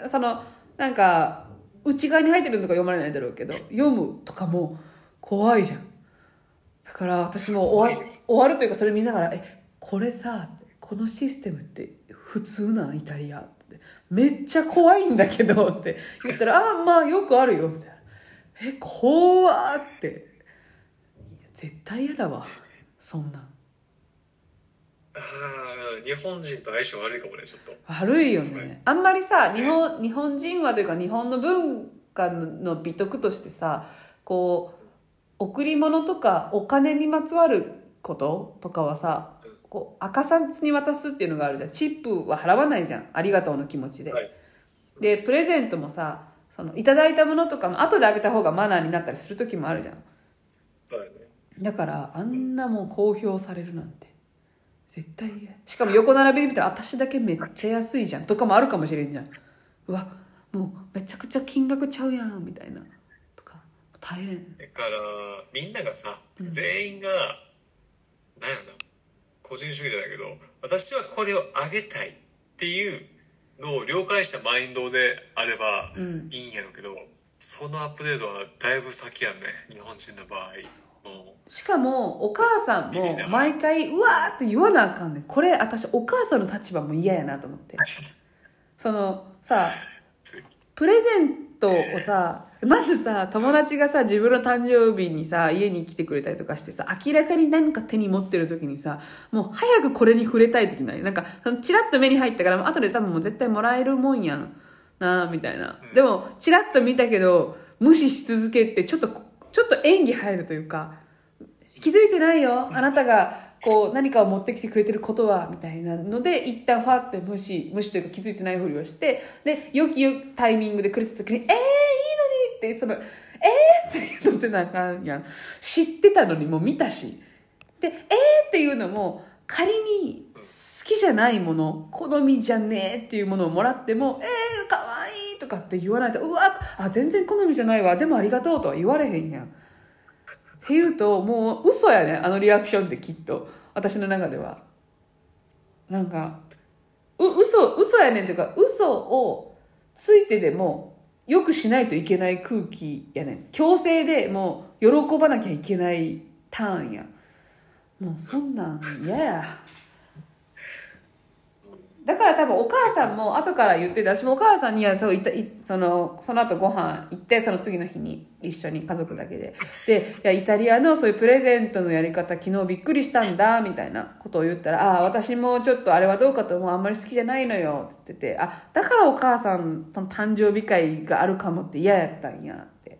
そのなんか内側に入ってるのか読まれないだろうけど読むとかも怖いじゃんだから私も終わ終わるというかそれ見ながら「えこれさこのシステムって普通なんイタリア」って「めっちゃ怖いんだけど」って。言ったら「ああまあよくあるよ」みたいな「え怖っ」って。絶対嫌だわ。そんな。
あ日本人と相性悪いかもねちょっと。
悪いよね。あんまりさ日本日本人はというか日本の文化の美徳としてさこう贈り物とかお金にまつわることとかはさこう赤さに渡すっていうのがあるじゃん。チップは払わないじゃん。ありがとうの気持ちで、
はい。
でプレゼントもさそのいただいたものとかも後であげた方がマナーになったりする時もあるじゃん。
そうだ
からあんなもん公表されるなんて絶対嫌。しかも横並びで見たら私だけめっちゃ安いじゃん。とかもあるかもしれんじゃん。うわもうめちゃくちゃ金額ちゃうやんみたいな大変
だからみんながさ全員が、なんやろな個人主義じゃないけど私はこれをあげたいっていうのを了解したマインドであれば
うん。
いいんやろうけど、そのアップデートはだいぶ先やんね日本人の場合。も
しかもお母さんも毎回うわーって言わなあかんねん。これ私お母さんの立場も嫌やなと思って。そのさプレゼントをさまずさ友達がさ自分の誕生日にさ家に来てくれたりとかしてさ明らかに何か手に持ってる時にさもう早くこれに触れたい時ない？なんかチラッと目に入ったから後で多分もう絶対もらえるもんやんなあみたいな。でもチラッと見たけど無視し続けてちょっとちょっと演技入るというか気づいてないよあなたがこう何かを持ってきてくれてることはみたいなので一旦ファって無視無視というか気づいてないふりをしてで良きタイミングでくれてた時に「えー、いいのに!」ってその「えー!」って言うのせなあかんやん知ってたのにもう見たしで「えー!」っていうのも仮に好きじゃないもの好みじゃねえっていうものをもらっても「えー、かわいい!」とかって言わないと「うわあ全然好みじゃないわでもありがとう」とは言われへんやんっていうともう嘘やねあのリアクションってきっと。私の中では。なんかう嘘嘘やねん。というか嘘をついてでもよくしないといけない空気やねん。強制でもう喜ばなきゃいけないターンや。もうそんなん嫌や。だから多分お母さんも後から言ってて私もお母さんにはそういったいそのその後ご飯行ってその次の日に一緒に家族だけで。でいやイタリアのそういうプレゼントのやり方昨日びっくりしたんだみたいなことを言ったら「ああ私もちょっとあれはどうかと思う。あんまり好きじゃないのよ」って言ってて「あだからお母さんとの誕生日会があるかもって嫌やったんや」って。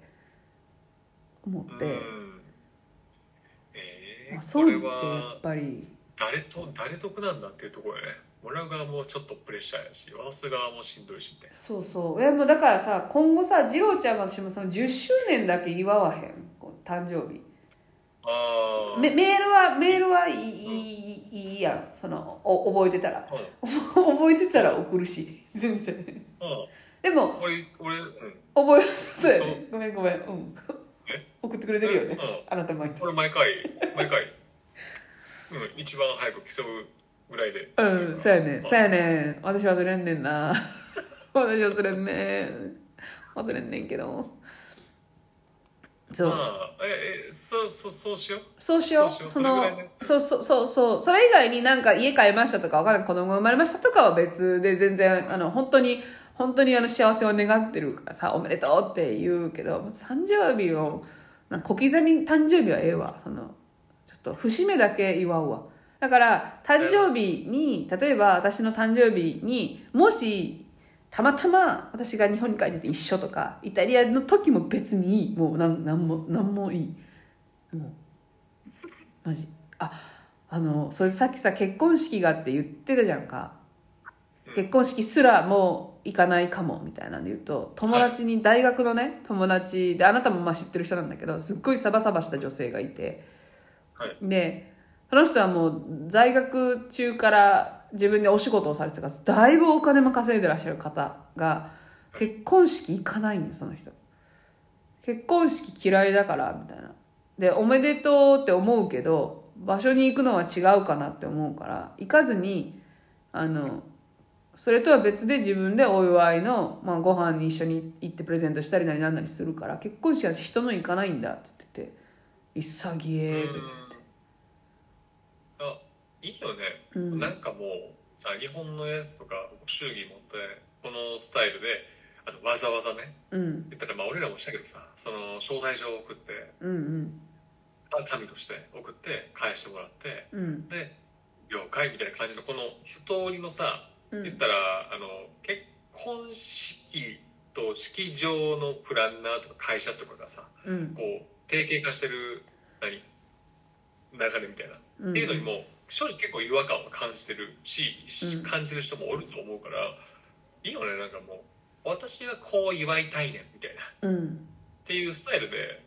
思って、
うん。えー、
まあ、
これ
掃除ってや
は
っぱり。
誰と誰得なんだっていうところやねもらう側もちょっとプレッシャーやし渡す側もしんどいしみたいな。
そうそう。いやもうだからさ今後さ次郎ちゃんも私もその10周年だけ祝わへん？誕生日。
ああ
メメールはメールはいいいいいいやん。そのお覚えてたら。
うん。う (laughs) ん
覚えてたら送るし。全然。でも
俺俺うん。
覚えそうや
そ
ねごめんごめん。うん。
え？
送ってくれてるよね。
うん。
あなた毎日。
俺毎回毎回。うん。一番早く競うぐらいで。
うんそうやね。
ん
そうやね。私忘れんねんな。(laughs) 私忘れんねん。忘れんねんけど。そう。
まあええそうそうそうしよう。
そうしよう。
そ
の
そ
うそうそうそう。それ以外になんか家買いましたとかわからない子供が生まれましたとかは別で全然、あの、本当に、本当にあの幸せを願ってるからさ、おめでとうって言うけど、誕生日を、なんか小刻み誕生日はええわ。その、ちょっと節目だけ祝うわ。だから、誕生日に、例えば私の誕生日に、もし、たまたま私が日本に帰ってて一緒とか、イタリアの時も別にいい。もうなんなんも、なんもいい。もうマジ。ああのそれさっきさ結婚式がって言ってたじゃんか。結婚式すらもう行かないかもみたいなんで言うと友達に大学のね友達であなたもまあ知ってる人なんだけどすっごいサバサバした女性がいて。
はい。
でその人はもう在学中から自分でお仕事をされてたからだいぶお金も稼いでらっしゃる方が結婚式行かないんよその人。結婚式嫌いだからみたいな。でおめでとうって思うけど場所に行くのは違うかなって思うから行かずにあのそれとは別で自分でお祝いの、まあ、ご飯に一緒に行ってプレゼントしたりなりなりするから結婚式は人の行かないんだって言ってて潔えって。
いいよね、
うん。
なんかもうさ日本のやつとか祝儀持ってこのスタイルであのわざわざね
うん。
言ったらまあ俺らもしたけどさその招待状を送って
うんうん。
紙として送って返してもらって
うん。
で了解みたいな感じのこの一通りのさ
うん。
言ったらあの結婚式と式場のプランナーとか会社とかがさ
うん。
こう定型化してる何流れみたいな、
うん。
っていうのにも正直結構違和感を感じてるし、感じる人もおると思うからいいよねなんかもう。私がこう祝いたいねんみたいな。っ
うん。
ていうスタイルで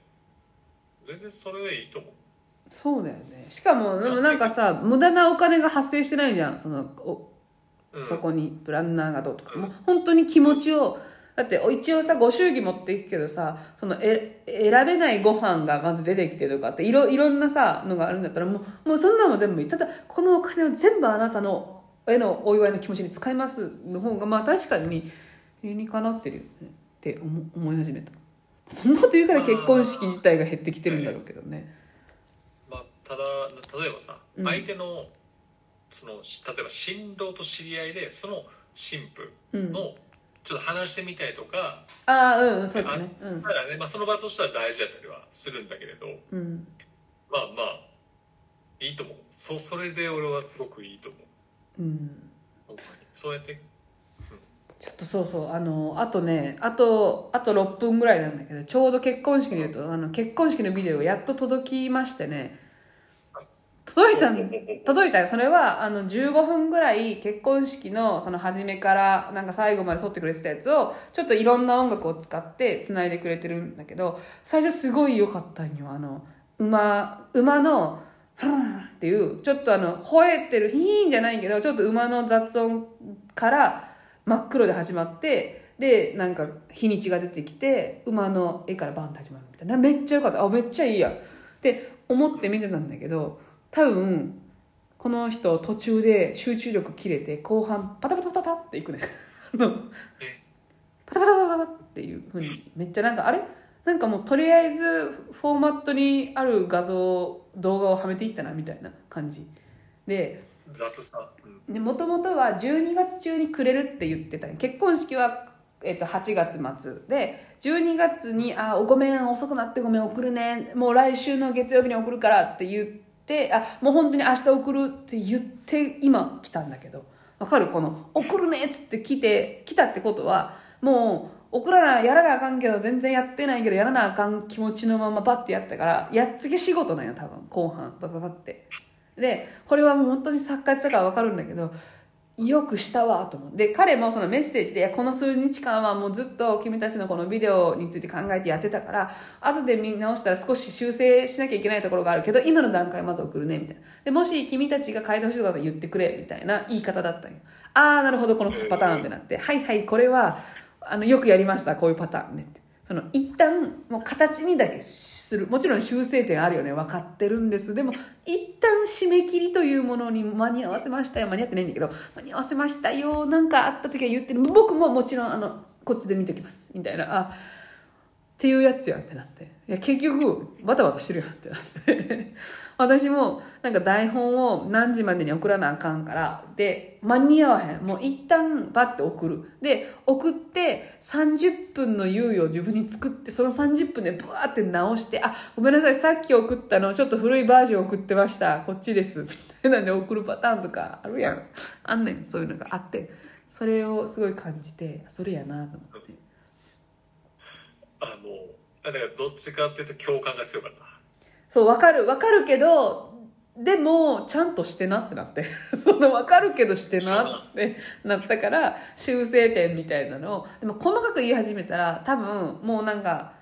全然それでいいと思う。
そうだよね。しかもでもなんかさ無駄なお金が発生してないじゃん。そのお
うん。
そこにプランナーがどうとか、
うん。
もう本当に気持ちをだって一応さご祝儀持っていくけどさそのえ選べないご飯がまず出てきてとかっていろいろんなさのがあるんだったらもうもうそんなのも全部いい。ただこのお金を全部あなたのへのお祝いの気持ちに使いますの方がまあ確かに理にかなってるよねって思思い始めた。そんなこと言うから結婚式自体が減ってきてるんだろうけどね。
まあ、ただ例えばさ、
うん。
相手のそのし例えば新郎と知り合いでその新婦
うん。
のちょっと話してみたいとか、
ああうんうんそうだね。うん
だからね、まあ、その場としては大事だったりはするんだけれど
うん。
まあまあいいと思う。そそれで俺はすごくいいと思う。
うん。
そうやって
ちょっとそうそうあのあとねあとあと6分ぐらいなんだけどちょうど結婚式で言うとあの結婚式のビデオがやっと届きましてね届いたん (laughs) 届いたよ。それはあの15分ぐらい結婚式のその初めからなんか最後まで撮ってくれてたやつをちょっといろんな音楽を使って繋いでくれてるんだけど最初すごい良かったんよ。あの馬馬のフルンっていうちょっとあの吠えてるヒーンじゃないけどちょっと馬の雑音から真っ黒で始まってでなんか日にちが出てきて馬の絵からバンって始まるみたいな。めっちゃ良かった。あめっちゃいいや。って思って見てたんだけど多分この人途中で集中力切れて後半パタパタパタっていくね。(laughs) パタパタパタパタっていうふうにめっちゃなんかあれ？なんかもうとりあえずフォーマットにある画像動画をはめていったなみたいな感じ。で
雑さ、うん。
でもともとは12月中にくれるって言ってた結婚式は、えっと8月末。で12月に「あごめん遅くなってごめん送るね。もう来週の月曜日に送るから」って言ってあもう本当に明日送るって言って今来たんだけど。わかる？この「送るね」っつって来て来たってことはもう送らなやらなあかんけど全然やってないけどやらなあかん気持ちのままパッてやったからやっつけ仕事なんよ多分。後半。バババって。でこれはもう本当に作家やったからわかるんだけどよくしたわと思って。で、彼もそのメッセージで、この数日間はもうずっと君たちのこのビデオについて考えてやってたから、後で見直したら少し修正しなきゃいけないところがあるけど、今の段階まず送るね、みたいな。で、もし君たちが変えてほしいとだったら言ってくれ、みたいな言い方だったんよ。あー、なるほど、このパターンってなって。はいはい、これは、あの、よくやりました、こういうパターンねって。その一旦もう形にだけする。もちろん修正点あるよね。分かってるんです。でも一旦締め切りというものに間に合わせましたよ。間に合ってないんだけど間に合わせましたよ。なんかあった時は言ってる。僕ももちろんあのこっちで見ときます。みたいな。あっていうやつやってなって。いや結局バタバタしてるやんってなって。私もなんか台本を何時までに送らなあかんからで間に合わへん。もう一旦バッて送る。で送って30分の猶予を自分に作ってその30分でブワーって直してあごめんなさいさっき送ったのちょっと古いバージョン送ってました。こっちです。みたいなんで送るパターンとかあるやん。あんねん。そういうのがあって。それをすごい感じてそれやなと思って。
あのだからどっちかっていうと共感が強かった。
そう、わかる、わかるけど、でも、ちゃんとしてなってなって。(laughs) その、わかるけどしてなってなったから、修正点みたいなのを、でも細かく言い始めたら、多分、もうなんか、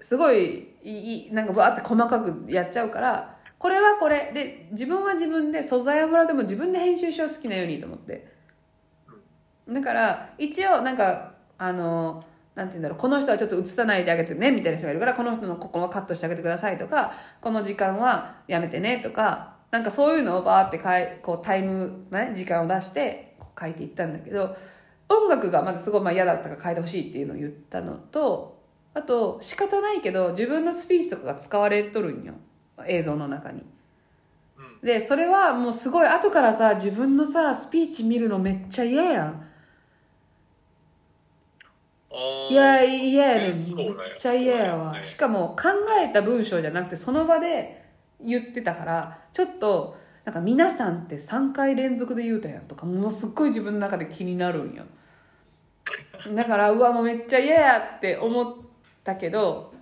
すごい、い、なんかバーって細かくやっちゃうから、これはこれ。で、自分は自分で、素材をもらっても自分で編集しよう好きなようにと思って。だから、一応、なんか、あの、なんて言うんだろう、この人はちょっと映さないであげてね、みたいな人がいるから、この人のここはカットしてあげてくださいとか、この時間はやめてねとか、なんかそういうのをバーってかいこうタイム、ね、時間を出してこう書いていったんだけど、音楽がまずすごいまあ嫌だったから変えてほしいっていうのを言ったのと、あと仕方ないけど自分のスピーチとかが使われとるんよ。映像の中に。で、それはもうすごい後からさ、自分のさ、スピーチ見るのめっちゃ嫌やん。いや、嫌やねん。めっちゃ嫌やわ。
ね
しかも考えた文章じゃなくて、その場で言ってたから、ちょっと、なんか皆さんって3回連続で言うたやんとか、ものすっごい自分の中で気になるんよ。だから、うわ、もうめっちゃ嫌やって思ったけど、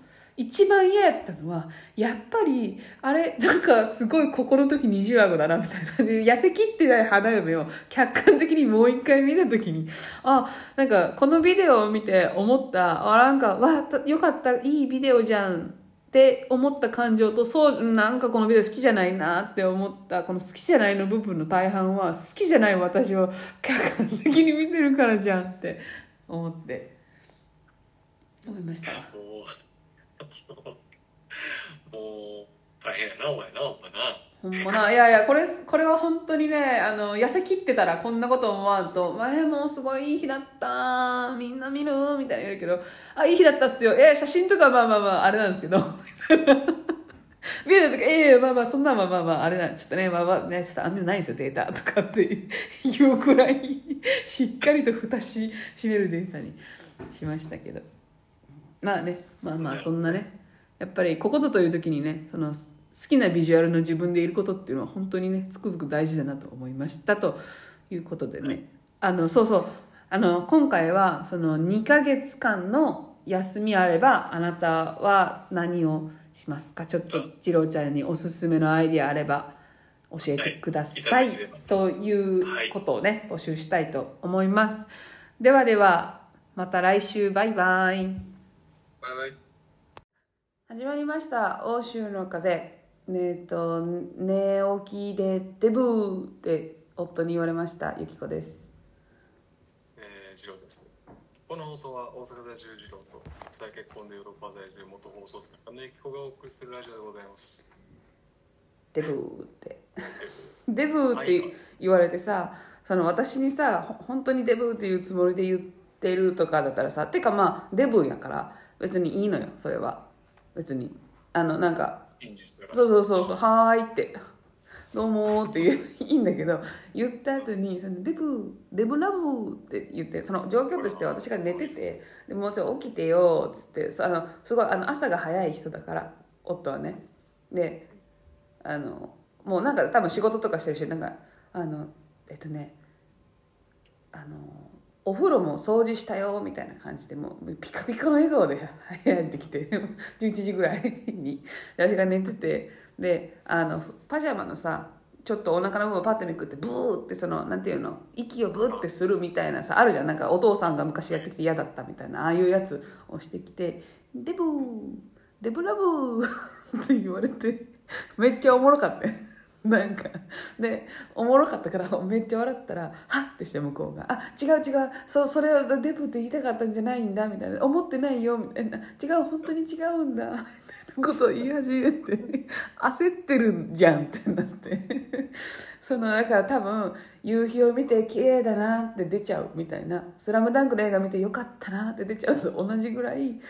一番嫌やったのは、やっぱり、あれ、なんかすごいここの時二重顎だな、みたいな。で痩せきってない花嫁を客観的にもう一回見た時に、あ、なんかこのビデオを見て思った、あ、なんか、わ、よかった、いいビデオじゃんって思った感情と、そう、なんかこのビデオ好きじゃないなって思った、この好きじゃないの部分の大半は、好きじゃない私を客観的に見てるからじゃんって思って、思いました。(laughs)
もう大変やなお前なお前な
ほんまな、いやいや、これ、これは本当にね、あの、痩せ切ってたらこんなこと思わんと、前もすごいいい日だったみんな見るみたいな言うけど、あ、いい日だったっすよ。え、写真とかまあまあまあ、あれなんですけど、ビデオとか、ええまあまあ、そんなまあまあまあ、あれな、ちょっとね、まあまあね、ちょっとあんまないんですよ、データとかって (laughs) 言うくらい、しっかりと蓋し、閉めるデータにしましたけど。まあね、まあまあ、そんなね、やっぱりここぞという時にね、その、好きなビジュアルの自分でいることっていうのは本当にねつくづく大事だなと思いましたということでね。あのそうそう。あの今回はその2ヶ月間の休みあればあなたは何をしますか？ちょっと次郎ちゃんにおすすめのアイディアあれば教えてください、
はい。い。
ということをね募集したいと思います。ではではまた来週バイバイ
バイバイ。
始まりました。欧州の風。ねえっと寝起きでデブー。って夫に言われました。ゆきこです。
えー、ジローです。この放送は大阪在住ジローと再結婚でヨーロッパ在住元放送作家のゆきこがお送りするラジオでございます。
デブーって。デブーって言われてさその私にさほ本当にデブーっていうつもりで言ってるとかだったらさてかまあデブーやから別にいいのよそれは。別に。あのなんかそうそうそうそう、はーいって、(laughs) どうもーって言ういいんだけど、言った後に、そのデブ、デブラブって言って、その状況として私が寝てて、でもうちょっと起きてよっつって、そあのすごいあの朝が早い人だから、夫はね。で、あの、もうなんか多分仕事とかしてるし、なんか、あの、えっとね、あの、お風呂も掃除したよみたいな感じでもうピカピカの笑顔で入ってきて (laughs) 11時ぐらいに私が寝ててであのパジャマのさちょっとお腹の部分パッてめくってブーってそのなんていうの息をブーってするみたいなさあるじゃん。なんかお父さんが昔やってきて嫌だったみたいなああいうやつをしてきて「デブーデブラブー (laughs)」って言われてめっちゃおもろかった (laughs) なんかでおもろかったからめっちゃ笑ったら「はっ!」てして向こうが「あ違う違うそうそれをデブって言いたかったんじゃないんだ」みたいな「思ってないよ」みたいな「違う本当に違うんだ」みたいな (laughs) ことを言い始めて焦ってるんじゃんってなって。(laughs) そのだから多分夕日を見て綺麗だなって出ちゃうみたいな「スラムダンクの映画見てよかったなって出ちゃう。と同じぐらい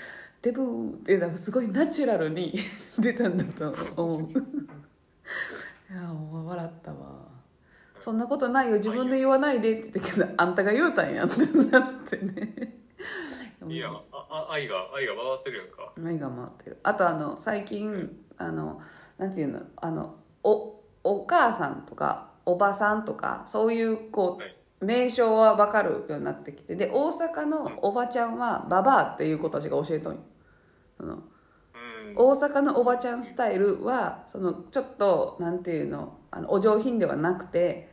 デブってすごいナチュラルに出たんだと思う。いやもう笑ったわ。そんなことないよ。自分で言わないで。って言ったけどあんたが言うたんや。ってなってね。
いやああ愛が愛が回ってるやんか。
愛が回ってる。あとあの最近あのなんていうの？あのおお母さんとかおばさんとかそういうこ
はい。う
名称は分かるようになってきて。で大阪のおばちゃんはババアっていう子たちが教えとんよ。その
うん
大阪のおばちゃんスタイルはそのちょっとなんていうのあのお上品ではなくて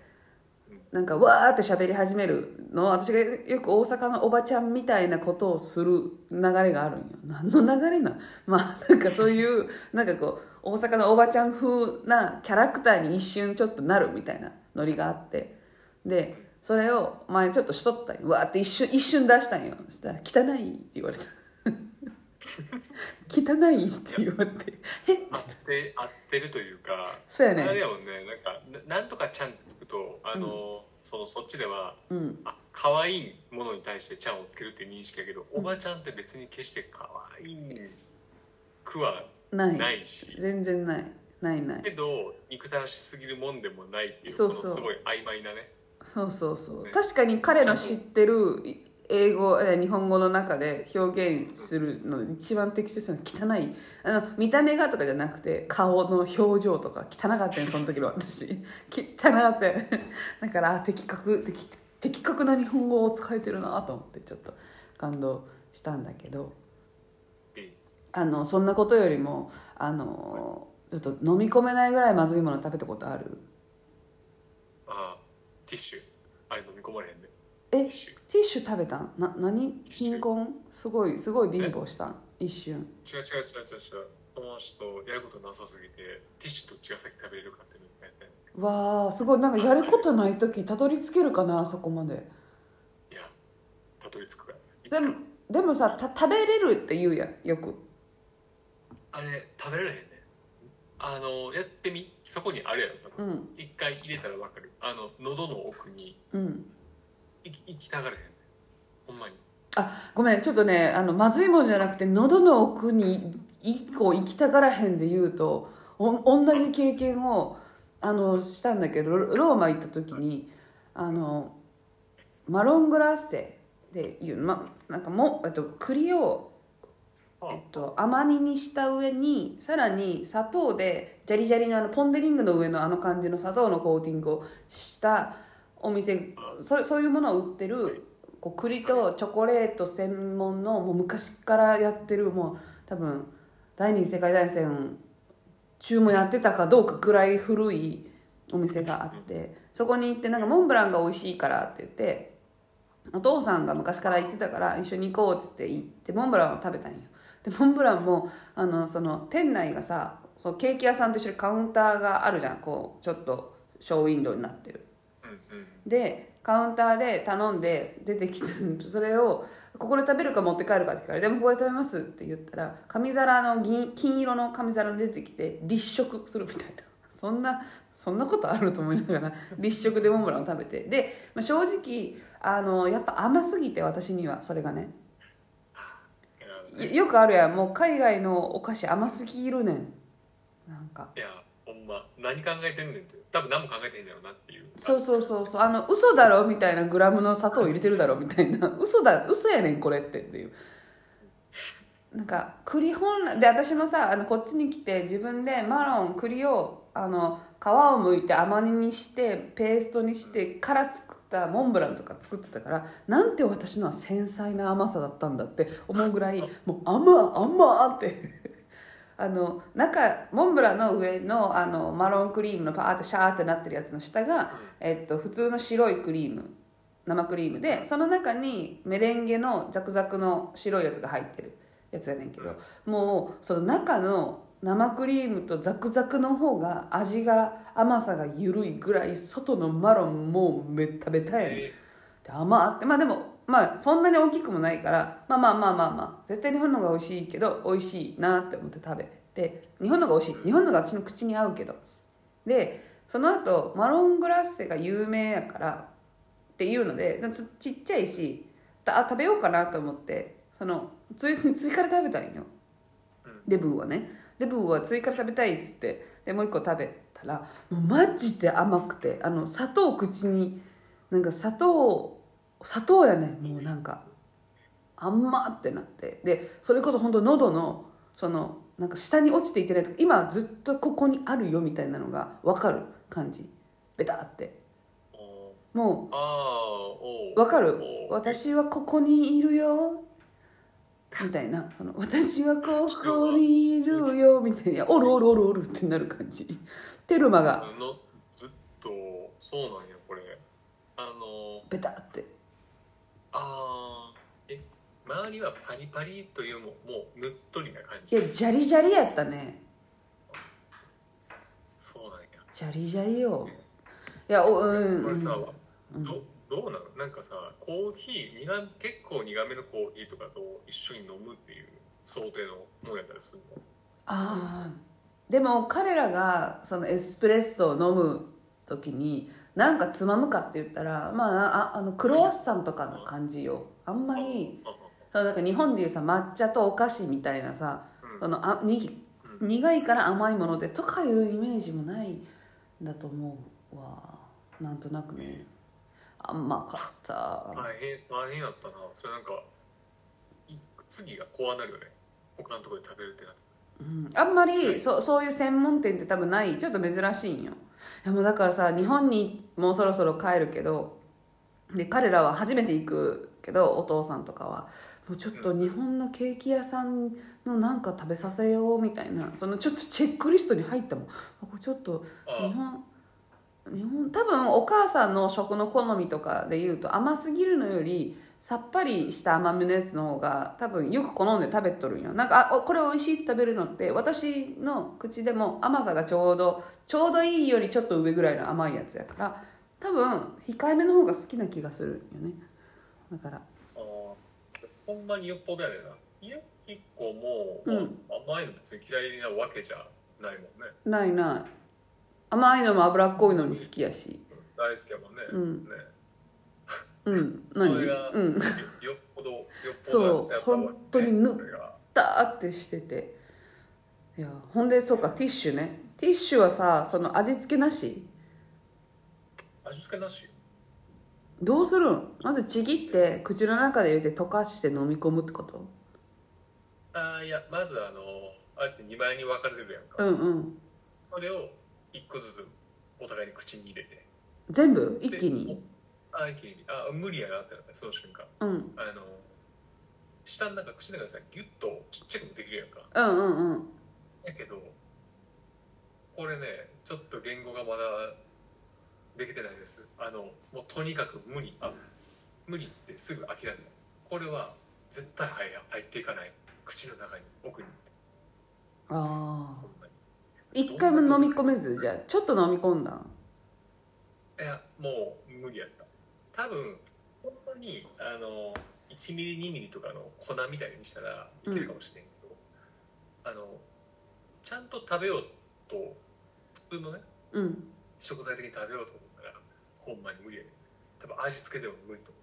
なんかわーって喋り始めるの私がよく大阪のおばちゃんみたいなことをする流れがあるんよ。何の流れなん (laughs) まあなんかそういう (laughs) なんかこう大阪のおばちゃん風なキャラクターに一瞬ちょっとなるみたいなノリがあって。でそれを前ちょっとしとったんよ。わーって一瞬一瞬出したんよ。そしたら「汚い」って言われた (laughs) 汚いって言われて。え？
合って合ってるというか
そうやね。
あれやもんね。なんかななんとかちゃんってつくとあの、そのそっちでは
うん。
あ可愛いものに対してちゃんをつけるっていう認識やけど、おばちゃんって別に決して可愛いくは
ない。
ないし。
全然ない。ないない。
けど憎たらしすぎるもんでもないっていう
そうそう。
すごい曖昧なね。
そうそうそう。
ね。
確かに彼の知ってる英語え日本語の中で表現するの一番適切なの汚い。あの見た目がとかじゃなくて顔の表情とか汚かったよ (laughs) その時の私。汚かったよ (laughs) だからあ的確的的確な日本語を使えてるなと思ってちょっと感動したんだけど。
うん
あのそんなことよりもあのちょっと飲み込めないぐらいまずいもの食べたことある？
ああティッシュ。あれ飲み込まれへんで
え？
ティッシュ
ティッシュ食べたん？な何？貧困？すごいすごい貧乏したん？一瞬。
違う違う違う違う違う。友達とやることなさすぎてティッシュどっちが先食べれるかっていうのをやって。ん
わあすごい。なんかやることない時たどり着けるかなあそこまで。
いやたどり着くか。ら
でもでもさた食べれるって言うやんよく。
あれ食べられへんねあのやってみ？そこにあるやろ
うん。
一回入れたらわかる。あの喉の奥に
うん
行きたがれへんねほんまに。
あごめんちょっとねあのまずいもんじゃなくて喉の奥に一個行きたがらへんで言うとお同じ経験をあのしたんだけどロローマ行った時にあのマロングラッセでいう、ま、なんかも、えっと、栗をえっと、甘煮にした上にさらに砂糖でジャリジャリのあのポン・デ・リングの上のあの感じの砂糖のコーティングをしたお店そそういうものを売ってるこう栗とチョコレート専門のもう昔からやってるもう多分第二次世界大戦中もやってたかどうかぐらい古いお店があってそこに行ってなんかモンブランが美味しいからって言ってお父さんが昔から行ってたから一緒に行こうっつって行ってモンブランを食べたんよ。でモンブランもあのその店内がさそのケーキ屋さんと一緒にカウンターがあるじゃん。こうちょっとショーウィンドウになってるでカウンターで頼んで出てきてそれを「ここで食べるか持って帰るか」って聞かれて「でもここで食べます」って言ったら紙皿の銀金色の紙皿に出てきて立食するみたいな。そんなそんなことあると思いながら立食でモンブランを食べて。で、まあ、正直あのやっぱ甘すぎて私にはそれがね。よくあるやん。もう海外のお菓子甘すぎるねん。なんか。
いやま何考えてんねんって多分何も考えてへんだろうなっていう。
そうそうそうそう。あの嘘だろみたいなグラムの砂糖入れてるだろみたいな。(laughs) 嘘だ嘘やねんこれってっていう。なんか栗本来で私もさあのこっちに来て自分でマロン栗をあの皮を剥いて甘煮にしてペーストにしてから作ったモンブランとか作ってたからなんて私のは繊細な甘さだったんだって思うぐらい (laughs) もう甘甘ってあの中モンブランの上のあのマロンクリームのパーってシャーってなってるやつの下が、えっと、普通の白いクリーム生クリームでその中にメレンゲのザクザクの白いやつが入ってるやつやねんけどもうその中の生クリームとザクザクの方が味が甘さが緩いぐらい外のマロンもうめったべたやねん。甘ってまあでもまあそんなに大きくもないからまあまあまあまあまあ絶対日本のが美味しいけど美味しいなって思って食べて日本のが美味しい。日本のが私の口に合うけど。でその後マロングラッセが有名やからっていうのでちっちゃいしあ食べようかなと思ってその追 (laughs) 追加で食べたいんよ。デブーはね。デブーは追加で食べたいっつってでもう一個食べたらもうマジで甘くてあの砂糖口になんか砂糖砂糖やねもうなんか。甘ってなって。でそれこそ本当喉のそのなんか下に落ちていってないとか今ずっとここにあるよみたいなのが分かる感じ。ベタって。
お
もう分かる。
お
私はここにいるよ。みたいな。あの私はここにいるよみたいな。(laughs) おるおるおるおるってなる感じ。テルマが。
のずっとそうなんやこれ。あの
ベタって
あー。え周りはパリパリというももうぬっとりな感
い
じ
やジャリジャリやったね。
そうなんや。
ジャリジャリよ。いやおうん。
これさ、
うん。
どどうなの？なんかさコーヒー苦結構苦めのコーヒーとかと一緒に飲むっていう想定のもんやったりするの？
ああでも彼らがそのエスプレッソを飲む時になんかつまむかって言ったらまあああのクロワッサンとかの感じよ。あんまりそうだから日本でいうさ抹茶とお菓子みたいなさ
うん。
そのあに苦いから甘いものでとかいうイメージもないんだと思うわ。なんとなくね。甘かった。
大変大変やったな。それなんかい次が怖なるよね。他のところで食べるってなる。
うん。あんまりそそういう専門店って多分ない。ちょっと珍しいんよ。いやもうだからさ日本にもうそろそろ帰るけどで彼らは初めて行くけどお父さんとかは。もうちょっと日本のケーキ屋さんのなんか食べさせようみたいな。そのちょっとチェックリストに入ったもん。ちょっと
あ。
日本日本多分お母さんの食の好みとかで言うと甘すぎるのよりさっぱりした甘めのやつの方が多分よく好んで食べとるんよ。なんかあおこれ美味しいって食べるのって私の口でも甘さがちょうどちょうどいいよりちょっと上ぐらいの甘いやつやから多分控えめの方が好きな気がするよね。だから。
あーほんまによっぽどやねんな家結構もう、
うん。
甘いの別に嫌いなわけじゃないもんね。
ないない。甘いのも脂っこいのに好きやし。
大好きやもんね、
うん。
ね。
うん。(laughs)
そ
何
れが
うん。
よよっぽどよっぽ
そう。
どやったわけね。
本当にぬ
これが
ダーってしてて。いやほんでそうかティッシュねティッシュはさその味付けなし？
味付けなし？よ
どうするん？まずちぎって口の中で入れて溶かして飲み込むってこと？
あーいやまずあのあえて2枚に分かれるやんか、
うんうん。
それを1個ずつお互いに口に入れて。
全部？一気
で
に？
おあ一気に。あ無理やなってなってその瞬間。
うん。
あの舌の中口の中でさギュッとちっちゃくもできるやんか。
うんうんうん。
やけどこれねちょっと言語がまだできてないです。あのもうとにかく無理。あ無理ってすぐ諦めない。これは絶対入入っていかない。口の中に奥に。
ああ一回も飲み込めず？じゃあちょっと飲み込んだん？
いやもう無理やった。多分ほんまにあの1ミリ2ミリとかの粉みたいにしたらいけるかもしれんけど、あのちゃんと食べようと普通のね
うん。
食材的に食べようと思ったらほんまに無理やね。多分味付けでも無理と思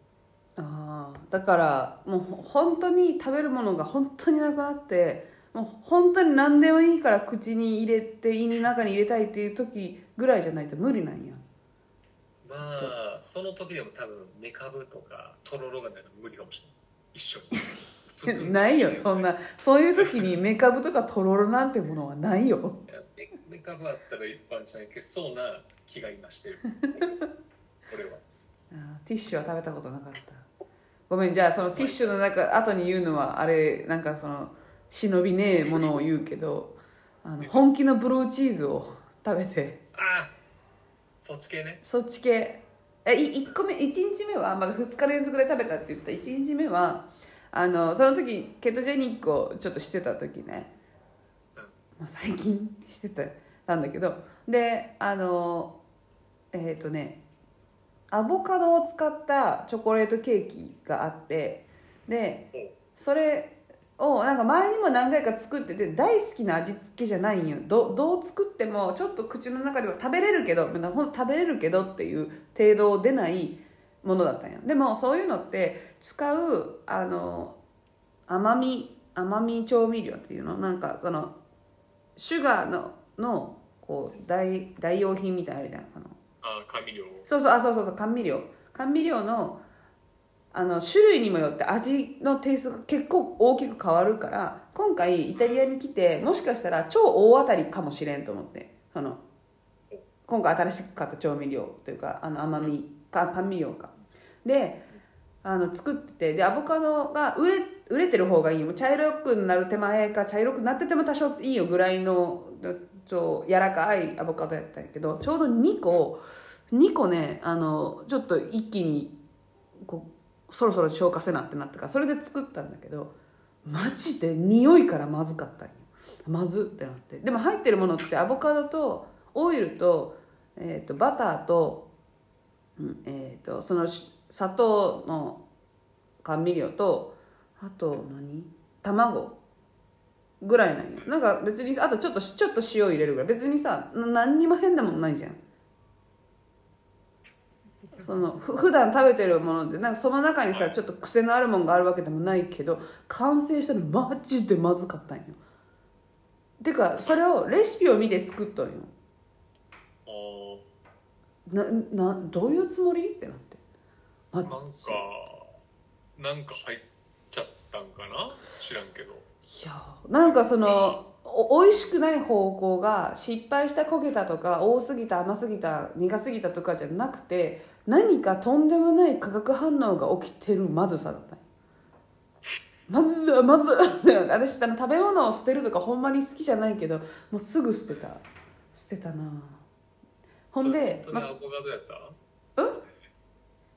ああだからもうほ本当に食べるものが本当になくなってもう本当に何でもいいから口に入れて胃の中に入れたいっていう時ぐらいじゃないと無理なんや。
うまあその時でも多分メカブとかとろろがないと無理かもしれない。一緒。(laughs)
ないよそんな。そういう時にメカブとかとろろなんてものはないよ。
メメカブあったら一般じゃないけそうな気が今してる。俺は。(laughs)
あーティッシュは食べたことなかった。ごめんじゃあそのティッシュの中後に言うのはあれなんかその忍びねえものを言うけどあの本気のブルーチーズを食べて。
ああそっち系ね。
そっち系。えい1個目1日目はまだ2日連続で食べたって言った。1日目はあのその時ケトジェニックをちょっとしてた時ね、まあ、最近してたたんだけどであのえっ、とねアボカドを使ったチョコレートケーキがあってでそれをなんか前にも何回か作ってて大好きな味付けじゃないんよ。どどう作ってもちょっと口の中では食べれるけどほん食べれるけどっていう程度出ないものだったんよ。でもそういうのって使うあの甘み甘み調味料っていうの？なんかそのシュガーののこう代代用品みたいなのあるじゃんその。
ああ甘味料。
そうそうあそうそうそう甘味料。甘味料のあの種類にもよって味のテイストが結構大きく変わるから今回イタリアに来てもしかしたら超大当たりかもしれんと思ってその今回新しく買った調味料というかあの甘みか甘味料か。であの作っててでアボカドが売れ売れてる方がいい。よ茶色くなる手前か茶色くなってても多少いいよぐらいのちょ柔らかいアボカドやったんやけどちょうど2個2個ねあのちょっと一気にこうそろそろ消化せなってなったからそれで作ったんだけどマジで匂いからまずかったんよ。まずってなって。でも入ってるものってアボカドとオイルと,、えー、とバターと,、えー、とその砂糖の甘味料とあと何？卵。ぐらいなんよなんか別にあとちょっとちょっと塩入れるぐらい。別にさな何にも変なもんないじゃん。そのふ普段食べてるものでなんかその中にさちょっと癖のあるもんがあるわけでもないけど完成したのマジでまずかったんよ。てかそれをレシピを見て作ったんよ。
あ
ななどういうつもり？ってなって。ま
あなんかなんか入っちゃったんかな？知らんけど
いやなんかそのお美味しくない方向が失敗した焦げたとか多すぎた甘すぎた苦すぎたとかじゃなくて何かとんでもない化学反応が起きてるまずさだった。まずまず私あの食べ物を捨てるとかほんまに好きじゃないけどもうすぐ捨てた。捨てたな。ほんで
にアボカドやった？
うん？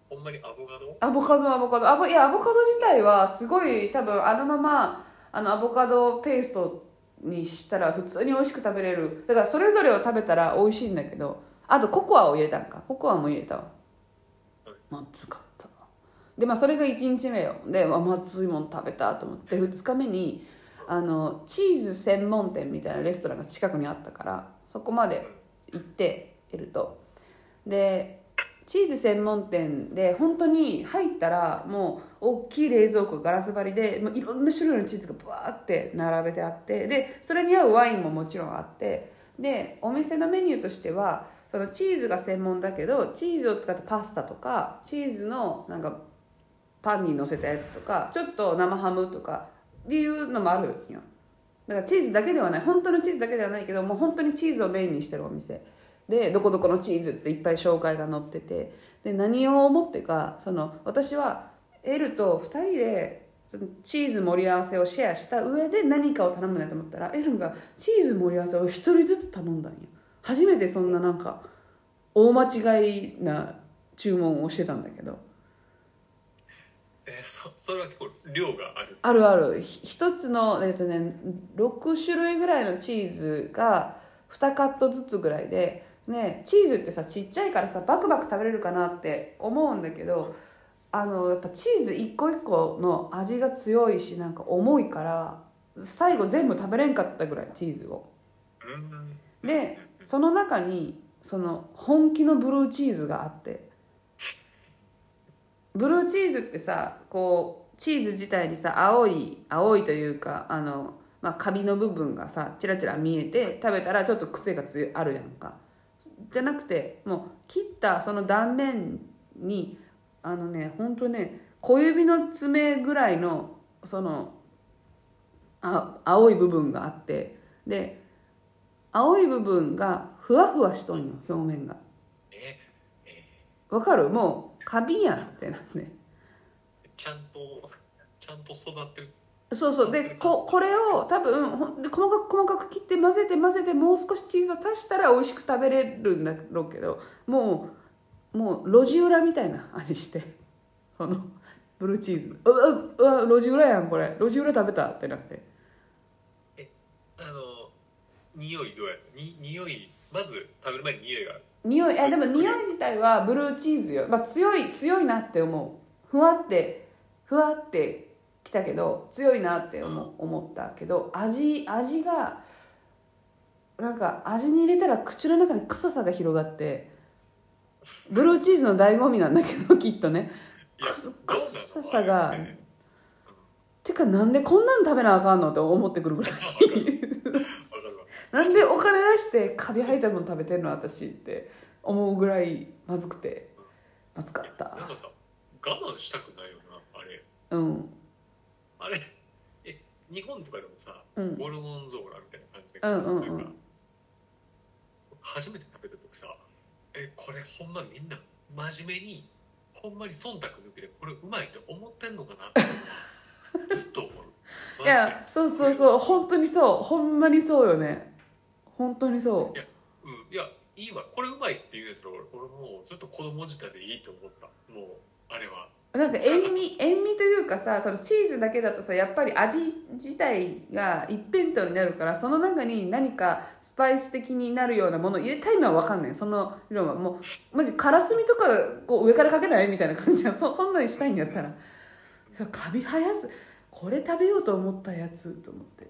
ほんまにアボカド？
アボカドアボカド。アボいやアボカド自体はすごい多分あのままあのアボカドペーストにしたら普通に美味しく食べれる。だからそれぞれを食べたら美味しいんだけどあとココアを入れたんか。ココアも入れたわ。まずかった。なでまあそれが1日目よ。で、まあ、まずいもん食べたと思って。2日目にあのチーズ専門店みたいなレストランが近くにあったからそこまで行っていると。でチーズ専門店で本当に入ったらもう大きい冷蔵庫ガラス張りでもういろんな種類のチーズがバーって並べてあってでそれに合うワインももちろんあってでお店のメニューとしてはそのチーズが専門だけどチーズを使ったパスタとかチーズのなんかパンに乗せたやつとかちょっと生ハムとかっていうのもあるよ。だからチーズだけではない。本当のチーズだけではないけどもう本当にチーズをメインにしてるお店。でどこどこのチーズっていっぱい紹介が載ってて。で何を思ってかその私はエルと2人でチーズ盛り合わせをシェアした上で何かを頼むねと思ったらエルがチーズ盛り合わせを1人ずつ頼んだんよ初めてそんななんか大間違いな注文をしてたんだけど。
えそそれは結構量がある。
あるある。ひ一つのえっとね6種類ぐらいのチーズが2カットずつぐらいでねチーズってさちっちゃいからさバクバク食べれるかなって思うんだけどあのやっぱチーズ一個一個の味が強いしなんか重いから最後全部食べれんかったぐらいチーズを。でその中にその本気のブルーチーズがあって。ブルーチーズってさこうチーズ自体にさ青い青いというかあの、まあ、カビの部分がさチラチラ見えて食べたらちょっと癖がつあるじゃんか。じゃなくてもう切ったその断面にあのねほんとね小指の爪ぐらいのそのあ青い部分があってで青い部分がふわふわしとんよ表面が。
え
わかる？もうカビやんってなって。
ちゃんとちゃんと育って
そうそう。でここれを多分ほんで細かく細かく切って混ぜて混ぜてもう少しチーズを足したら美味しく食べれるんだろうけどもうもう路地裏みたいな味してそのブルーチーズうわうわ路地裏やんこれ。路地裏食べたってなって。
あの匂いどうやに匂いまず食べる前に匂いがある。
匂いえでも匂い自体はブルーチーズよ、まあ、強い強いなって思う。ふわってふわってきたけど強いなって思,、う思ったけど味味がなんか味に入れたら口の中に臭さが広がってブルーチーズの醍醐味なんだけどきっとね。臭さが。
ね
てかなんでこんなん食べなあかんのって思ってくるぐらい。なんでお金出してカビ生えたもの食べてんの私って思うぐらいまずくて。まずかった。
なんかさ我慢したくないよなあれ。
うん。
あれ？え日本とかでもさ、
うん。
ゴルゴンゾーラみたいな感じで、
うんうんうん。
初めて食えこれほんまみんな真面目にほんまに忖度抜けてこれうまいって思ってんのかな？ってずっと思う。(laughs)
い
で。
やそうそうそう。本当にそう。ほんまにそうよね。本当にそ
いやうん。いやいいわ。これうまいって言うやつら俺俺もうずっと子供自体でいいと思った。もうあれは。
うなんか塩味塩味というかさそのチーズだけだとさやっぱり味自体が一辺倒になるからその中に何かスパイス的になるようなものを入れたいのは分かんない。その色はもうマジカラスミとかこう上からかけないみたいな感じがそそんなにしたいんやったら。カビ生やす。これ食べようと思ったやつと思って。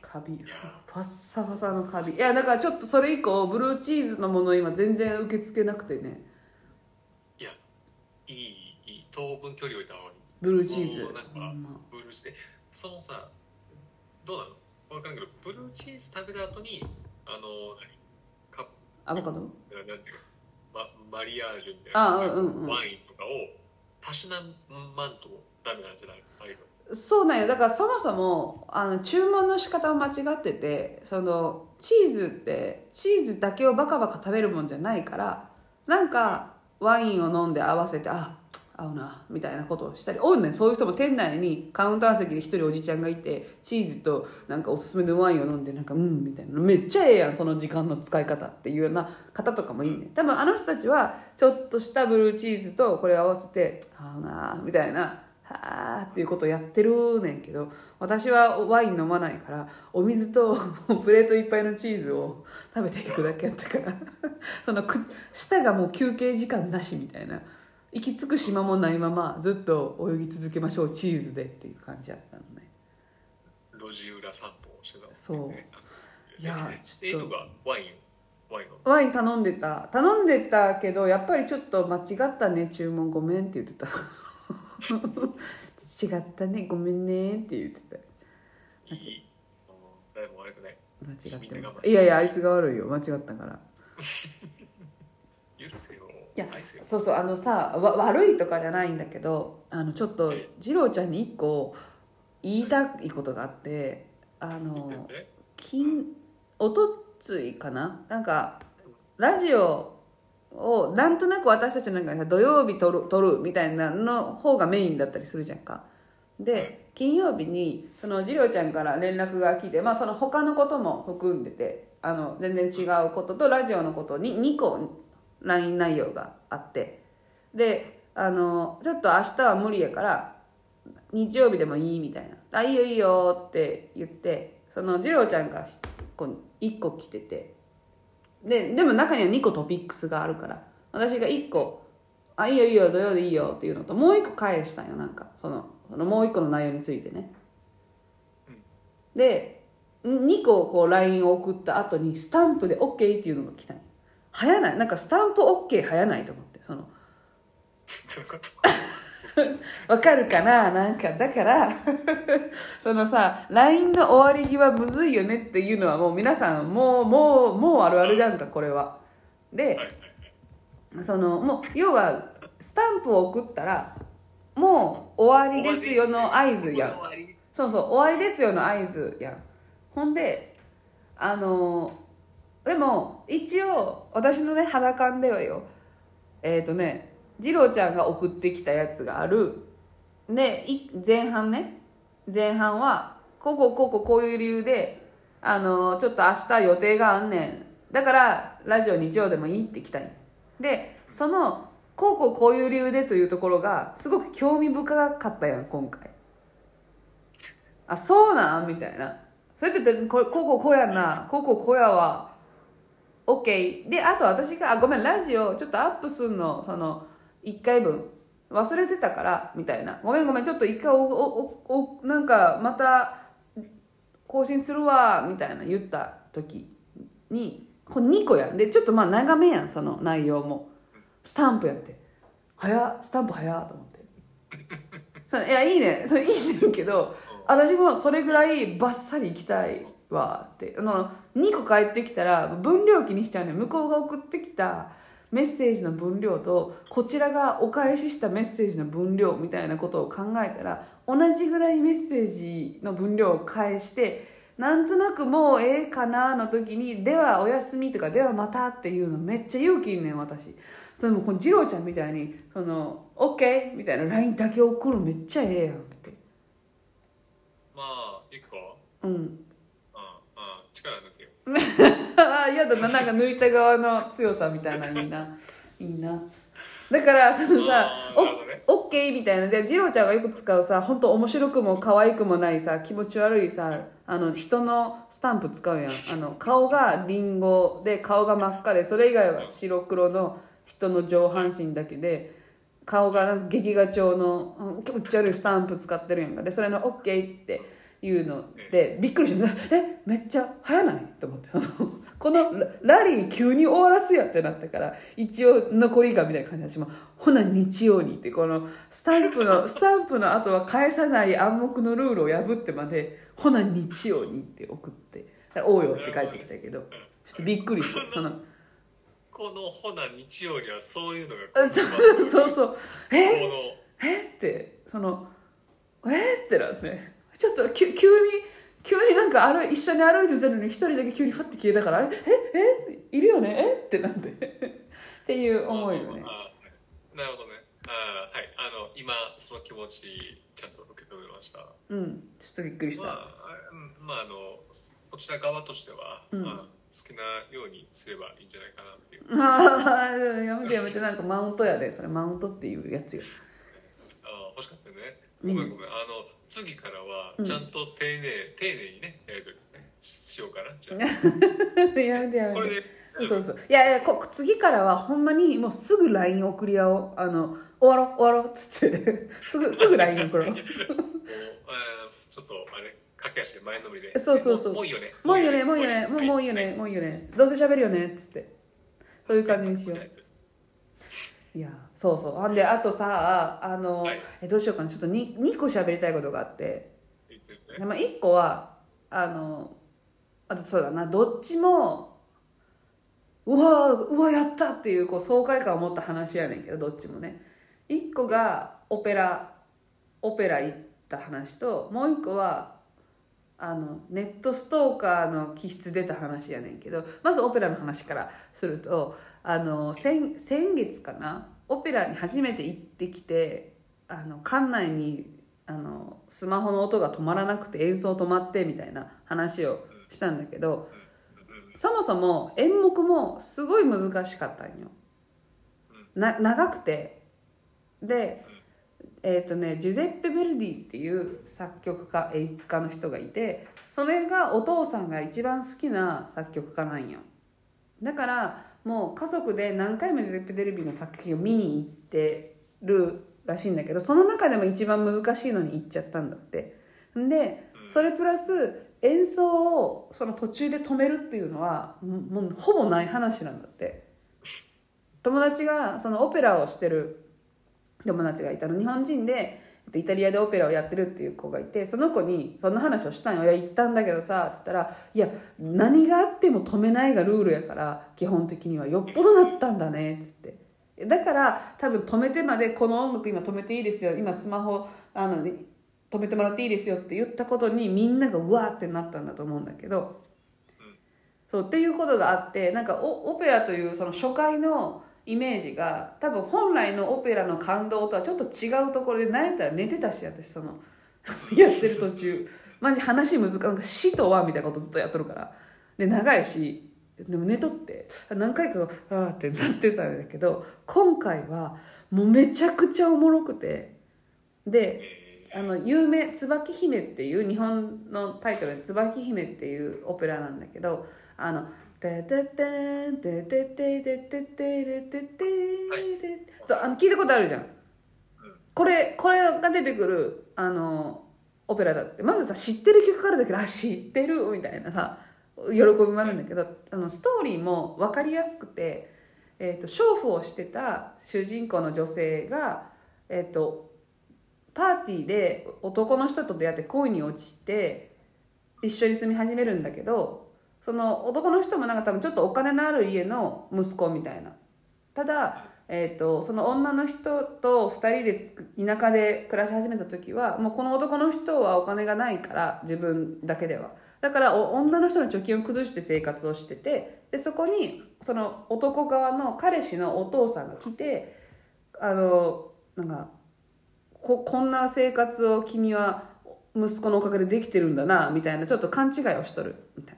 カビ。ファッサファサのカビ。いやだからちょっとそれ以降ブルーチーズのもの今全然受け付けなくてね。
いやいいいい当分距離を置いた方がいい。
ブルーチーズ。
なんかブルーチーズそのさどうなの？分からんけどブルーチーズ食べた後にあの何？カッ
アボカド？
プなんていうか、ママリアージュみたいな。
あうんうんうん。
ワインとかをたしなまんとダメなんじゃない？ああいうの。
そうなんよ。だからそもそもあの注文の仕方を間違っててそのチーズってチーズだけをバカバカ食べるもんじゃないからなんかワインを飲んで合わせてあ合うなみたいなことをしたり多いねん。そういう人も店内にカウンター席で一人おじちゃんがいてチーズとなんかおすすめのワインを飲んでなんかうんみたいな。めっちゃええやんその時間の使い方っていうような方とかもいいね多分あの人たちはちょっとしたブルーチーズとこれ合わせて合うなみたいなはーっていうことをやってるねんけど私はワイン飲まないからお水と (laughs) プレートいっぱいのチーズを食べていくだけやったから。(laughs) その舌がもう休憩時間なしみたいな。行き着く島もないままずっと泳ぎ続けましょうチーズでっていう感じやったのね。
路地裏散歩をしてた
そう。(laughs) いや
え
ちょっと。
ワインワインの
ワイン頼んでた。頼んでたけどやっぱりちょっと間違ったね。注文ごめんって言ってた。(laughs) 違ったね。ごめんねって言ってた。
いい。も悪くない。
間違ってまいやいやあいつが悪いよ。間違ったから。(laughs)
許せよ
いやそうそうあのさわ悪いとかじゃないんだけどあのちょっと
はい
二郎ちゃんに一個言いたいことがあってあの金おとついかな？なんかラジオをなんとなく私たちなんかさ土曜日撮る撮るみたいなの方がメインだったりするじゃんか。で金曜日にその次郎ちゃんから連絡が来てまあその他のことも含んでてあの全然違うこととラジオのことに2個 LINE 内容があって。であのちょっと明日は無理やから日曜日でもいいみたいな「あいいよいいよ」って言ってその次郎ちゃんがこう1個来てて。ででも中には2個トピックスがあるから私が1個「あいいよいいよ土曜でいいよ」っていうのともう1個返したんよなんか。そのそのもう1個の内容についてね。で2個こう LINE を送った後にスタンプで OK っていうのが来たんよ早ない。なんかスタンプ OK 早ないと思ってその。(laughs) わかるかな？なんか、だから、(laughs) そのさ、LINE の終わり際むずいよねっていうのはもう皆さん、もう、もう、もうあるあるじゃんか、これは。で、その、もう、要は、スタンプを送ったら、もう終わりですよの合図やそうそう、終わりですよの合図やん。ほんで、あのでも、一応、私のね、肌感ではよ、えっ、とね、次郎ちゃんが送ってきたやつがある。で、前半ね、前半はこうこうこうこうこういう理由であのちょっと明日予定があんねん。だからラジオ日曜でもいいって来たいでそのこうこうこういう理由でというところがすごく興味深かったやん今回。あそうなん？みたいな。それって言ってここうこうこうやんな。こうこうこうやわ。OK であと私があごめんラジオちょっとアップするのその1回分。忘れてたからみたいな。ごめんごめんちょっと一回おおおおなんかまた更新するわみたいな言った時にこれ2個やん。でちょっとまあ長めやんその内容も。スタンプやって。早っスタンプ早っと思って。そのいやいいね。それいいねんけど私もそれぐらいバッサリ行きたいわって。あの2個帰ってきたら分量気にしちゃうね。ん向こうが送ってきたメッセージの分量とこちらがお返ししたメッセージの分量みたいなことを考えたら同じぐらいメッセージの分量を返してなんとなくもうええかなの時に「ではおやすみ」とか「ではまた」っていうのめっちゃ勇気いんねん私。そのこの次郎ちゃんみたいに「その OK」みたいな LINE だけ送るめっちゃええやんって。
まあいくか？
うん (laughs) あ嫌だななんか抜いた側の強さみたいなのいいな。いいな。だからそのさオッケーみたいな。で次郎ちゃんがよく使うさ本当面白くも可愛くもないさ気持ち悪いさあの人のスタンプ使うやん。あの顔がリンゴで顔が真っ赤でそれ以外は白黒の人の上半身だけで顔が劇画調のうん気持ち悪いスタンプ使ってるやんか。でそれの「オッケーっていうのでびっくりして「えめっちゃ早ない?」と思って。そ (laughs) のこのララリー急に終わらすやってなったから一応残りがみたいな感じで私も「ほな日曜に」ってこのスタンプの (laughs) スタンプの後は返さない暗黙のルールを破ってまで「ほな日曜に」って送って「おうよ」って帰ってきたけどちょっとびっくりして (laughs) その。
このほな日曜にはそういうのが
あ
一番
そうそう。え？え？ってそのえ？ってなってちょっと急急に急になんか歩い一緒に歩いてたのに一人だけ急にファって消えたからえええいるよね？え？ってなってっていう思いよね。
あなるほどね。あはい。あの今その気持ちちゃんと受け止めました。
うん。ちょっとびっくりした、
まあまああのこちら側としては、
うん。
まあ、好きなようにすればいいんじゃないかなっていう。
ああやめてやめて。なんかマウントやでそれ。マウントっていうやつよ。(laughs)
あ欲しかったよねごめんごめん、あの次からはちゃんと丁寧、丁寧にねやりとりねしようかなじゃあ。(laughs)
やめてやめて。
これで
そうそう。いやいやこ次からはほんまにもうすぐ LINE 送り合おう。あの終わろう終わろうっつって。(laughs) すぐすぐ LINE 送ろう。(laughs)
ちょっとあれ駆け足で前のめりで。
そうそうそう。
もういいよね。
もういいよねもういいよね。もうもういいよねもういいよね。どうせ喋るよねっつって。そういう感じにしよう。い。やそうそう。ほんであとさあの、
はい。
えどうしようかな。ちょっと 2, 2個喋りたいことがあって。でも1個はあのあとそうだな。どっちもうわうわやったっていうこう爽快感を持った話やねんけどどっちもね。1個がオペラオペラ行った話ともう1個はあのネットストーカーの気質出た話やねんけどまずオペラの話からするとあの先先月かなオペラに初めて行ってきてあの館内にあのスマホの音が止まらなくて演奏止まってみたいな話をしたんだけどそもそも演目もすごい難しかったんよ。な長くてでえっ、とねジュゼッペ・ベルディっていう作曲家演出家の人がいてそれがお父さんが一番好きな作曲家なんよだからもう家族で何回もジュゼッペ・ベルディの作品を見に行ってるらしいんだけどその中でも一番難しいのに行っちゃったんだって。でそれプラス演奏をその途中で止めるっていうのはもうほぼない話なんだって。友達がそのオペラをしてる友達がいたの。日本人でえっとイタリアでオペラをやってるっていう子がいてその子にそんな話をしたんよ「いや行ったんだけどさ」って言ったら「いや何があっても止めないがルールやから基本的には。よっぽどだったんだね」っつって。だから多分止めてまでこの音楽今止めていいですよ。今スマホあの止めてもらっていいですよって言ったことにみんながうわーってなったんだと思うんだけど。そうっていうことがあってなんかオオペラというその初回のイメージが多分本来のオペラの感動とはちょっと違うところで何やったら寝てたし私その (laughs) やってる途中。マジ話難しいなんか死とはみたいなことずっとやっとるから。で長いしでも寝とって何回かあーってなってたんだけど今回はもうめちゃくちゃおもろくて。であの有名「椿姫」っていう日本のタイトルで「椿姫」っていうオペラなんだけどあの「テテテンテテテテテテレテテそうあの聞いたことあるじゃん、これこれが出てくるあのオペラだってまずさ知ってる曲からだけどあ知ってるみたいなさ喜びもあるんだけど、あのストーリーも分かりやすくて、えーと、娼婦をしてた主人公の女性が、えー、とパーティーで男の人と出会って恋に落ちて一緒に住み始めるんだけどその男の人もなんか多分ちょっとお金のある家の息子みたいなただ、えー、とその女の人と2人で田舎で暮らし始めた時はもうこの男の人はお金がないから自分だけではだから女の人の貯金を崩して生活をしててでそこにその男側の彼氏のお父さんが来てあのなんかここんな生活を君は息子のおかげでできてるんだなみたいなちょっと勘違いをしとるみたいな。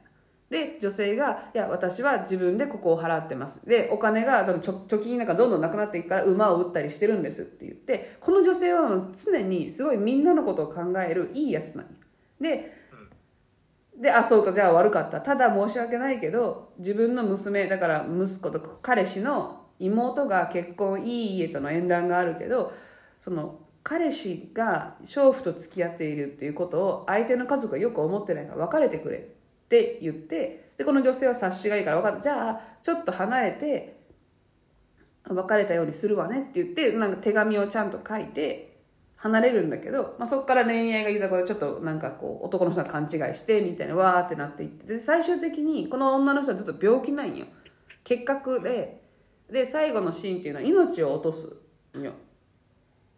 で女性が「いや私は自分でここを払ってます」でお金がその貯貯金なんかどんどんなくなっていくから馬を売ったりしてるんですって言ってこの女性は常にすごいみんなのことを考えるいいやつなんよでであそうかじゃあ悪かった。ただ申し訳ないけど自分の娘だから息子と彼氏の妹が結婚いい家との縁談があるけどその彼氏が娼婦と付き合っているっていうことを相手の家族がよく思ってないから別れてくれって言ってでこの女性は察しがいいから分かった。じゃあちょっと離れて別れたようにするわねって言ってなんか手紙をちゃんと書いて離れるんだけど、まあ、そこから恋愛がいざこでちょっとなんかこう男の人が勘違いしてみたいなわーってなっていってで最終的にこの女の人はずっと病気なんよ。結核でで最後のシーンっていうのは命を落とすんよ。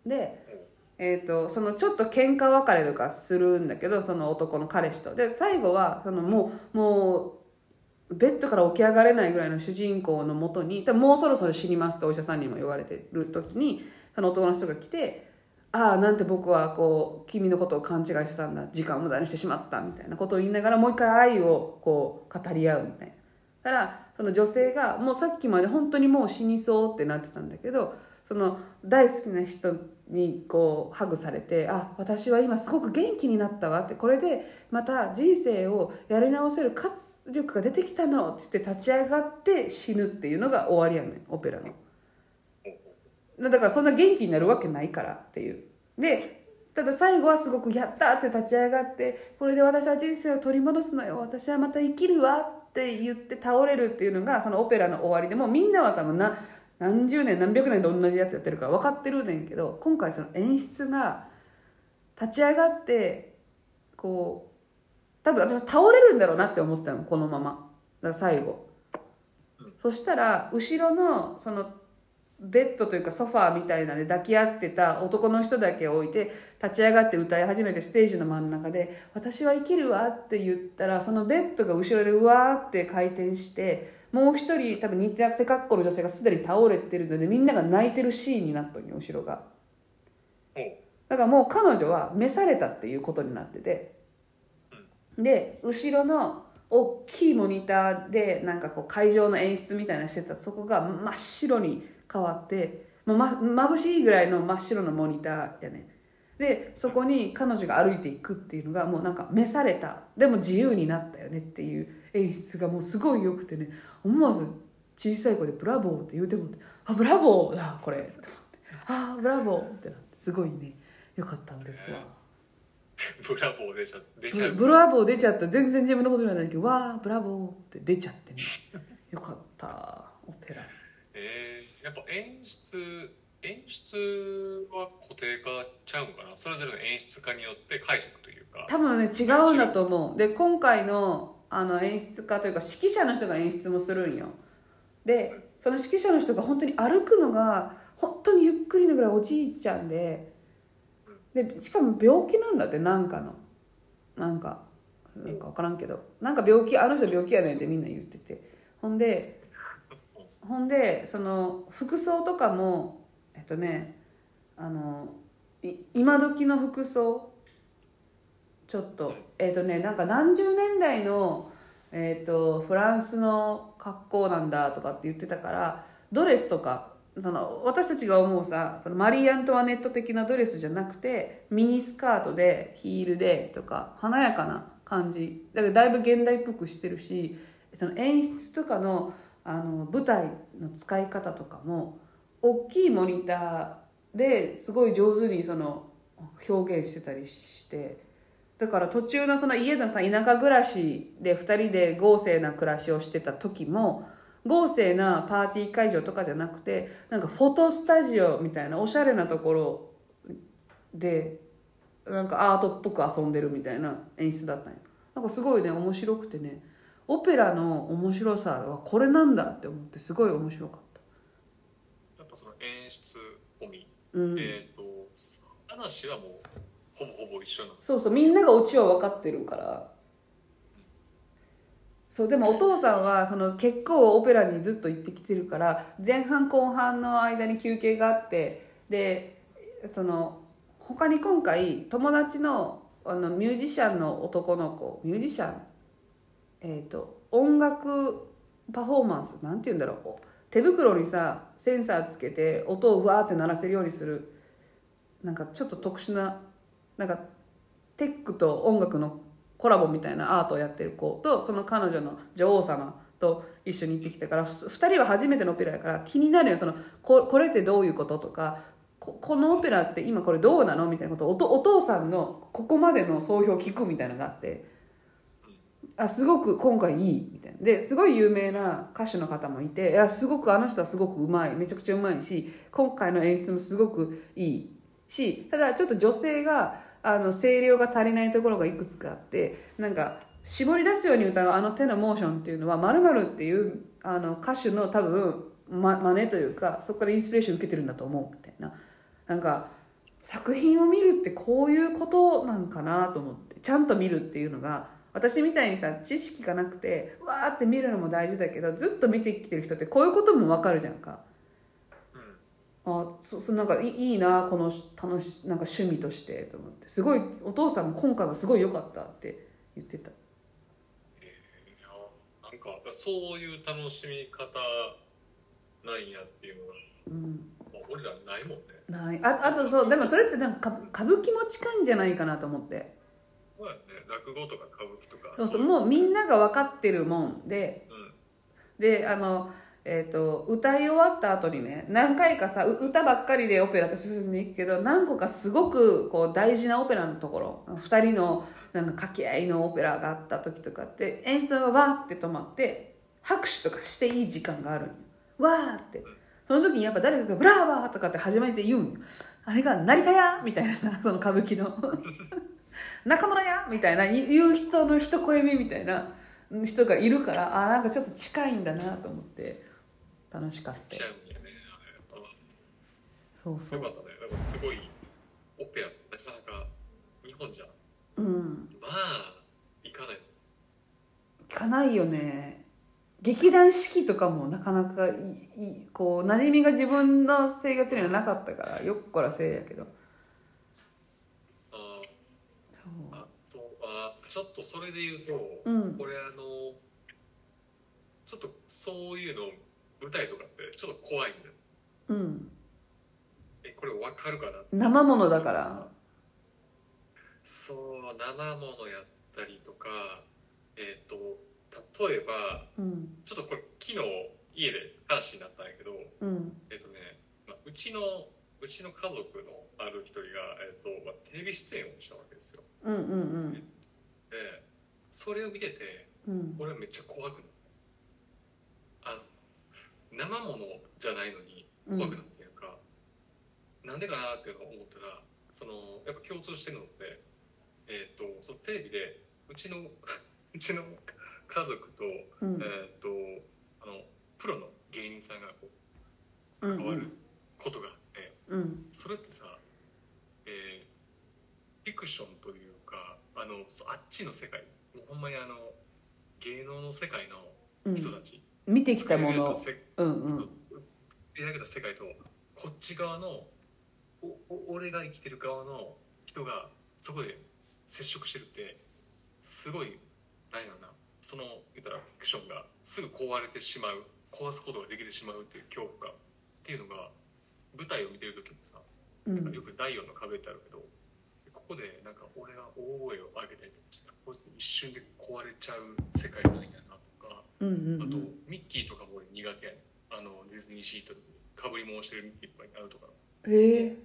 でえー、とそのちょっと喧嘩別れとかするんだけどその男の彼氏とで最後はそのもうもうベッドから起き上がれないぐらいの主人公のもとに多分もうそろそろ死にますってお医者さんにも言われてる時にその男の人が来て「ああなんて僕はこう君のことを勘違いしてたんだ時間を無駄にしてしまった」みたいなことを言いながらもう一回愛をこう語り合うみたいな。だからその女性がもうさっきまで本当にもう死にそうってなってたんだけどその大好きな人にこうハグされて「あ私は今すごく元気になったわ」ってこれでまた人生をやり直せる活力が出てきたのって言って立ち上がって死ぬっていうのが終わりやねんオペラの。だからそんな元気になるわけないからっていう。でただ最後はすごく「やった!」って立ち上がって「これで私は人生を取り戻すのよ私はまた生きるわ」って言って倒れるっていうのがそのオペラの終わりでもうみんなはさもうな何十年何百年と同じやつやってるから分かってるねんけど今回その演出が立ち上がってこう多分私倒れるんだろうなって思ってたのこのまま。だから最後。そしたら後ろのそのベッドというかソファーみたいなで抱き合ってた男の人だけを置いて立ち上がって歌い始めてステージの真ん中で「私は生きるわ」って言ったらそのベッドが後ろでうわーって回転してもう一人多分似た背格好の女性がすでに倒れてるのでみんなが泣いてるシーンになったのよ後ろが。だからもう彼女は召されたっていうことになってて。で後ろの大きいモニターでなんかこう会場の演出みたいなのしてたそこが真っ白に変わってもうま眩しいぐらいの真っ白なモニターやね。でそこに彼女が歩いていくっていうのがもうなんか召された。でも自由になったよねっていう演出がもうすごい良くてね思わず小さい声で「ブラボー」って言うてもって「あブラボーだこれ」思って「あブラボー」ってなってすごいね良かったんですわ。(laughs)
ブラボー出ちゃ出ちゃう。
ブブラボー出ちゃった。全然自分のことじゃないけどわーブラボーって出ちゃってね。よかったオペラ。
えー、やっぱ演出演出は固定化ちゃうんかな？それぞれの演出家によって解釈というか。
多分ね違うんだと思う。で今回のあの演出家というか指揮者の人が演出もするんよ。でその指揮者の人が本当に歩くのが本当にゆっくりなぐらいおじいちゃんででしかも病気なんだってなんかの。なんかなんか分からんけど。なんか病気あの人病気やねんってみんな言ってて。ほんでほんでその服装とかもえっとねあのい今時の服装ちょっとえっ、とねなんか何十年代のえっ、とフランスの格好なんだとかって言ってたからドレスとかその私たちが思うさそのマリー・アントワネット的なドレスじゃなくてミニスカートでヒールでとか華やかな感じ。だからだいぶ現代っぽくしてるしその演出とかのあの舞台の使い方とかも大きいモニターですごい上手にその表現してたりしてだから途中のその家のさ田舎暮らしで2人で豪勢な暮らしをしてた時も豪勢なパーティー会場とかじゃなくてなんかフォトスタジオみたいなおしゃれなところでなんかアートっぽく遊んでるみたいな演出だったんよ。なんかすごいね面白くてね。オペラの面白さはこれなんだって思ってすごい面白かった。
やっぱその演出込み、
うん。
えっ、と話はもうほぼほぼ一緒なの。
そうそうみんながオチは分かってるから。そうでもお父さんはその結構オペラにずっと行ってきてるから前半後半の間に休憩があってでその他に今回友達のあのミュージシャンの男の子ミュージシャンえっ、と音楽パフォーマンスなんて言うんだろう手袋にさセンサーつけて音をわーって鳴らせるようにする。なんかちょっと特殊ななんかテックと音楽のコラボみたいなアートをやってる子とその彼女の女王様と一緒に行ってきたから2人は初めてのオペラやから気になるよ。そのここれってどういうこととかここのオペラって今これどうなのみたいなことをおとお父さんのここまでの総評を聞くみたいなのがあってあすごく今回いいみたいな。ですごい有名な歌手の方もいていやすごくあの人はすごくうまいめちゃくちゃうまいし今回の演出もすごくいい。しただちょっと女性があの声量が足りないところがいくつかあってなんか絞り出すように歌うあの手のモーションっていうのはまるっていうあの歌手の多分ま真似というかそこからインスピレーション受けてるんだと思うみたいななんか作品を見るってこういうことなんかなと思ってちゃんと見るっていうのが私みたいにさ知識がなくてわーって見るのも大事だけどずっと見てきてる人ってこういうことも分かるじゃんか。あそそなんかいいいいなこの楽しなんか趣味としてと思って。すごいお父さんも今回はすごい良かったって言ってた。
いやなんかそういう楽しみ方なんやっていうのが、
うん
まあ、俺らないもんね。
ない。ああとそうでもそれってなんか歌歌舞伎も近いんじゃないかなと思って。
そうやね。落語とか歌舞伎とか。
そうそうもうみんなが分かってるもんで。
うん。
であのえー、と歌い終わった後にね何回かさ歌ばっかりでオペラって進んでいくけど何個かすごくこう大事なオペラのところ2人のなんか掛け合いのオペラがあった時とかって演奏がわって止まって拍手とかしていい時間があるんよわーってその時にやっぱ誰かが「ブラーバー!」とかって初めて言うんよあれが「成田屋!」みたいなさその歌舞伎の「(laughs) 中村屋!」みたいな言う人の一声目みたいな人がいるからあなんかちょっと近いんだなと思って楽しかった。
ちゃうんやねあれ。やっ
そうそう。
ぱよかったね。なんかすごいオペラなかなか日本じゃ。
うん。
まあ行かない。
聞かないよね。劇団四季とかもなかなかいいこう馴染みが自分の生活にはなかったからよっこらせいやけど。
あ
そう。
あとあちょっとそれで言うと、
うん。
これあのちょっとそういうの舞台とかってちょっと怖いんだよ。
うん。
えこれ分かるかな？
生ものだから。
そう生ものやったりとかえっ、と例えば
うん。
ちょっとこれ昨日家で話になったんやけど
うん。
えっ、とね、まあ、うちのうちの家族のある一人が、えっとまあ、テレビ出演をしたわけですよ。
うんうん
でそれを見てて
うん。うん
俺はめっちゃ怖くな生ものじゃないのに怖くなっていうか、なんでかなっていうのを思ったらそのやっぱ共通してるのってえっ、とそのテレビでうちの (laughs) うちの家族と,、
うん。
えっとあのプロの芸人さんがこう
うん
関わることがあって、
うん。
それってさ、えーフィクションというかあのそあっちの世界もうほんまにあの芸能の世界の
うん。
人たち、
見てきたもの。うんう
ん。作り上げた世界とこっち側のおお俺が生きてる側の人がそこで接触してるってすごい何やろなその言ったらフィクションがすぐ壊れてしまう。壊すことができてしまうっていう恐怖感。っていうのが舞台を見てる時もさ
うん。
よく第4の壁ってあるけどここでなんか俺が大声を上げたりとかして一瞬で壊れちゃう世界なんやなとか
うんうん。
あとミッキーとかも俺苦手やねん。あのディズニーシートにかぶり物してるミッキーとかになるとか。
へえ。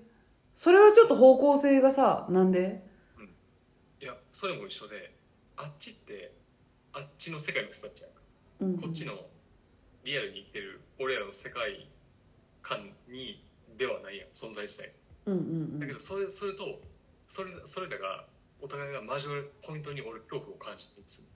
それはちょっと方向性がさなんで？
いやそれも一緒であっちってあっちの世界の人たちやん。か
うん。
こっちのリアルに生きてる俺らの世界観にではないやん存在自体。
うんうんうん。
だけどそれそれとそれそれらがお互いが交わるポイントに俺恐怖を感じていつ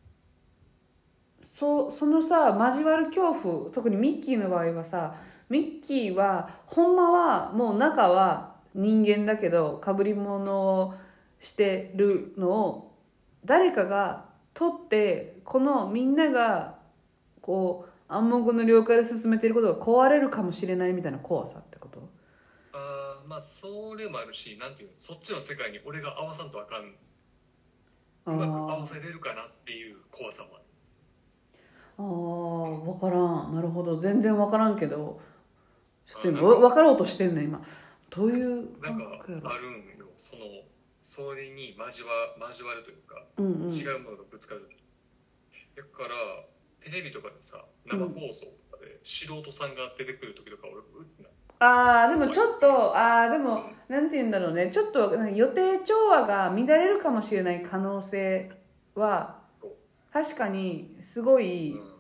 そそのさ交わる恐怖特にミッキーの場合はさミッキーはほんまはもう中は人間だけどかぶり物をしてるのを誰かが取ってこのみんながこう暗黙の了解で進めていることが壊れるかもしれないみたいな怖さってこと
あーまあそれもあるしなんていうのそっちの世界に俺が合わさんとあかんうまく合わせれるかなっていう怖さもある
あー分からん。なるほど。全然分からんけど。ちょっと分かろうとしてんね今。どういう？感
なんかあるんよ。そのそれに交わ交わるというか
うんうん。
違うものがぶつかる時だからテレビとかでさ生放送とかで素人さんが出てくる時とか俺うってなる
ああでもちょっとああでもなんて言うんだろうね。ちょっと予定調和が乱れるかもしれない可能性は確かにすごい、
うん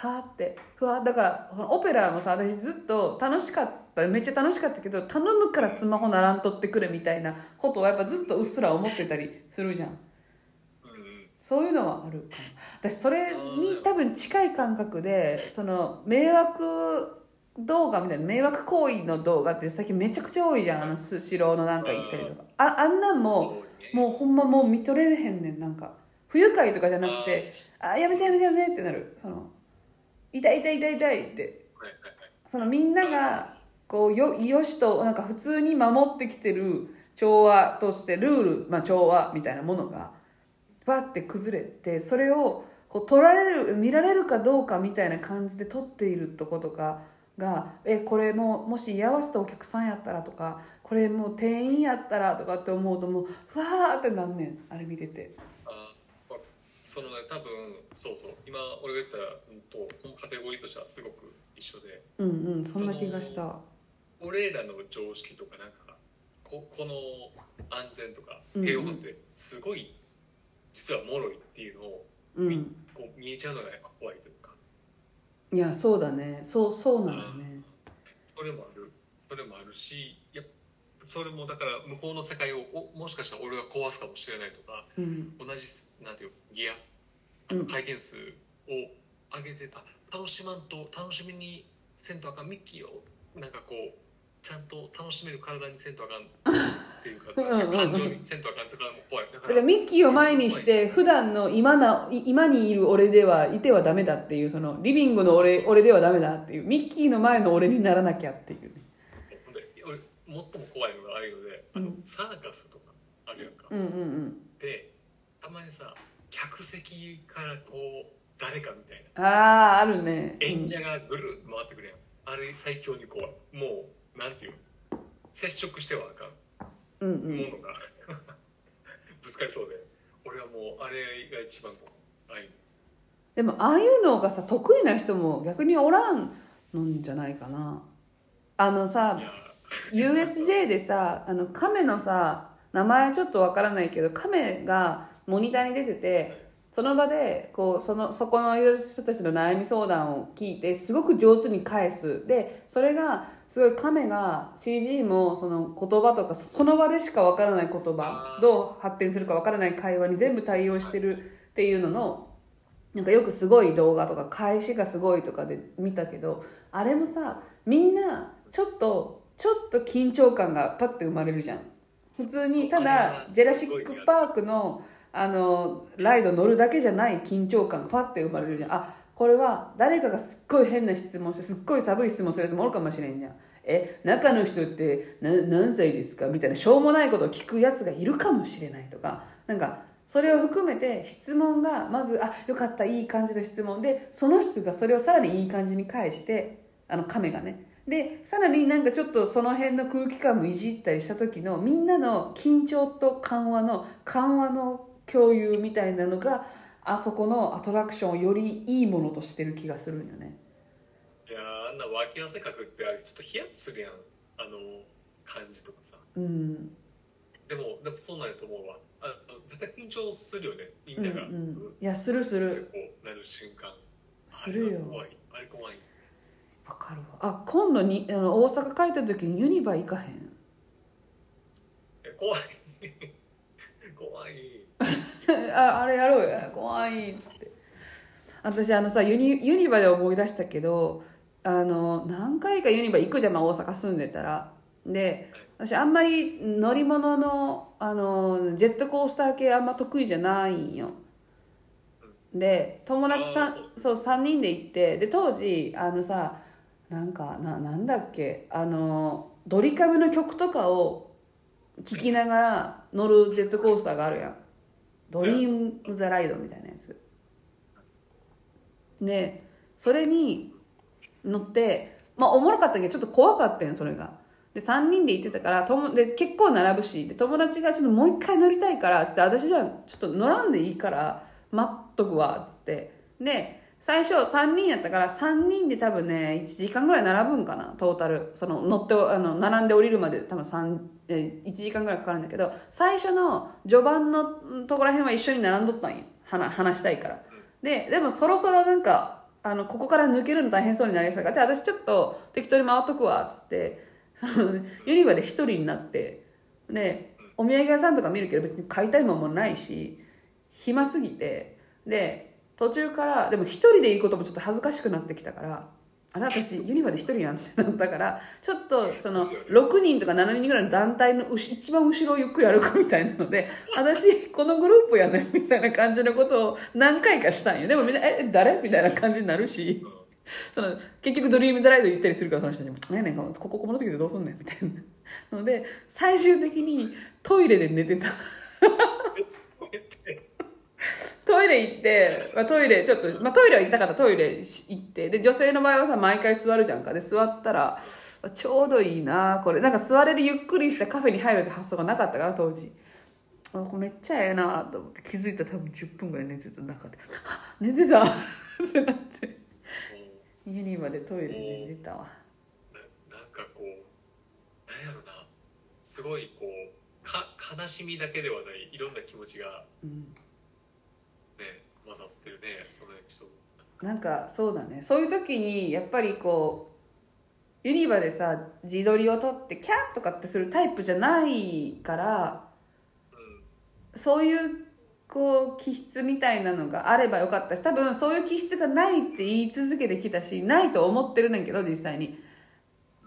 はーってふわだからこのオペラもさ私ずっと楽しかっためっちゃ楽しかったけど頼むからスマホならんとってくれみたいなことをやっぱずっとうっすら思ってたりするじゃん。そういうのはある私それに多分近い感覚でその迷惑動画みたいな迷惑行為の動画って最近めちゃくちゃ多いじゃんあのスシローのなんか行ったりとか。ああんなんももうほんまもう見とれへんねんなんか。不愉快とかじゃなくてあやめてやめてやめてってなる。その痛い痛い痛い痛いって。そのみんながこうよよしとなんか普通に守ってきてる調和としてルール、まあ、調和みたいなものがバッて崩れてそれをこう取られる見られるかどうかみたいな感じで撮っているとことかがえこれももし居合わせたお客さんやったらとかこれもう店員やったらとかって思うともうふわーってなんねん。あれ見てて。
そのね多分そうそう。今俺が言ったのとこのカテゴリーとしてはすごく一緒で。
うんうんそんな気がした。
俺らの常識とかなんかここの安全とか平和ってすごい実は脆いっていうのを
うん。
こう見えちゃうのがやっぱ怖いというか。
いやそうだね。そうそうなんだね
それもある。それもあるしそれもだから向こうの世界をおもしかしたら俺が壊すかもしれないとか
うん。
同じなんていうギア
うん。
回転数を上げて、あ楽しまんと楽しみにせんとあかんミッキーをなんかこうちゃんと楽しめる体にせんとあかん (laughs) っていうか
うんうんうん。
感情にせんとあかんとかも怖い。だか
ららミッキーを前にして普段の今ない今にいる俺ではいてはダメだっていうそのリビングの俺俺ではダメだっていうミッキーの前の俺にならなきゃっていう
最も怖いのがああいうのであの、
うん
サーカスとかあるやんか、
うんうんうん。
でたまにさ客席からこう誰かみたいな。
あああるね。
演者がぐるっと回ってくるやん。あれ最強に怖い。もうなんていうの？接触してはあかん。
うんうん。うん
ものが。(laughs) ぶつかりそうで。俺はもうあれが一番怖い。ああいう
でもああいうのがさ得意な人も逆におらんのんじゃないかな。あのさ
いや
USJ でさあの亀のさ名前ちょっとわからないけど亀がモニターに出ててその場でこうそのそこの人たちの悩み相談を聞いてすごく上手に返す。でそれがすごい亀が CG もその言葉とかその場でしかわからない言葉どう発展するかわからない会話に全部対応してるっていうののなんかよくすごい動画とか返しがすごいとかで見たけどあれもさみんなちょっとちょっと緊張感がパッて生まれるじゃん。普通にただ
は
ジェラシック・パークのあのライド乗るだけじゃない緊張感がパッて生まれるじゃん。あこれは誰かがすっごい変な質問してすっごい寒い質問するやつもおるかもしれんじゃん。え中の人ってな何歳ですか？みたいなしょうもないことを聞くやつがいるかもしれないとか。なんかそれを含めて質問がまずあよかったいい感じの質問。でその人がそれをさらにいい感じに返してあの亀がねでさらになんかちょっとその辺の空気感もいじったりした時のみんなの緊張と緩和の緩和の共有みたいなのがあそこのアトラクションをよりいいものとしてる気がするんよね。
いやーあんな脇汗かくってちょっとヒヤッとするやん。あの感じとかさ。
うん。
でもでもそうなんやと思うわ。あの絶対緊張するよねみ
うんん
なが、
うんいやするす
って
る
こうなる瞬間。
するよ。
あれが怖い。あれ怖い
わかるわ。あ今度にあの大阪帰った時にユニバ行かへん？
え怖い。怖い。(laughs) (laughs)
ああれやろうよ。怖いっつって。私あのさユニユニバで思い出したけどあの何回かユニバ行くじゃん、まあ、大阪住んでたら。で私あんまり乗り物のあのジェットコースター系あんま得意じゃないんよ。で友達さん
そう。
3人で行ってで当時あのさなんかななんだっけ？あのドリカムの曲とかを聴きながら乗るジェットコースターがあるやん。ドリーム・ザ・ライドみたいなやつ。でそれに乗ってまあおもろかったけどちょっと怖かったんよそれが。で3人で行ってたからともで結構並ぶしで友達がちょっともう一回乗りたいからつって私じゃちょっと乗らんでいいから待っとくわっつって。で最初3人やったから3人で多分ね1時間ぐらい並ぶんかなトータル。その乗ってあの並んで降りるまで多分3え1時間ぐらいかかるんだけど最初の序盤のとこら辺は一緒に並んどったんよ。話話したいから。ででもそろそろなんかあのここから抜けるの大変そうになりそうだからじゃあ私ちょっと適当に回っとくわっつってそのユニバで一人になってでお土産屋さんとか見るけど別に買いたいもんもないし暇すぎてで途中からでも一人で行くこともちょっと恥ずかしくなってきたからあれ私ユニバで一人やんってなったからちょっとその (laughs) 6人とか7人ぐらいの団体の一番後ろをゆっくり歩くみたいなので (laughs) 私このグループやねんみたいな感じのことを何回かしたんよ。でもみんな「え誰?」みたいな感じになるし。その結局ドリーム・ザ・ライド行ったりするからその人たちも「何やねんかこここの時でどうすんねん」みたいなので最終的にトイレで寝てた (laughs) トイレ行って、まあ、トイレちょっと、まあ、トイレは行きたかった。トイレ行って。で女性の場合はさ毎回座るじゃんか。で座ったらちょうどいいなこれ。なんか座れるゆっくりしたカフェに入るって発想がなかったから当時。あこれめっちゃええなと思って。気づいたら多分10分ぐらい寝てた中で。あ寝てた。ってなって。ユニバでトイレで寝てたわ。
ななんかこうなんやろな。すごいこうか悲しみだけではない。いろんな気持ちが
うん
ねそのエピソード。
なんかそうだね。そういう時にやっぱりこうユニバでさ自撮りを撮ってキャッとかってするタイプじゃないから
うん
そういうこう気質みたいなのがあればよかったし多分そういう気質がないって言い続けてきたしないと思ってるねんけど実際に。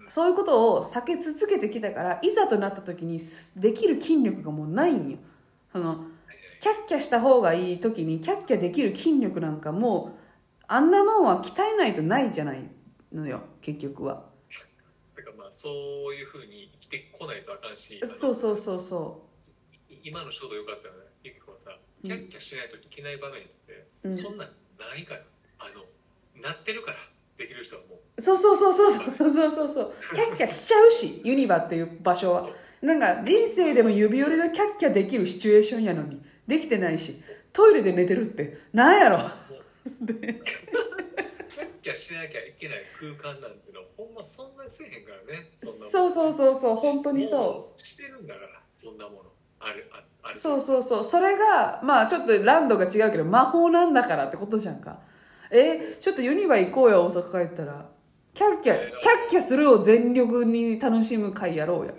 そういうことを避け続けてきたからいざとなった時にできる筋力がもうないんよ。そのキャッキャした方がいい時にキャッキャできる筋力なんかもうあんなもんは鍛えないとないじゃないのよ結局は。
てかまあそういうふうに生きてこないとあかんし
そうそうそうそ
い今の衝動よかったよねゆきこはさキャッキャしないといけない場面って、
うん。
そんなんないから。あのなってるからできる人はもう。
うそうそうそうそうそうそうそうそう。キャッキャしちゃうしユニバっていう場所は。なんか人生でも指折りのキャッキャできるシチュエーションやのにできてないしトイレで寝てるってなんやろ？(laughs) で
キャッキャしなきゃいけない空間なんてのはほんまそんなにせえへんからねそんな
そうそうそうそう本当にそう。
してるんだからそんなもの。あるあある。
そうそうそう。それがまあちょっとランドが違うけど魔法なんだからってことじゃんか。えちょっとユニバ行こうよ大阪帰ったら。キャッキャキャッキャするを全力に楽しむ会やろうや。
あ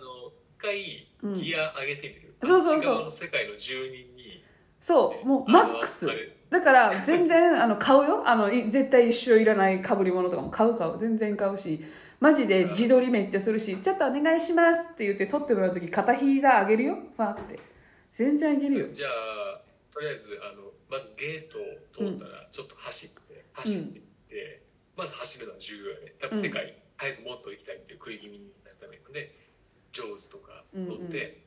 の一回
うん
ギア上げてみる、
そうそうそう。
の世界の住人に
そうもうマックス。だから全然あの買うよ。あのい絶対一生いらない被り物とかも買う買う。全然買うし。マジで自撮りめっちゃするし「ちょっとお願いします」って言って撮ってもらう時片膝上げるよ。ファーって。全然上げるよ。
じゃあとりあえずあのまずゲートを通ったらちょっと走って走っていって、まず走るのは重要やね。多分世界早くもっと行きたいっていう食い気味になるためにでジョーズとか乗って、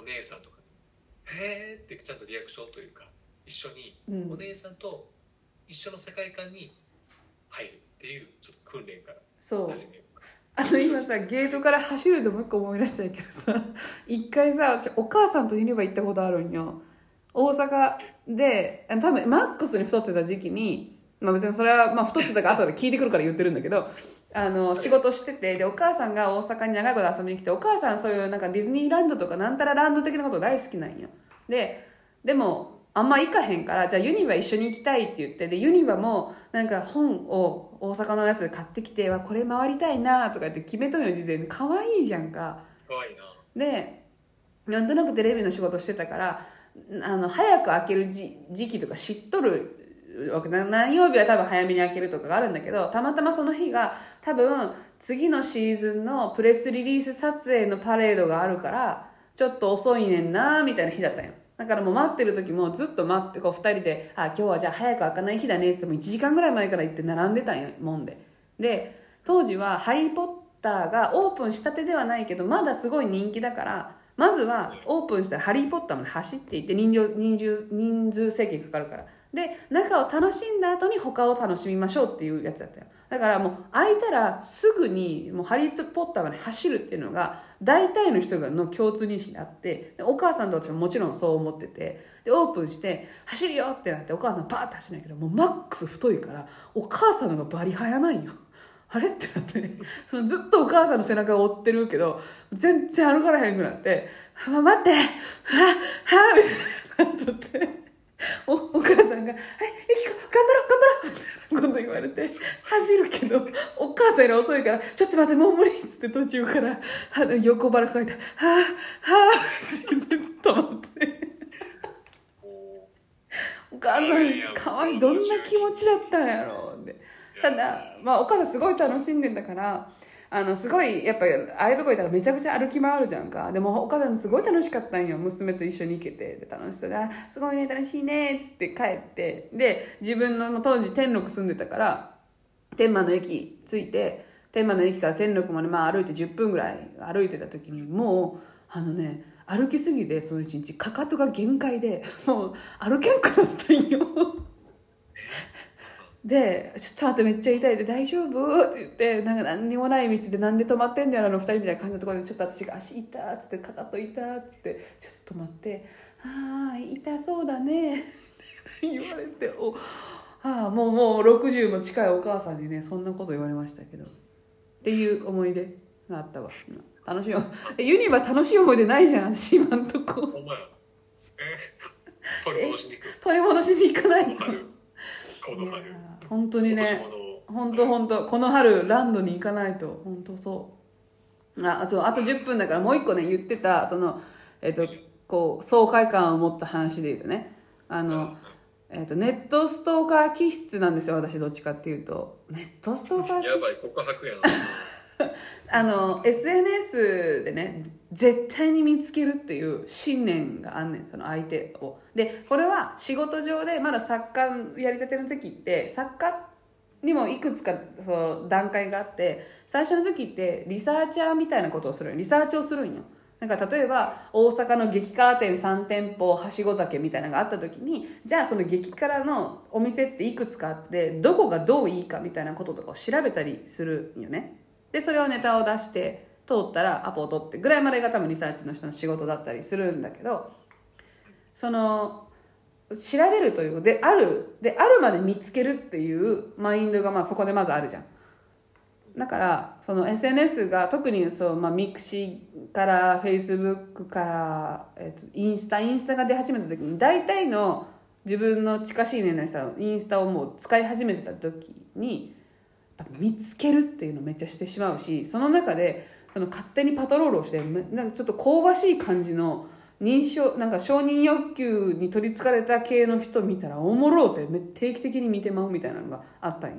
お姉さんとかに「へーってちゃんとリアクションというか一緒に
うん。
お姉さんと一緒の世界観に入るっていうちょっと訓練から
そう。
始めようか。
あの今さゲートから走るともう一個思い出したんやけどさ (laughs) 一回さ私お母さんとユニバ行ったことあるんよ。大阪であ多分マックスに太ってた時期にまあ別にそれはまあ太ってたから後で聞いてくるから言ってるんだけどあの仕事しててでお母さんが大阪に長いこと遊びに来てお母さんそういうなんかディズニーランドとかなんたらランド的なこと大好きなんよ。ででもあんま行かへんからじゃあユニバ一緒に行きたいって言ってでユニバもなんか本を大阪のやつで買ってきてわこれ回りたいなとか言って決めとるの事前に可愛いじゃんか。
かわいいな。
でなんとなくテレビの仕事してたからあの早く開ける時時期とか知っとるわけ。な何曜日は多分早めに開けるとかがあるんだけどたまたまその日が多分次のシーズンのプレスリリース撮影のパレードがあるからちょっと遅いねんなみたいな日だったんよ。だからもう待ってる時もずっと待ってこう2人で「あ今日はじゃあ早く開かない日だね」って言って1時間ぐらい前から行って並んでたんよもんで。で当時は「ハリー・ポッター」がオープンしたてではないけどまだすごい人気だからまずはオープンしたら「ハリー・ポッター」まで走っていって人数人数人数制限かかるからで中を楽しんだ後に他を楽しみましょうっていうやつだったよ。だからもう開いたらすぐにもうハリー・ポッターまで走るっていうのが大体の人がの共通認識があってお母さんと私ももちろんそう思っててでオープンして走るよってなってお母さんパーって走るんやけどもうマックス太いからお母さんのがバリ速ないよ。あれってなってそのずっとお母さんの背中を追ってるけど全然歩かれへんくなって「ま待ってははみたいななっとって。おお母さんが「はいゆきこ頑張ろう頑張ろう」って今度言われて走るけどお母さんより遅いから「ちょっと待ってもう無理」っつって途中から横腹かいて「はあはあ」ってずっと待って。
お
お母さんかわいいどんな気持ちだったんやろうって。ただ、まあ、お母さんすごい楽しんでんだからあのすごいやっぱりああいうとこ行ったらめちゃくちゃ歩き回るじゃんか。でもお母さんすごい楽しかったんよ。娘と一緒に行けて。で楽しそうであ「すごいね楽しいね」っつって帰って。で自分の当時天禄住んでたから天満の駅着いて天満の駅から天禄までまあ歩いて10分ぐらい歩いてた時にもうあのね歩きすぎてその一日かかとが限界でもう歩けんくなったんよ。で「ちょっと待ってめっちゃ痛い。で大丈夫?」って言ってなんか何にもない道でなんで止まってんだよあの二人みたいな感じのところでちょっと私が足痛っつってかかと痛っつってちょっと止まって「ああ痛そうだね」言われておああもうもう60も近いお母さんにねそんなこと言われましたけど。っていう思い出があったわ。今楽しいえユニバ楽しい思い出ないじゃん私今んとこ。
ほんまや。え？取り戻しに行く。
取り戻しに行かないと本当にね本当本当この春ランドに行かないと本当そう。あそうあと10分だからもう一個ね言ってたそのえっ、とこう爽快感を持った話で言うとねあの、えっとネットストーカー気質なんですよ私どっちかっていうと。ネットストーカー
やばい告白やな (laughs)
あの SNS でね絶対に見つけるっていう信念があんねんその相手を。でこれは仕事上でまだ作家やりたての時って作家にもいくつかその段階があって最初の時ってリサーチャーみたいなことをするリサーチをするんよ。なんか例えば大阪の激辛店3店舗はしご酒みたいなのがあった時にじゃあその激辛のお店っていくつかあってどこがどういいかみたいなこととかを調べたりするんよね。でそれをネタを出して通ったらアポを取ってぐらいまでが多分リサーチの人の仕事だったりするんだけどその調べるというであるであるまで見つけるっていうマインドがまあそこでまずあるじゃん。だからその SNS が特にそう、まあ、 mixiからフェイスブックから、えっとインスタインスタが出始めた時に大体の自分の近しい年代の人はインスタをもう使い始めてた時にあと見つけるっていうのめっちゃしてしまうしその中でその勝手にパトロールをしてなんかちょっと香ばしい感じの認証なんか承認欲求に取りつかれた系の人見たらおもろうって定期的に見てまうみたいなのがあったんよ。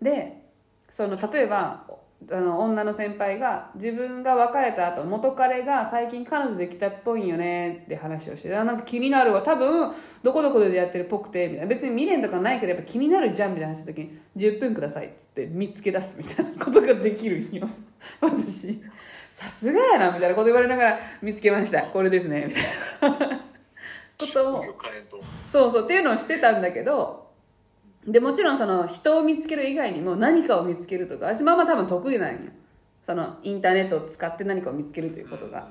でその例えばあの女の先輩が自分が別れた後元彼が最近彼女できたっぽいんよねって話をしてあなんか気になるわ多分どこどこでやってるっぽくてみたいな。別に未練とかないけどやっぱ気になるじゃんみたいな話した時に10分くださいっつって見つけ出すみたいなことができるんよ。(laughs) 私さすがやなみたいなこと言われながら見つけました。これですねみたいな。ことを。そうそうっていうのをしてたんだけどでもちろんその人を見つける以外にも何かを見つけるとか私まあまあ多分得意なんよ。そのインターネットを使って何かを見つけるということが。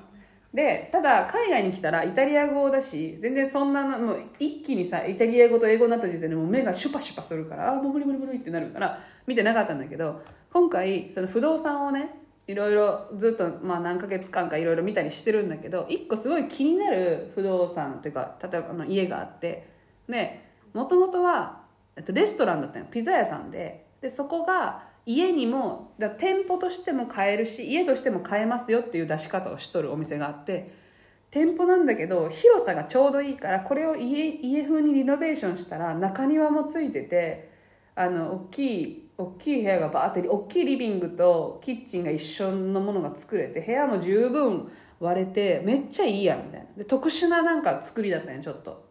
でただ海外に来たらイタリア語だし全然そんなのもう一気にさイタリア語と英語になった時点でもう目がシュパシュパするからああもう無理無理無理ってなるから見てなかったんだけど今回その不動産をねいろいろずっとまあ何ヶ月間かいろいろ見たりしてるんだけど一個すごい気になる不動産っていうか例えばあの家があって。でもともとはとレストランだったのピザ屋さんで。でそこが家にもだ店舗としても買えるし家としても買えますよっていう出し方をしとるお店があって店舗なんだけど広さがちょうどいいからこれを家家風にリノベーションしたら中庭もついててあの大きい大きい部屋がバーって大きいリビングとキッチンが一緒のものが作れて部屋も十分割れてめっちゃいいやんみたいな。で特殊ななんか作りだったんよちょっと。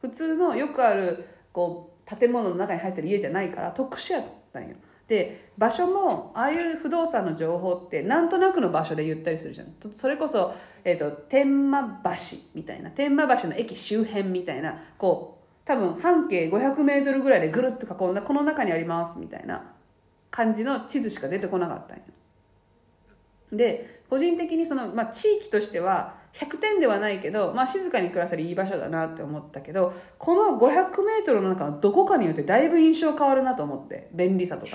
普通のよくあるこう建物の中に入ってる家じゃないから特殊やったんよ。で場所もああいう不動産の情報ってなんとなくの場所で言ったりするじゃん。それこそ、えー、と天満橋みたいな。天満橋の駅周辺みたいな。こう多分半径 500m ぐらいでぐるっと囲んだこの中にありますみたいな。感じの地図しか出てこなかったんよ。で個人的にその、まあ、地域としては100点ではないけど、まあ、静かに暮らせるいい場所だなって思ったけどこの 500m の中のどこかによってだいぶ印象変わるなと思って便利さとか。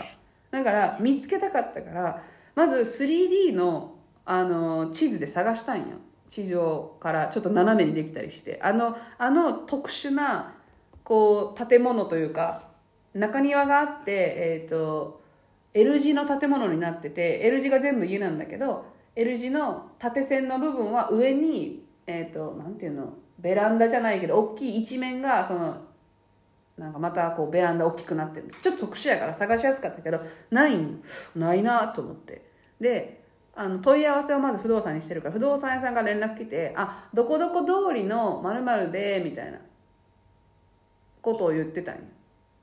だから見つけたかったからまず 3D のあの地図で探したんよ。地上からちょっと斜めにできたりして。あのあの特殊なこう建物というか中庭があってえっ、と L 字の建物になってて L 字が全部家なんだけど L 字の縦線の部分は上にえっ、となんていうの？ベランダじゃないけど大きい一面がそのなんかまたこうベランダ大きくなってる。ちょっと特殊やから探しやすかったけどないんないなと思って。であの問い合わせをまず不動産にしてるから不動産屋さんが連絡来て「あどこどこ通りのまるで」みたいな。ことを言ってたん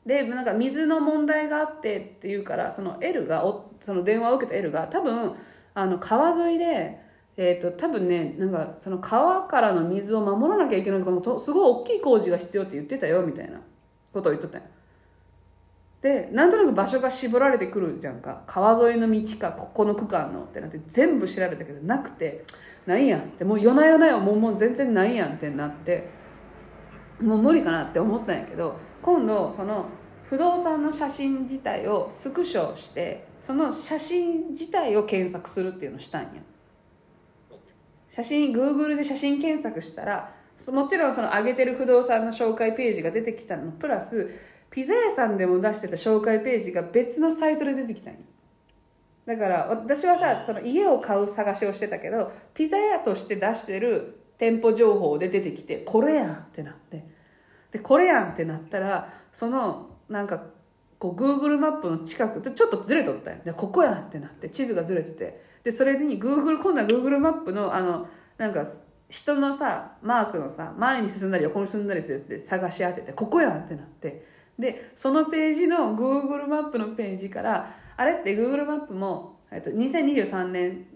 でなんか水の問題があってっていうからその L がおその電話を受けた L が多分あの川沿いで、えー、と多分ねなんかその川からの水を守らなきゃいけないとかもとすごい大きい工事が必要って言ってたよみたいなことを言っとったんよ。でなんとなく場所が絞られてくるじゃんか。川沿いの道かここの区間のってなって全部調べたけどなくてないやんってもう夜な夜なよもうもう全然ないやんってなってもう無理かなって思ったんやけど今度その不動産の写真自体をスクショしてその写真自体を検索するっていうのをしたんや。写真 Google で写真検索したらもちろんその上げてる不動産の紹介ページが出てきたの。プラスピザ屋さんでも出してた紹介ページが別のサイトで出てきたんよだから私はさその家を買う探しをしてたけどピザ屋として出してる店舗情報で出てきてこれやんってなって。でこれやんってなったらそのなんかこう Google マップの近くちょっとずれとったんよでここやってなって地図がずれてて。でそれに Google 今度は Google マップのあのなんか人のさマークのさ前に進んだり横に進んだりするやつで探し当ててここやってなって。でそのページの Google マップのページからあれって Google マップも、えっと、2023年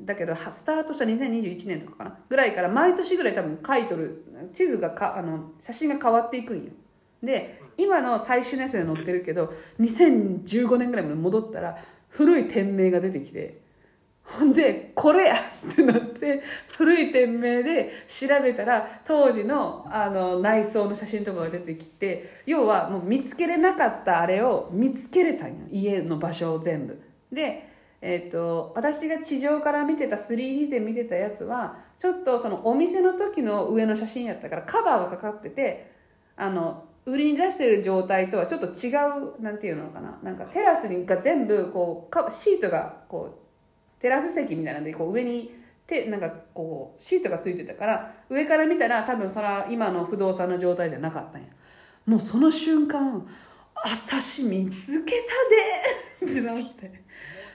だけどスタートした2021年とかかな？ぐらいから毎年ぐらい多分書いとる地図がかあの写真が変わっていくんよ。で今の最新のやつで載ってるけど2015年ぐらいまで戻ったら古い店名が出てきてほんでこれやってなって古い店名で調べたら当時のあの内装の写真とかが出てきて要はもう見つけれなかったあれを見つけれたんよ。家の場所を全部。でえーと、私が地上から見てた 3D で見てたやつはちょっとそのお店の時の上の写真やったからカバーがかかっててあの売りに出してる状態とはちょっと違うなんていうのかな。なんかテラスが全部こうシートがこうテラス席みたいなんでこう上にてなんかこうシートがついてたから上から見たら多分それは今の不動産の状態じゃなかったんや。もうその瞬間私見つけたでってなって。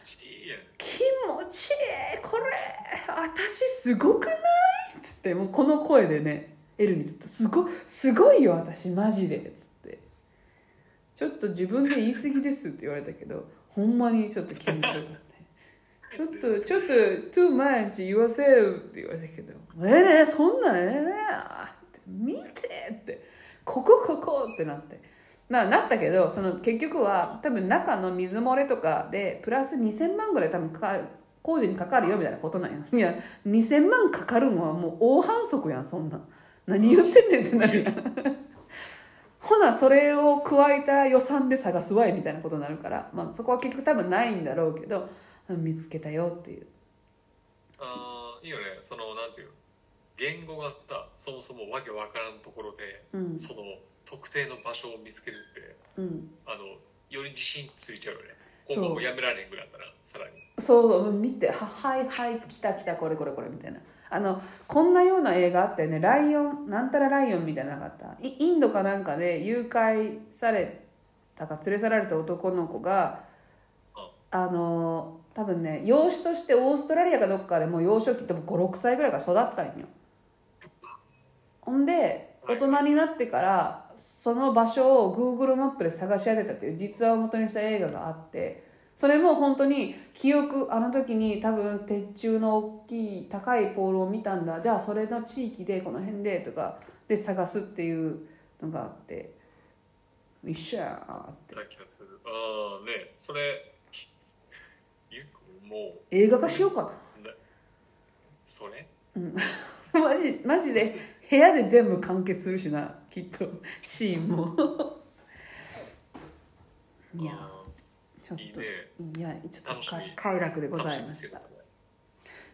ちいい。
気持ちいい。これ私すごくない？っつってもうこの声でねエルにずっと「すごすごいよ私マジで」っつって「ちょっと自分で言い過ぎです」って言われたけどほんまにちょっと気持ちよかったちょっとちょっと「too much 言わせよ」って言われたけど「ええねそんなんええねって見て」って「ここここ」ってなって。ななったけどその結局は多分中の水漏れとかでプラス2000万ぐらい多分かか工事にかかるよみたいなことなんや。いや2000万かかるのはもう大反則やんそんなん。何言ってんねんってなる。やんほなそれを加えた予算で探すわいみたいなことになるから、まあ、そこは結局多分ないんだろうけど見つけたよっていう。
ああいいよね。そのなんていうの？言語があった。そもそもわけわからんところで、
うん。
その特定の場所を見つけるって
うん。
あのより自信ついちゃうよね。今後もやめられへんくなったらさらに。
そう。そう見てははいはい来た来たこれこれこれみたいなあのこんなような映画あったよね。ライオンなんたらライオンみたいなのなかった。インドかなんかで誘拐されたか連れ去られた男の子があの多分ね養子としてオーストラリアかどっかでもう幼少期多分56歳ぐらいから育ったんよ。ほんで大人になってからその場所を Google マップで探し当てたっていう実話を元にした映画があってそれも本当に記憶あの時に多分鉄柱の大きい高いポールを見たんだ。じゃあそれの地域でこの辺でとかで探すっていうのがあって。一緒やなって。
た気がする。ああねそれゆも
映画化しよう。か (laughs)
うなそれ
なマジマジで部屋で全部完結するしなきっと。シーンも。いや
あ
ちょっと
い
やちょっと快楽でございました。っ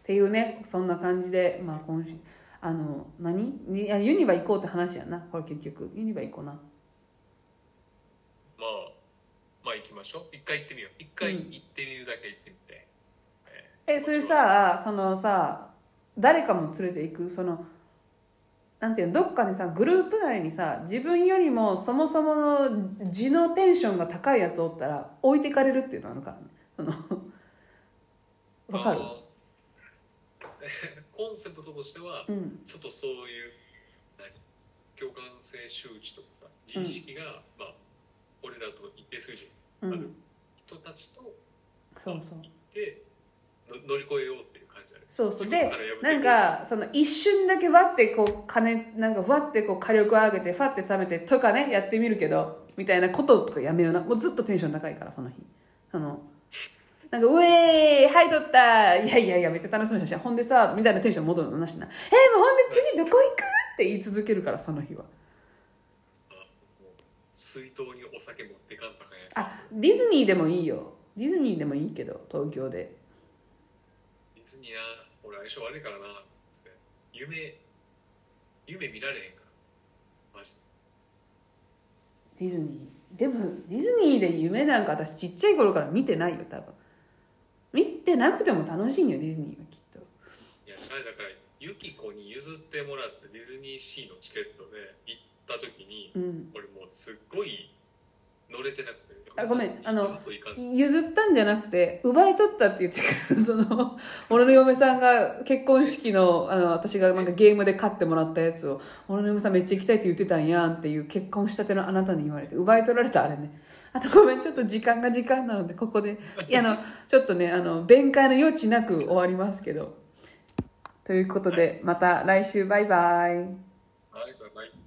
ていうねそんな感じでまあ今週あの何？にいやユニバ行こうって話やな。これ結局。ユニバ行こうな。
まあまあ行きましょう。一回行ってみよう。一回行ってみるだけ行ってみて、え
えそれさそのさ誰かも連れて行く？そのなんていうのどっかにさグループ内にさ自分よりもそもそもの自のテンションが高いやつおったら置いてかれるっていうのあるからね。その
ー。
わかる？(laughs)
コンセプトとしては
うん。
ちょっとそういう何？共感性周知とかさ自意識が、まあ俺らと一定数字
うん。
ある人たちと
そうそう。
行っての乗り越えようって
そうそう。でな
うん
かその一瞬だけわってこう金なんかわってこう火力を上げてファって冷めてとかねやってみるけどみたいなこととかやめような。もうずっとテンション高いからその日。あのなんか「ウェーイはい撮った。いやいやいやめっちゃ楽しみな写真ほんでさ」みたいなテンション戻るのなしな「えー、もうほんで次どこ行く?」って言い続けるからその日は。
水筒にお酒持ってかんとかや
あ
つ
ディズニーでもいいよ。ディズニーでもいいけど東京で。
ディズニーな。俺相性悪いからなつって夢夢見られへんから。マジ
ディズニー。でもディズニーで夢なんか私ちっちゃい頃から見てないよ多分。見てなくても楽しいんよディズニーはきっと。
いやそれだからユキコに譲ってもらってディズニーシーのチケットで行った時に
うん。
俺もうすっごい乗れてなくて。
あごめん。あの譲ったんじゃなくて奪い取ったって言ってくる (laughs) その俺の嫁さんが結婚式のあの私がなんかゲームで買ってもらったやつを俺の嫁さんめっちゃ行きたいって言ってたんやんっていう結婚したてのあなたに言われて奪い取られたあれね。あとごめんちょっと時間が時間なのでここで。いやあのちょっとねあの弁解の余地なく終わりますけど。ということでまた来週バイバイ。
はいバイバイ